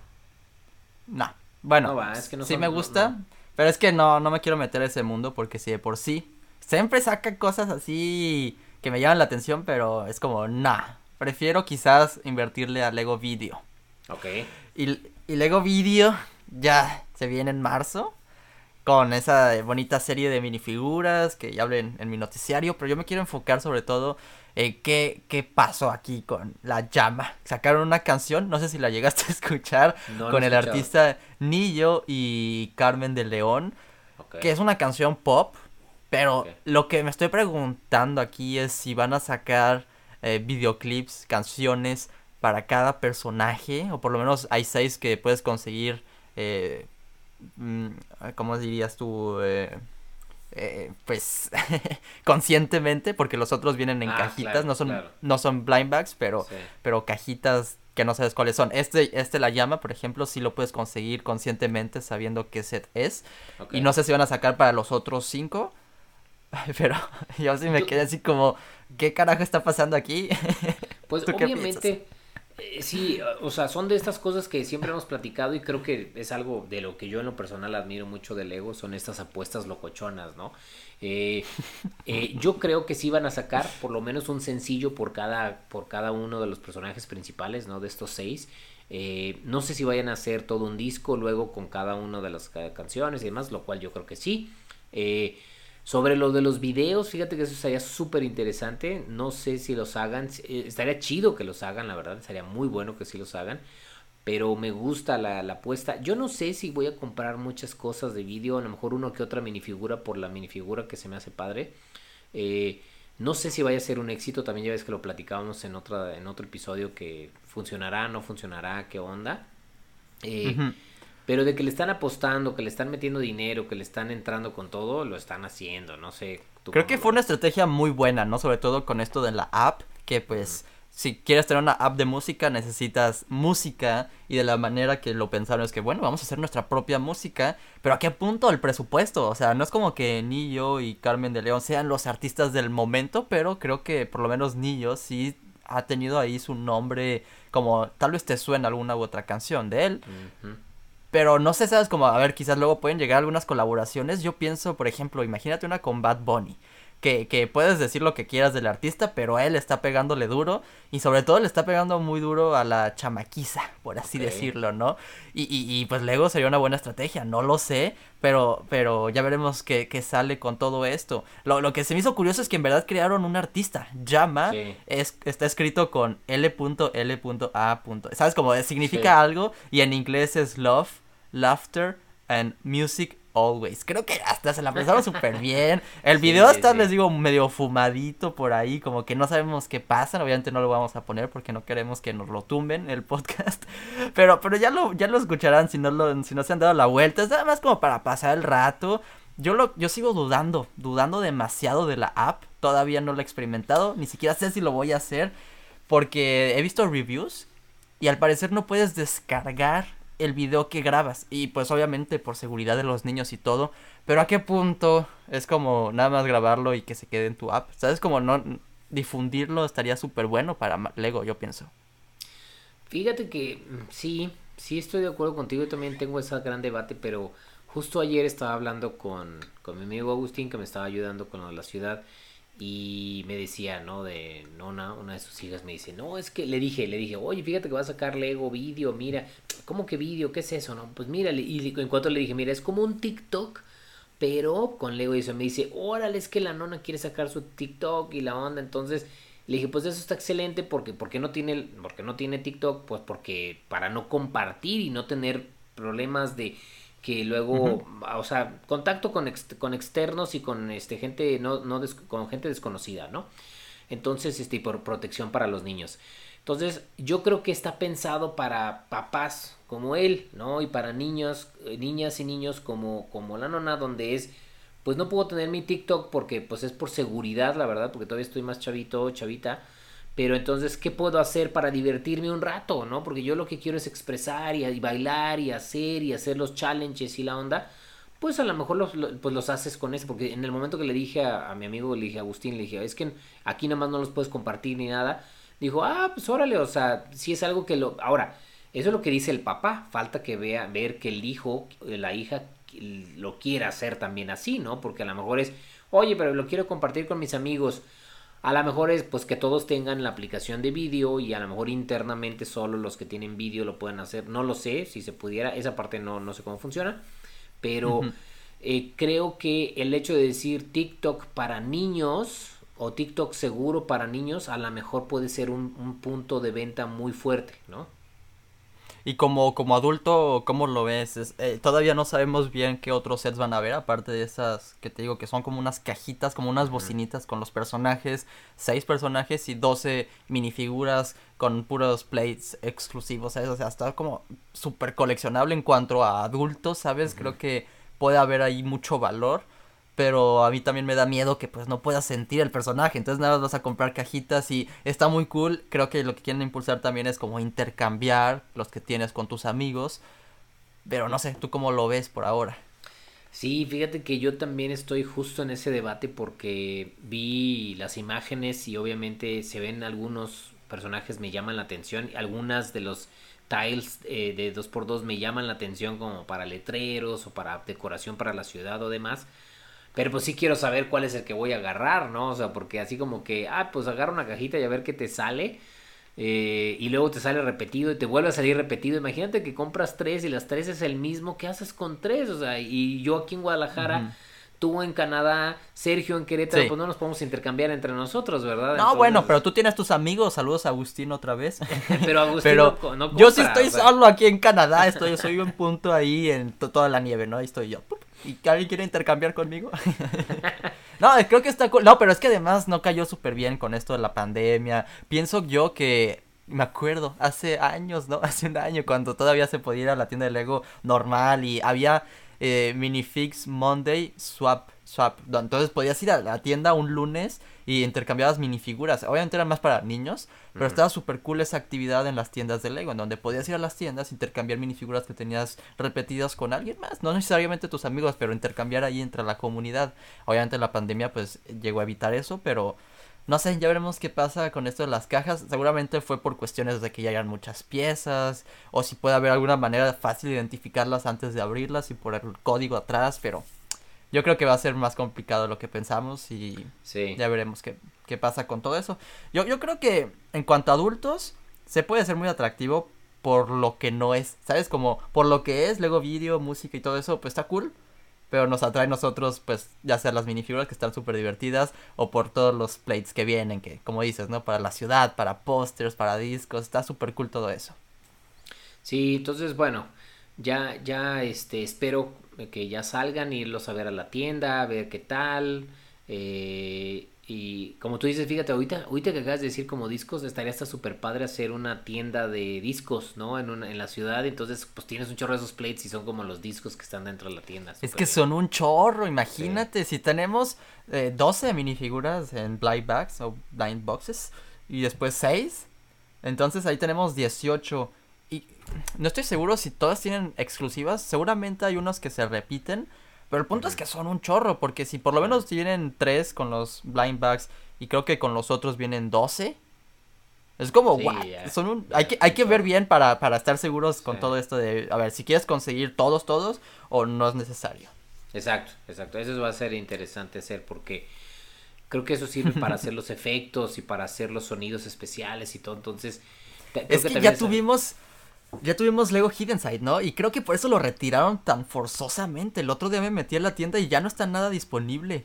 Speaker 1: No. Bueno, es que no sí me gusta, pero es que no, no me quiero meter a ese mundo porque si de por sí siempre sacan cosas así que me llaman la atención, pero es como, nah, prefiero quizás invertirle a Lego Video.
Speaker 2: Ok.
Speaker 1: Y, y Lego Video ya se viene en marzo con esa bonita serie de minifiguras que ya hablé en, mi noticiario, pero yo me quiero enfocar sobre todo en qué, qué pasó aquí con La Llama. Sacaron una canción, no sé si la llegaste a escuchar, con el artista Nillo y Carmen de León, que es una canción pop, pero lo que me estoy preguntando aquí es si van a sacar eh, videoclips, canciones para cada personaje, o por lo menos hay seis que puedes conseguir. Eh, Mm, ¿cómo dirías tú? Eh, eh, pues conscientemente, porque los otros vienen en ah, cajitas, no son no son blind bags, pero, pero cajitas que no sabes cuáles son. Este, este la llama, por ejemplo, si lo puedes conseguir conscientemente sabiendo qué set es. Y no sé si van a sacar para los otros cinco. Pero yo sí me quedé así como, ¿qué carajo está pasando aquí?
Speaker 2: Pues obviamente sí, o sea, son de estas cosas que siempre hemos platicado y creo que es algo de lo que yo en lo personal admiro mucho del Lego, son estas apuestas locochonas, ¿no? Eh, eh, yo creo que sí van a sacar por lo menos un sencillo por cada, por cada uno de los personajes principales, ¿no? De estos seis. no sé si vayan a hacer todo un disco luego con cada una de las canciones y demás, lo cual yo creo que sí. Sobre lo de los videos, fíjate que eso sería súper interesante. No sé si los hagan. Eh, estaría chido que los hagan, la verdad. Sería muy bueno que sí los hagan. Pero me gusta la, apuesta. Yo no sé si voy a comprar muchas cosas de vídeo. A lo mejor uno que otra minifigura por la minifigura que se me hace padre. Eh, no sé si vaya a ser un éxito. También ya ves que lo platicábamos en, otra, en otro episodio que funcionará, no funcionará, qué onda. Eh, pero de que le están apostando, que le están metiendo dinero, que le están entrando con todo, lo están haciendo, no sé.
Speaker 1: Creo que fue una estrategia muy buena, ¿no? Sobre todo con esto de la app, que pues si quieres tener una app de música necesitas música y de la manera que lo pensaron es que bueno, vamos a hacer nuestra propia música, pero ¿a qué punto el presupuesto? O sea, no es como que Nillo y Carmen de León sean los artistas del momento, pero creo que por lo menos Nillo sí ha tenido ahí su nombre como tal vez te suena alguna u otra canción de él. Pero no sé, sabes como, a ver, quizás luego pueden llegar algunas colaboraciones. Yo pienso, por ejemplo, imagínate una con Bad Bunny. Que, que puedes decir lo que quieras del artista, pero a él está pegándole duro. Y sobre todo le está pegando muy duro a la chamaquiza, por así decirlo, ¿no? Y, y, y, pues luego sería una buena estrategia, no lo sé, pero, pero ya veremos qué, sale con todo esto. Lo, lo, que se me hizo curioso es que en verdad crearon un artista. Llama es, está escrito con L.L.A. ¿Sabes? Como significa algo y en inglés es love, laughter and music always. Creo que hasta se la pensaron súper bien. El video está, les digo, medio fumadito por ahí, como que no sabemos qué pasa. Obviamente no lo vamos a poner porque no queremos que nos lo tumben el podcast. Pero, pero ya lo, ya lo escucharán si no lo, si no se han dado la vuelta. Es nada más como para pasar el rato. Yo lo, yo sigo dudando, dudando demasiado de la app. Todavía no lo he experimentado, ni siquiera sé si lo voy a hacer. Porque he visto reviews y al parecer no puedes descargar el video que grabas. Y pues obviamente por seguridad de los niños y todo. Pero a qué punto es como nada más grabarlo y que se quede en tu app. ¿Sabes? Como no difundirlo estaría súper bueno para Lego, yo pienso.
Speaker 2: Fíjate que mm, sí, sí estoy de acuerdo contigo. Yo también tengo ese gran debate, pero justo ayer estaba hablando con, con mi amigo Agustín que me estaba ayudando con la ciudad y me decía, ¿no? De Nona, una de sus hijas me dice, no, es que le dije, le dije, oye, fíjate que va a sacar Lego vídeo, mira, ¿cómo que vídeo? ¿Qué es eso? No, pues mira, y en cuanto le dije, mira, es como un TikTok, pero con Lego y eso me dice, órale, es que la nona quiere sacar su TikTok y la onda, entonces le dije, pues eso está excelente porque, porque no tiene, porque no tiene TikTok, pues porque para no compartir y no tener problemas de que luego, o sea, contacto con, con externos y con este gente no, no con gente desconocida, ¿no? Entonces, este, por protección para los niños. Entonces, yo creo que está pensado para papás como él, ¿no? Y para niños, eh, niñas y niños como, como la nona, donde es, pues no puedo tener mi TikTok porque, pues es por seguridad, la verdad, porque todavía estoy más chavito, chavita pero entonces, ¿qué puedo hacer para divertirme un rato, no? Porque yo lo que quiero es expresar y, bailar y hacer y hacer los challenges y la onda. Pues a lo mejor los, pues los haces con eso, porque en el momento que le dije a, mi amigo, le dije a Agustín, le dije, es que aquí nada más no los puedes compartir ni nada. Dijo, ah, pues órale, o sea, si es algo que lo... Ahora, eso es lo que dice el papá, falta que vea, ver que el hijo, la hija lo quiera hacer también así, ¿no? Porque a lo mejor es, oye, pero lo quiero compartir con mis amigos A lo mejor es pues que todos tengan la aplicación de vídeo y a lo mejor internamente solo los que tienen vídeo lo pueden hacer. No lo sé, si se pudiera, esa parte no, no sé cómo funciona, pero eh, creo que el hecho de decir TikTok para niños o TikTok seguro para niños a lo mejor puede ser un, un punto de venta muy fuerte, ¿no?
Speaker 1: Y como, como adulto, ¿cómo lo ves? Eh, todavía no sabemos bien qué otros sets van a ver, aparte de esas que te digo que son como unas cajitas, como unas bocinitas con los personajes, seis personajes y doce minifiguras con puros plates exclusivos, ¿sabes? O sea, está como súper coleccionable en cuanto a adultos, ¿sabes? Creo que puede haber ahí mucho valor pero a mí también me da miedo que pues no puedas sentir el personaje, entonces nada más vas a comprar cajitas y está muy cool, creo que lo que quieren impulsar también es como intercambiar los que tienes con tus amigos, pero no sé, ¿tú cómo lo ves por ahora?
Speaker 2: Sí, fíjate que yo también estoy justo en ese debate porque vi las imágenes y obviamente se ven algunos personajes me llaman la atención, algunas de los tiles eh, de 2x2 me llaman la atención como para letreros o para decoración para la ciudad o demás. Pero pues sí quiero saber cuál es el que voy a agarrar, ¿no? O sea, porque así como que, ah, pues agarra una cajita y a ver qué te sale. Eh, y luego te sale repetido y te vuelve a salir repetido. Imagínate que compras tres y las tres es el mismo. ¿Qué haces con tres? O sea, y yo aquí en Guadalajara tú en Canadá, Sergio en Querétaro, pues no nos podemos intercambiar entre nosotros, ¿verdad?
Speaker 1: No, bueno, pero tú tienes tus amigos, saludos a Agustín otra vez.
Speaker 2: pero Agustín no
Speaker 1: Yo sí estoy solo aquí en Canadá, estoy, soy un punto ahí en toda la nieve, ¿no? Ahí estoy yo. ¿Y alguien quiere intercambiar conmigo? no, creo que está cool. No, pero es que además no cayó súper bien con esto de la pandemia. Pienso yo que me acuerdo, hace años, ¿no? Hace un año, cuando todavía se podía ir a la tienda de Lego normal y había eh, Minifix Monday Swap. Swap. Entonces podías ir a la tienda un lunes y intercambiabas minifiguras. Obviamente era más para niños, pero estaba súper cool esa actividad en las tiendas de Lego, en donde podías ir a las tiendas, intercambiar minifiguras que tenías repetidas con alguien más. No necesariamente tus amigos, pero intercambiar ahí entre la comunidad. Obviamente la pandemia pues llegó a evitar eso, pero no sé, ya veremos qué pasa con esto de las cajas. Seguramente fue por cuestiones de que ya hayan muchas piezas. O si puede haber alguna manera fácil de identificarlas antes de abrirlas y por el código atrás. Pero yo creo que va a ser más complicado de lo que pensamos. Y ya veremos qué, qué, pasa con todo eso. Yo, yo creo que en cuanto a adultos, se puede ser muy atractivo por lo que no es. ¿Sabes? Como por lo que es, luego vídeo, música y todo eso, pues está cool pero nos atrae a nosotros, pues, ya sea las minifiguras que están súper divertidas o por todos los plates que vienen, que, como dices, ¿no? Para la ciudad, para pósters, para discos, está súper cool todo eso.
Speaker 2: Sí, entonces, bueno, ya, ya, este, espero que ya salgan, irlos a ver a la tienda, a ver qué tal, eh, y como tú dices, fíjate, ahorita, ahorita que acabas de decir como discos, estaría hasta súper padre hacer una tienda de discos, ¿no? En, una, en la ciudad, entonces pues tienes un chorro de esos plates y son como los discos que están dentro de la tienda.
Speaker 1: Es que son un chorro, imagínate, si tenemos eh, 12 minifiguras en blind bags o blind boxes y después 6, entonces ahí tenemos 18 y no estoy seguro si todas tienen exclusivas, seguramente hay unos que se repiten, pero el punto es que son un chorro, porque si por lo menos tienen tres con los blind bags y creo que con los otros vienen 12. Es como, son un, hay que, hay que ver bien para, para estar seguros con todo esto de, a ver, si quieres conseguir todos, todos, o no es necesario.
Speaker 2: Exacto, exacto. Eso va a ser interesante hacer porque creo que eso sirve para hacer los efectos y para hacer los sonidos especiales y todo. Entonces,
Speaker 1: es que, ya tuvimos ya tuvimos Lego Hidden Side, ¿no? Y creo que por eso lo retiraron tan forzosamente. El otro día me metí en la tienda y ya no está nada disponible.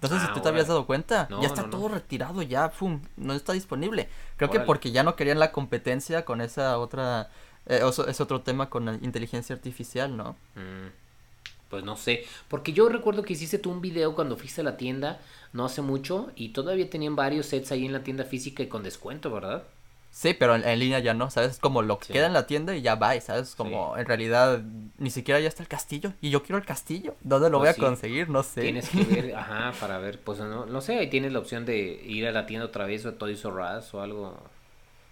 Speaker 1: No sé si ah, tú te habías dado cuenta. ya está todo retirado, ya, pum, no está disponible. Creo que porque ya no querían la competencia con esa otra, eh, es otro tema con la inteligencia artificial, ¿no? Mm,
Speaker 2: pues no sé, porque yo recuerdo que hiciste tú un video cuando fuiste a la tienda no hace mucho y todavía tenían varios sets ahí en la tienda física y con descuento, ¿verdad?
Speaker 1: Sí, pero en, línea ya no, ¿sabes? Como lo que queda en la tienda y ya va, ¿sabes? Como en realidad ni siquiera ya está el castillo y yo quiero el castillo. ¿Dónde lo pues voy a conseguir? No sé.
Speaker 2: Tienes que ver, ajá, para ver, pues no, no sé, ahí tienes la opción de ir a la tienda otra vez o Toys R Us o algo.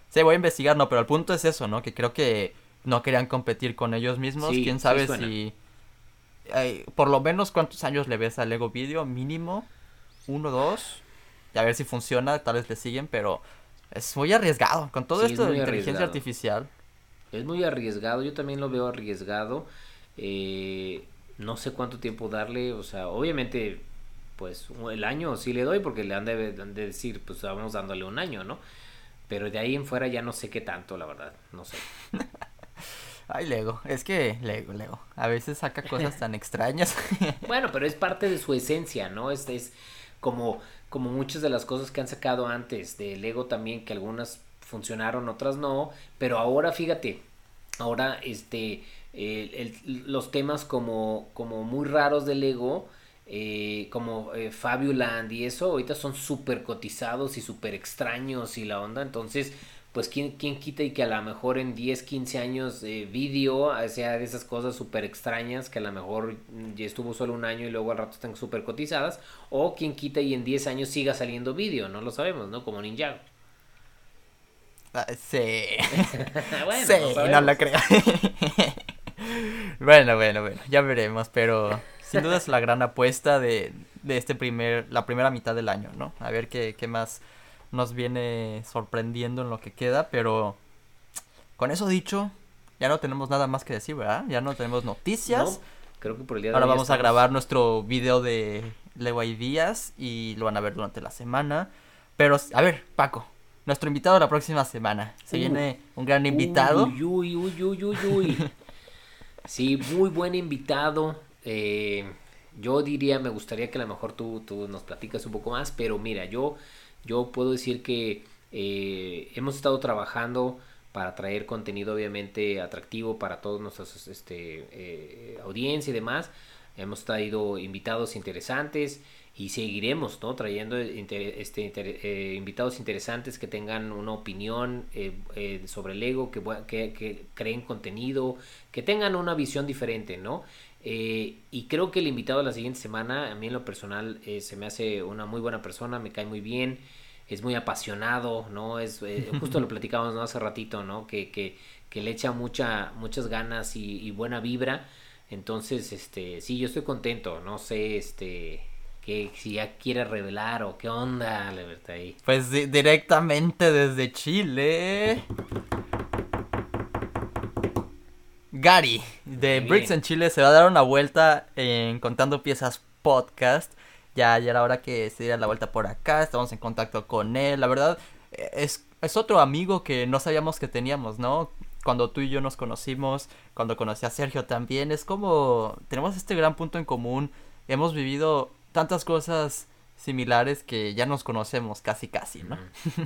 Speaker 1: Sí, voy a investigar, no, pero el punto es eso, ¿no? Que creo que no querían competir con ellos mismos. ¿Quién sabe si... por lo menos cuántos años le ves a Lego Video, mínimo, uno, dos, y a ver si funciona, tal vez le siguen, pero es muy arriesgado con todo esto de inteligencia artificial.
Speaker 2: Es muy arriesgado, yo también lo veo arriesgado. Eh, no sé cuánto tiempo darle, o sea, obviamente pues el año sí le doy porque le han de, han de decir, pues vamos dándole un año, ¿no? Pero de ahí en fuera ya no sé qué tanto, la verdad, no sé.
Speaker 1: Ay, Lego, es que Lego, Lego, a veces saca cosas tan extrañas.
Speaker 2: bueno, pero es parte de su esencia, ¿no? Es, es como, como muchas de las cosas que han sacado antes de Lego también, que algunas funcionaron, otras no, pero ahora fíjate, ahora este, los temas como, como muy raros de Lego, eh, como eh, Fabuland y eso, ahorita son súper cotizados y súper extraños y la onda, entonces pues ¿quién, quién quita y que a lo mejor en 10, 15 años eh, vídeo sea de esas cosas súper extrañas que a lo mejor ya estuvo solo un año y luego al rato están súper cotizadas, o quién quita y en 10 años siga saliendo vídeo, no lo sabemos, ¿no? Como Ninjago.
Speaker 1: Ah, sí. bueno, sí, no lo creo. bueno, bueno, bueno, ya veremos, pero sin duda es la gran apuesta de, de este primer, la primera mitad del año, ¿no? A ver qué, qué más nos viene sorprendiendo en lo que queda, pero con eso dicho, ya no tenemos nada más que decir, ¿verdad? Ya no tenemos noticias.
Speaker 2: creo que por el día
Speaker 1: de Ahora vamos a grabar nuestro video de Lego y Díaz y lo van a ver durante la semana. Pero, a ver, Paco, nuestro invitado la próxima semana. Se viene un gran invitado.
Speaker 2: Uy, uy, uy, uy, uy. sí, muy buen invitado. Eh, yo diría, me gustaría que a lo mejor tú, tú nos platicas un poco más, pero mira, yo yo puedo decir que eh, hemos estado trabajando para traer contenido obviamente atractivo para todos nuestros este, eh, audiencia y demás. Hemos traído invitados interesantes y seguiremos ¿no? trayendo este, eh, invitados interesantes que tengan una opinión sobre el ego, que, que, creen contenido, que tengan una visión diferente, ¿no? Y creo que el invitado de la siguiente semana, a mí en lo personal, se me hace una muy buena persona, me cae muy bien es muy apasionado, ¿no? Es, eh, justo lo platicábamos ¿no? hace ratito, ¿no? Que, que, que le echa mucha, muchas ganas y, buena vibra. Entonces, este, sí, yo estoy contento, no sé, este, que si ya quiere revelar o qué onda, la verdad ahí.
Speaker 1: Pues directamente desde Chile. Gary, de Bricks en Chile, se va a dar una vuelta en Contando Piezas Podcast ya, ya era hora que se diera la vuelta por acá, estamos en contacto con él, la verdad es, es otro amigo que no sabíamos que teníamos, ¿no? Cuando tú y yo nos conocimos, cuando conocí a Sergio también, es como tenemos este gran punto en común, hemos vivido tantas cosas similares que ya nos conocemos casi casi, ¿no?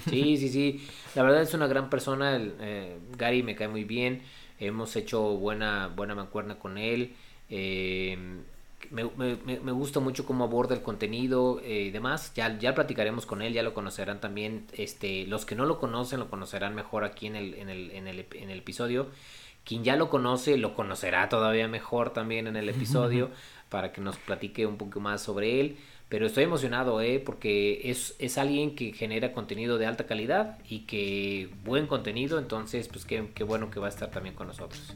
Speaker 2: Sí, sí, sí. La verdad es una gran persona. Eh, Gary me cae muy bien. Hemos hecho buena, buena mancuerna con él. Eh, me, me, me, gusta mucho cómo aborda el contenido eh, y demás. Ya, ya platicaremos con él, ya lo conocerán también. Este, los que no lo conocen lo conocerán mejor aquí en el, en el, en el, en el episodio. Quien ya lo conoce lo conocerá todavía mejor también en el episodio para que nos platique un poco más sobre él. Pero estoy emocionado, ¿eh? Porque es, es alguien que genera contenido de alta calidad y que buen contenido. Entonces, pues qué, qué bueno que va a estar también con nosotros.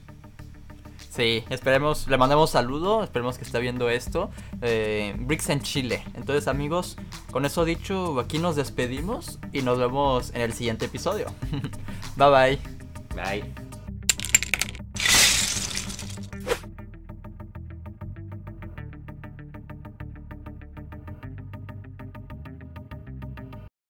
Speaker 1: Sí, esperemos, le mandamos saludo, esperemos que esté viendo esto. Eh, Bricks en Chile. Entonces amigos, con eso dicho, aquí nos despedimos y nos vemos en el siguiente episodio. bye bye.
Speaker 2: Bye.